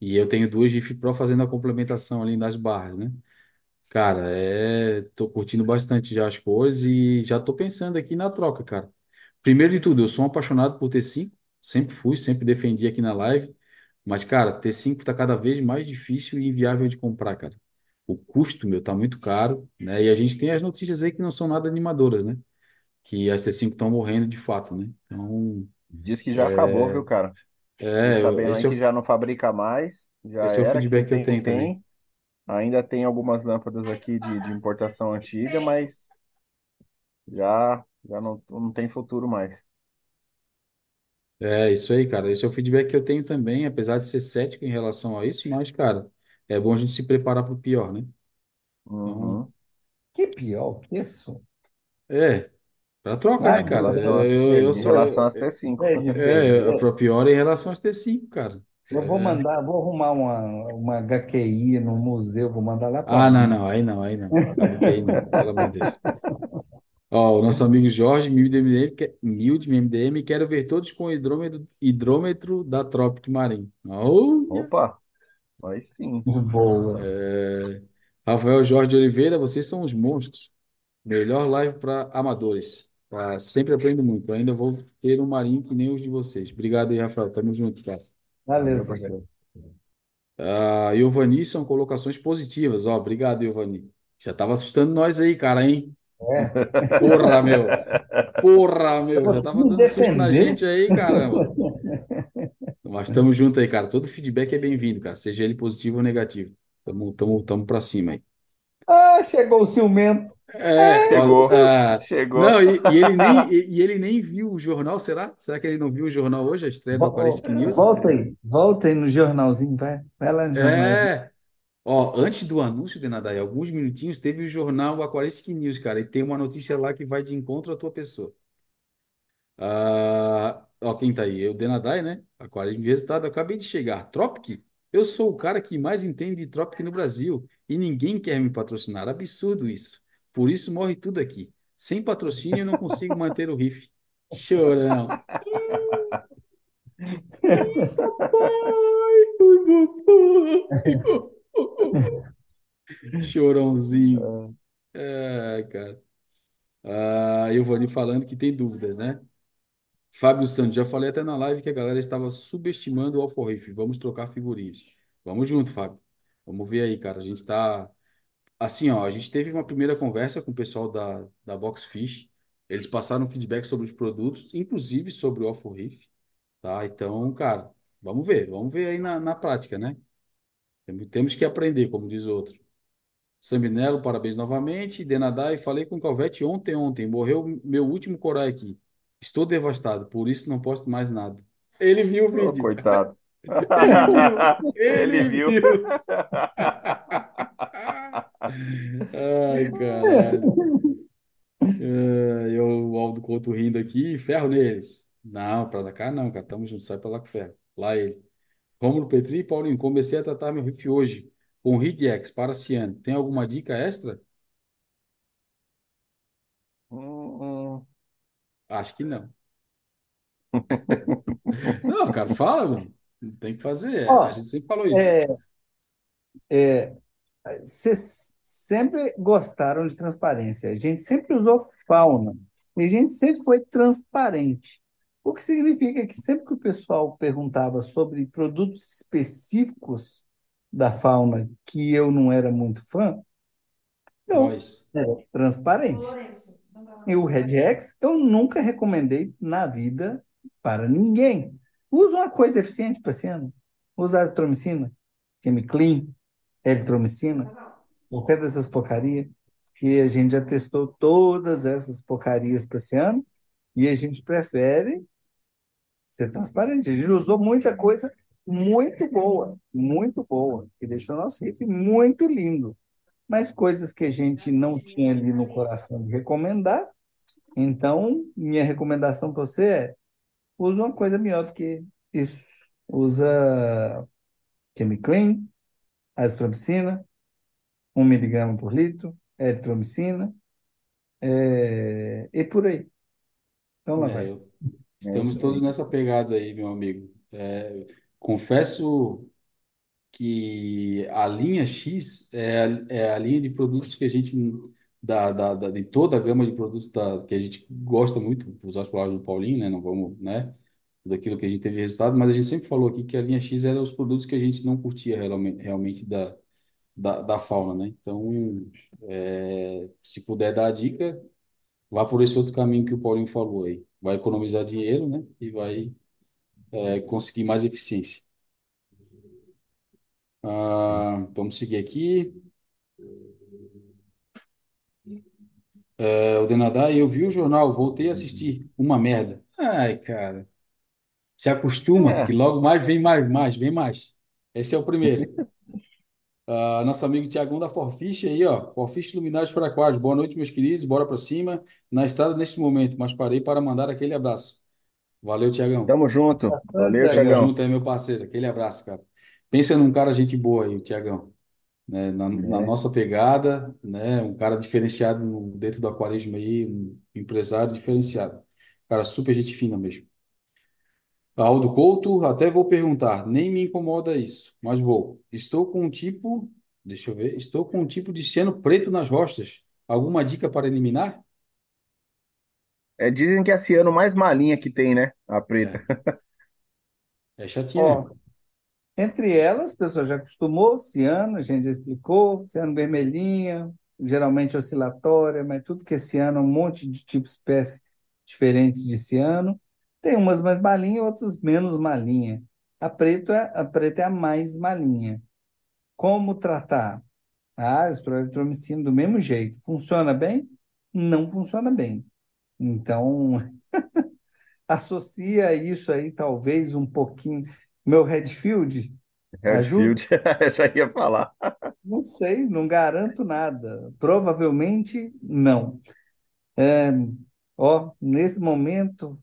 e eu tenho duas GIF Pro fazendo a complementação ali nas barras, né? Cara, é, tô curtindo bastante já as cores e já tô pensando aqui na troca, cara. Primeiro de tudo, eu sou um apaixonado por T5, sempre fui, sempre defendi aqui na live, mas, cara, T5 tá cada vez mais difícil e inviável de comprar, cara. O custo, meu, tá muito caro, né? E a gente tem as notícias aí que não são nada animadoras, né? que as T5 estão morrendo de fato, né? Então, diz que já acabou, viu, cara? Fiquei é, eu- sabendo aí esse é que o, já não fabrica mais, já esse é o era. Quem feedback que eu tem, tenho também. tem. Ainda tem algumas lâmpadas aqui de, de importação antiga, mas já, já não, não tem futuro mais. É isso aí, cara. Esse é o feedback que eu tenho também, apesar de ser cético em relação a isso, mas, cara, é bom a gente se preparar para o pior, né? Então, Uhum. Que pior que isso? é, para troca, Ah, né, Em cara? relação, Eu, a, eu, eu em só. relação às T5, com é. É, para pior é em relação às T5, cara. Eu vou É. mandar, vou arrumar uma, uma HQI no museu, vou mandar lá para Ah, não, não, aí não, aí não. Não, pelo amor de Deus. Ó, o nosso amigo Jorge, mil de MDM, que- mil de MDM, quero ver todos com hidrômetro, hidrômetro da Tropic Marine. Olha! Opa, aí sim. Boa. É, Rafael Jorge de Oliveira, vocês são os monstros. Melhor live para amadores. Tá? Sempre aprendo muito. Ainda vou ter um marinho que nem os de vocês. Obrigado aí, Rafael. Tamo junto, cara. Valeu, Beleza, parceiro. Ah, Iovani são colocações positivas. Ó, obrigado, Iovani. Já tava assustando nós aí, cara, hein? É. Porra, meu. Porra, meu. Já Vou tava me dando susto na gente aí, caramba. Mas estamos juntos aí, cara. Todo feedback é bem-vindo, cara. Seja ele positivo ou negativo. Tamo, tamo, tamo pra cima aí. Ah, chegou o ciumento. É, Chegou, ó, ah, chegou. não, e, e ele nem, e, e ele nem viu o jornal, será? Será que ele não viu o jornal hoje, a estreia do Aquaristic News? Volta aí, volta aí no jornalzinho, vai, vai lá no jornalzinho. É, ó, antes do anúncio de Nadai, alguns minutinhos, teve o jornal Aquaristic News, cara, e tem uma notícia lá que vai de encontro à tua pessoa. Ah, ó, quem tá aí? Eu, Denadai, né? Aquarismo de resultado, acabei de chegar. Tropic? Eu sou o cara que mais entende de Tropic no Brasil e ninguém quer me patrocinar. Absurdo isso. Por isso morre tudo aqui. Sem patrocínio eu não consigo manter o riff. Chorão. Chorãozinho. É, cara. Ah, eu vou ali falando que tem dúvidas, né? Fábio Santos, já falei até na live que a galera estava subestimando o Alforrife. Vamos trocar figurinhas. Vamos junto, Fábio. Vamos ver aí, cara. A gente tá. Assim, ó, a gente teve uma primeira conversa com o pessoal da, da Boxfish. Eles passaram feedback sobre os produtos, inclusive sobre o Alforrife, tá? Então, cara, vamos ver. Vamos ver aí na, na prática, né? Temos que aprender, como diz outro. Sambinello, parabéns novamente. Denadai, falei com o Calvete ontem, ontem. Morreu meu último corai aqui. Estou devastado, por isso não posto mais nada. Ele viu o vídeo. coitado. Ele Ele viu. viu. Ai, caralho. Ai, eu, o Aldo Couto rindo aqui, ferro neles. Não, pra cá não, cara. Tamo junto, sai pra lá com ferro. Lá ele. Rômulo Petri, Paulinho, comecei a tratar meu riff hoje com Ridgex para Ciano. Tem alguma dica extra? Hum, hum. Acho que não. Não, cara, fala, mano. Tem que fazer. A Ó, gente sempre falou isso. é, é, vocês sempre gostaram de transparência. A gente sempre usou fauna. E a gente sempre foi transparente. O que significa que sempre que o pessoal perguntava sobre produtos específicos da fauna que eu não era muito fã, eu Nós. era transparente. E o Red X eu nunca recomendei na vida para ninguém. Usa uma coisa eficiente para ano. Usa azitromicina, Chemiclean, eritromicina, qualquer dessas porcarias, que a gente já testou todas essas porcarias para esse ano e a gente prefere ser transparente. A gente usou muita coisa muito boa, muito boa, que deixou nosso riff muito lindo. Mas coisas que a gente não tinha ali no coração de recomendar. Então, minha recomendação para você é: usa uma coisa melhor do que isso. Usa Chemiclean, azitromicina, 1 miligrama por litro, eritromicina, é, e por aí. Então lá É, vai. eu- estamos isso todos nessa pegada aí, meu amigo. É, confesso que a linha X é, é a linha de produtos que a gente, da, da, da- de toda a gama de produtos da, que a gente gosta muito, vou usar as palavras do Paulinho, né? Não vamos, né? Tudo aquilo que a gente teve resultado, mas a gente sempre falou aqui que a linha X era os produtos que a gente não curtia realmente, realmente da, da, da fauna, né? Então, é, se puder dar a dica, vá por esse outro caminho que o Paulinho falou aí. Vai economizar dinheiro, né? E vai, é, conseguir mais eficiência. Ah, vamos seguir aqui. É, o Denadai, eu vi o jornal, voltei a assistir. Uma merda. Ai, cara. Se acostuma, É, que logo mais vem mais, mais, vem mais. Esse é o primeiro. Ah, nosso amigo Tiagão da Forfish aí, ó. Forfish Luminários para Aquários. Boa noite, meus queridos. Bora para cima. Na estrada neste momento, mas parei para mandar aquele abraço. Valeu, Tiagão. tamo junto. Valeu, Tiagão. Tamo Tiagão. junto aí, meu parceiro. Aquele abraço, cara. Pensa num cara gente boa aí, o Tiagão. Né? Na, na É. nossa pegada, né? Um cara diferenciado no- dentro do aquarismo aí, um empresário diferenciado. Cara super gente fina mesmo. Aldo Couto, até vou perguntar, nem me incomoda isso, mas vou. Estou com um tipo, deixa eu ver, estou com um tipo de ciano preto nas rostas. Alguma dica para eliminar? É, dizem que é a ciano mais malinha que tem, né? A preta. É, é chatinho Ó, mesmo. Entre elas, a pessoa já acostumou, ciano, a gente já explicou, ciano vermelhinha, geralmente oscilatória, mas tudo que é ciano, um monte de tipo espécie diferente de ciano. Tem umas mais malinhas, outras menos malinha. A preta, é- a preta é a mais malinha. Como tratar? Ah, estrogenitromicina do mesmo jeito. Funciona bem? Não funciona bem. Então, associa isso aí, talvez, um pouquinho. Meu Redfield? Redfield, já ia falar. Não sei, não garanto nada. Provavelmente não. É, ó, nesse momento,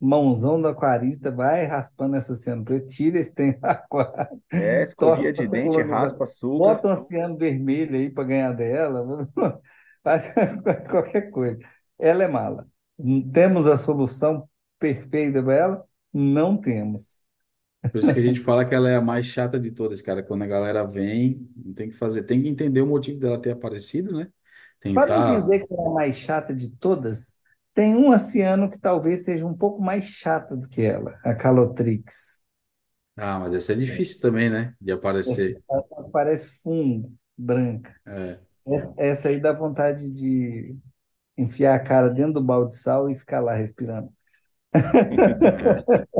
mãozão do aquarista vai raspando essa ciano preta, tira esse trem do aquário, É, de dente, colonização, raspa, suga. bota um ciano vermelho aí para ganhar dela, faz qualquer coisa. Ela é mala. Temos a solução perfeita para ela? Não temos. Por isso que a gente fala que ela é a mais chata de todas, cara. Quando a galera vem, não tem que fazer, tem que entender o motivo dela ter aparecido, né? Para não Tentar. dizer que ela é a mais chata de todas, tem um oceano que talvez seja um pouco mais chata do que ela, a Calotrix. Ah, mas essa é difícil também, né? De Essa aparecer. ela parece fungo, branca. É. Essa, essa aí dá vontade de enfiar a cara dentro do balde de sal e ficar lá respirando. É.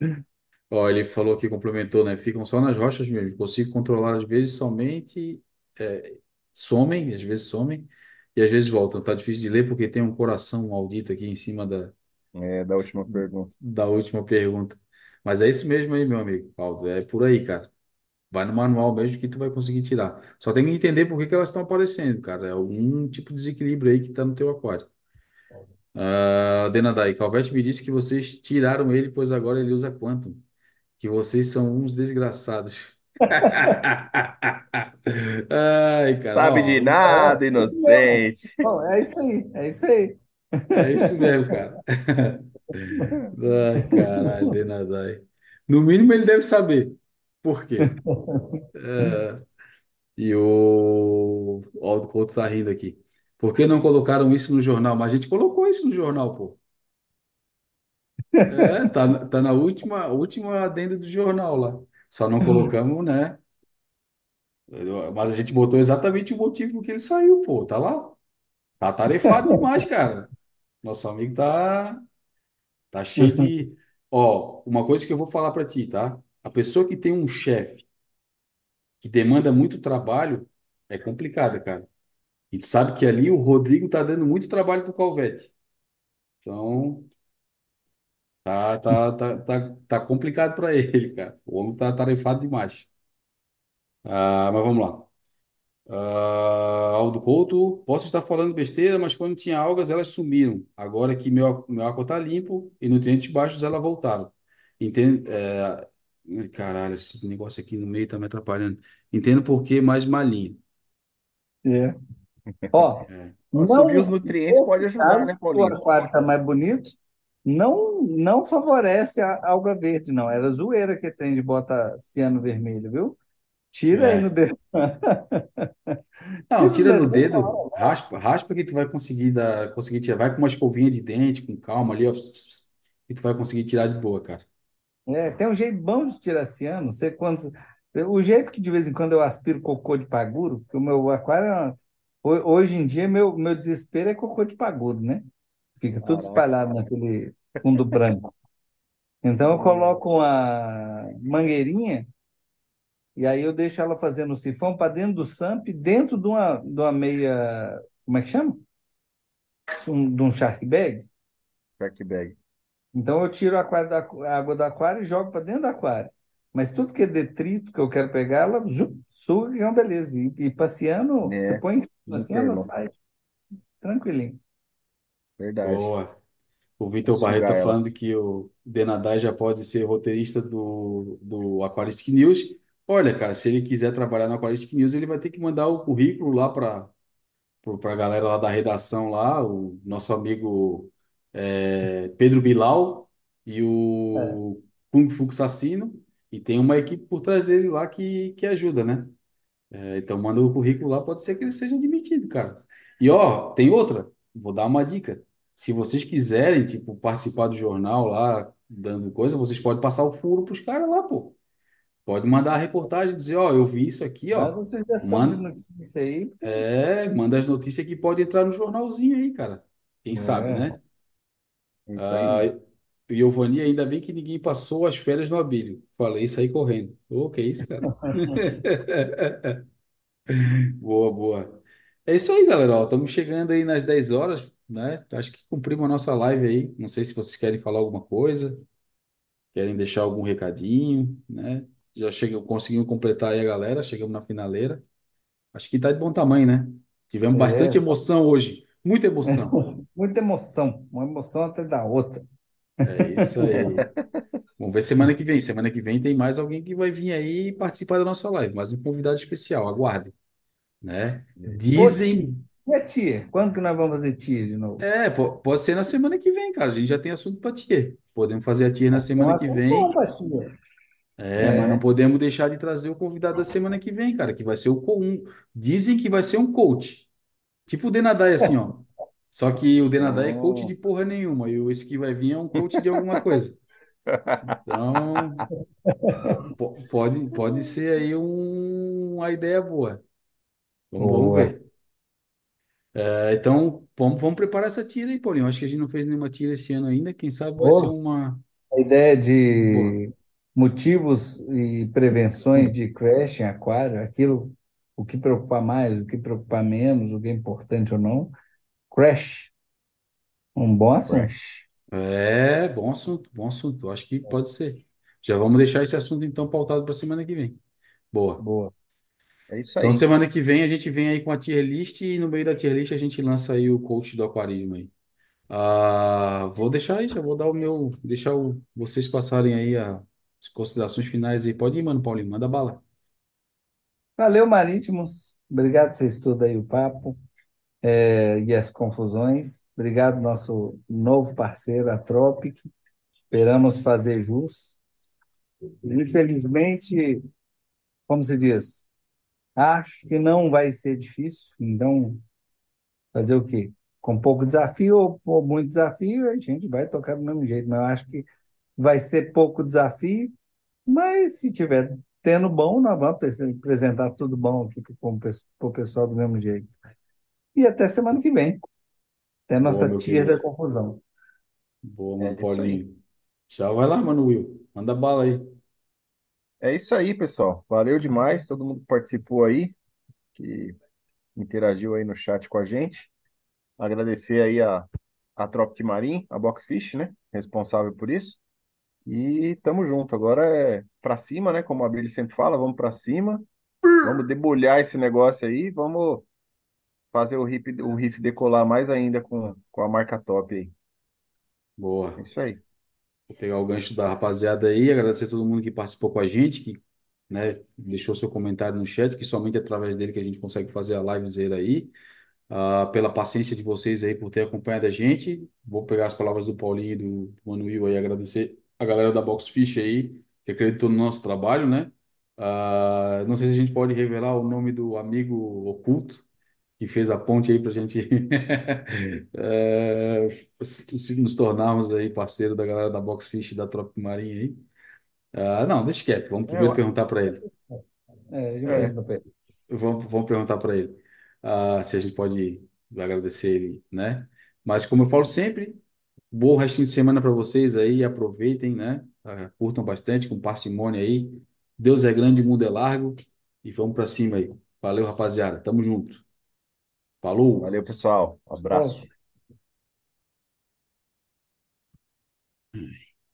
Ó, ele falou que complementou, né? Ficam só nas rochas mesmo. Consigo controlar às vezes somente, é, somem, às vezes somem e às vezes voltam. Tá difícil de ler porque tem um coração maldito aqui em cima da, É, da última pergunta. da última pergunta. Mas é isso mesmo aí, meu amigo, Paulo. É por aí, cara. Vai no manual mesmo que tu vai conseguir tirar. Só tem que entender por que que elas estão aparecendo, cara. É algum tipo de desequilíbrio aí que tá no teu aquário. Ah, Denadai, Calvete me disse que vocês tiraram ele, pois agora ele usa Quantum. Que vocês são uns desgraçados. Ai, cara, Sabe de ó, nada, É isso mesmo. inocente. Bom, é isso aí, é isso aí. é isso mesmo, cara. Ai, caralho, Denadai. No mínimo ele deve saber por quê. É, e o ó, o Couto tá rindo aqui. Por que não colocaram isso no jornal? Mas a gente colocou isso no jornal, pô. É, tá, tá na última, última adenda do jornal lá. Só não colocamos, né? Mas a gente botou exatamente o motivo que ele saiu, pô. Tá lá. Tá tarefado demais, cara. Nosso amigo tá, tá cheio de. Ó, uma coisa que eu vou falar pra ti, tá? A pessoa que tem um chefe que demanda muito trabalho é complicada, cara. E tu sabe que ali o Rodrigo tá dando muito trabalho pro Calvete. Então, tá, tá, tá, tá, tá complicado pra ele, cara. O homem tá tarefado demais. Ah, mas vamos lá. Ah, Aldo Couto, posso estar falando besteira, mas quando tinha algas, elas sumiram. Agora que meu, meu água está limpo e nutrientes baixos, elas voltaram. Entendo, é, caralho, esse negócio aqui no meio está me atrapalhando. Entendo por que mais malinho. É. Ó, É. Os não, nutrientes pode nesse ajudar, caso, né, o Paulinho? aquário está mais bonito, não, não favorece a alga verde, não. Era zoeira que tem de botar ciano vermelho, viu? Tira aí no É. dedo. Não, Tira tira no no dedo. dedo, raspa, raspa que tu vai conseguir dar, conseguir tirar. Vai com uma escovinha de dente, com calma ali, ó, e tu vai conseguir tirar de boa, cara. É, tem um jeito bom de tirar ciano. Não sei quantos. O jeito que de vez em quando eu aspiro cocô de paguro, porque o meu aquário, é hoje em dia, meu, meu desespero é cocô de paguro, né? Fica tudo Caraca. espalhado naquele fundo branco. Então eu coloco uma mangueirinha e aí eu deixo ela fazendo o sifão para dentro do SAMP, dentro de uma, de uma meia. Como é que chama? Um- de um shark bag. Shark bag. Então eu tiro a, aquário da- a água do aquário e jogo para dentro do aquário. Mas tudo que é detrito que eu quero pegar, ela suga, que é uma beleza. E, e passeando, É, você põe em cima assim, ela sai tranquilinho. Verdade. Boa. O Vitor Sugar Barreto tá elas. falando que o Denadai já pode ser roteirista do, do Aquaristic News. Olha, cara, se ele quiser trabalhar no Aquaristic News, ele vai ter que mandar o currículo lá para para a galera lá da redação lá, o nosso amigo é, Pedro Bilal e É. o Kung Fu Assassino, e tem uma equipe por trás dele lá que, que ajuda, né? É, então manda o currículo lá, pode ser que ele seja admitido, cara. E ó, tem outra, vou dar uma dica. Se vocês quiserem, tipo, participar do jornal lá, dando coisa, vocês podem passar o furo pros caras lá, pô. Pode mandar a reportagem, dizer, ó, eu vi isso aqui, Mas ó. a sugestão de Manda, notícia aí, é, manda as notícias que pode entrar no jornalzinho aí, cara. Quem sabe, é, né? É Isso Ah, Giovanni, ainda bem que ninguém passou as férias no Abílio. Falei isso aí correndo. Ô, que isso, cara? Boa, boa. É isso aí, galera. Estamos chegando aí nas 10 horas, né? Acho que cumprimos a nossa live aí. Não sei se vocês querem falar alguma coisa, querem deixar algum recadinho, né? Já chegou, conseguimos completar aí a galera, chegamos na finaleira. Acho que tá de bom tamanho, né? Tivemos é, bastante emoção hoje. Muita emoção. muita emoção, uma emoção até da outra. É isso aí. Vamos ver semana que vem. Semana que vem tem mais alguém que vai vir aí participar da nossa live, mais um convidado especial. Aguardem, né? Dizem. E a tia? Quando que nós vamos fazer tia de novo? É, po- pode ser na semana que vem, cara. A gente já tem assunto para tia. Podemos fazer a tia na semana que bom vem. pra tia. É, mas não É, podemos deixar de trazer o convidado da semana que vem, cara, que vai ser o co- um. Dizem que vai ser um coach. Tipo o Denadai, assim, ó. Só que o Denadai é coach de porra nenhuma. E o esse que vai vir é um coach de alguma coisa. Então, po- pode, pode ser aí um- uma ideia boa. Vamos, vamos boa. ver. É, então, vamos, vamos preparar essa tira aí, Paulinho. Acho que a gente não fez nenhuma tira esse ano ainda. Quem sabe vai ser uma. a ideia Boa. de motivos e prevenções de crash em aquário, aquilo, o que preocupar mais, o que preocupar menos, o que é importante ou não. Crash, um bom assunto. É, bom assunto, bom assunto. Acho que pode ser. Já vamos deixar esse assunto então pautado para semana que vem. Boa. Boa. É isso Então, aí. semana que vem a gente vem aí com a tier list e no meio da tier list a gente lança aí o coach do aquarismo aí. Ah, vou deixar aí, já vou dar o meu, deixar o, vocês passarem aí a- as considerações finais aí. Pode ir, mano, Paulinho, manda bala. Valeu, Marítimos. Obrigado vocês tudo aí, o papo é, e as confusões. Obrigado, nosso novo parceiro, a Tropic. Esperamos fazer jus. Infelizmente, como se diz, acho que não vai ser difícil, então fazer o quê? Com pouco desafio ou muito desafio, a gente vai tocar do mesmo jeito, mas eu acho que vai ser pouco desafio, mas se tiver tendo bom, nós vamos apre- apresentar tudo bom aqui para o pessoal do mesmo jeito. E até semana que vem, até Boa, nossa meu tia da confusão. Boa, É mano, aí. Paulinho. Tchau, vai lá, mano, Will. Manda bala aí. É isso aí, pessoal. Valeu demais, todo mundo que participou aí, que interagiu aí no chat com a gente. Agradecer aí a, a Tropic Marim, a Boxfish, né? Responsável por isso. E tamo junto. Agora é pra cima, né? Como a Billy sempre fala, vamos pra cima. Vamos debulhar esse negócio aí. Vamos fazer o riff, o riff decolar mais ainda com, com a marca top aí. Boa. É isso aí. Vou pegar o gancho da rapaziada aí, agradecer a todo mundo que participou com a gente, que, né, deixou seu comentário no chat, que somente através dele que a gente consegue fazer a livezeira aí. Ah, pela paciência de vocês aí por ter acompanhado a gente. Vou pegar as palavras do Paulinho e do, Manuel aí, agradecer a galera da Boxfish aí, que acreditou no nosso trabalho, né? Ah, não sei se a gente pode revelar o nome do amigo oculto que fez a ponte aí para a gente se nos tornarmos aí parceiro da galera da Boxfish e da Tropic Marinha aí. Ah, não, deixa quieto, vamos É, primeiro eu- perguntar para ele. É, é. Vamos, vamos perguntar para ele ah, se a gente pode agradecer ele, né? Mas como eu falo sempre, bom restinho de semana para vocês aí, aproveitem, né? Ah, curtam bastante, com parcimônia aí. Deus é grande, o mundo é largo e vamos para cima aí. Valeu, rapaziada. Tamo junto. Falou! Valeu, pessoal. Um abraço. Bom.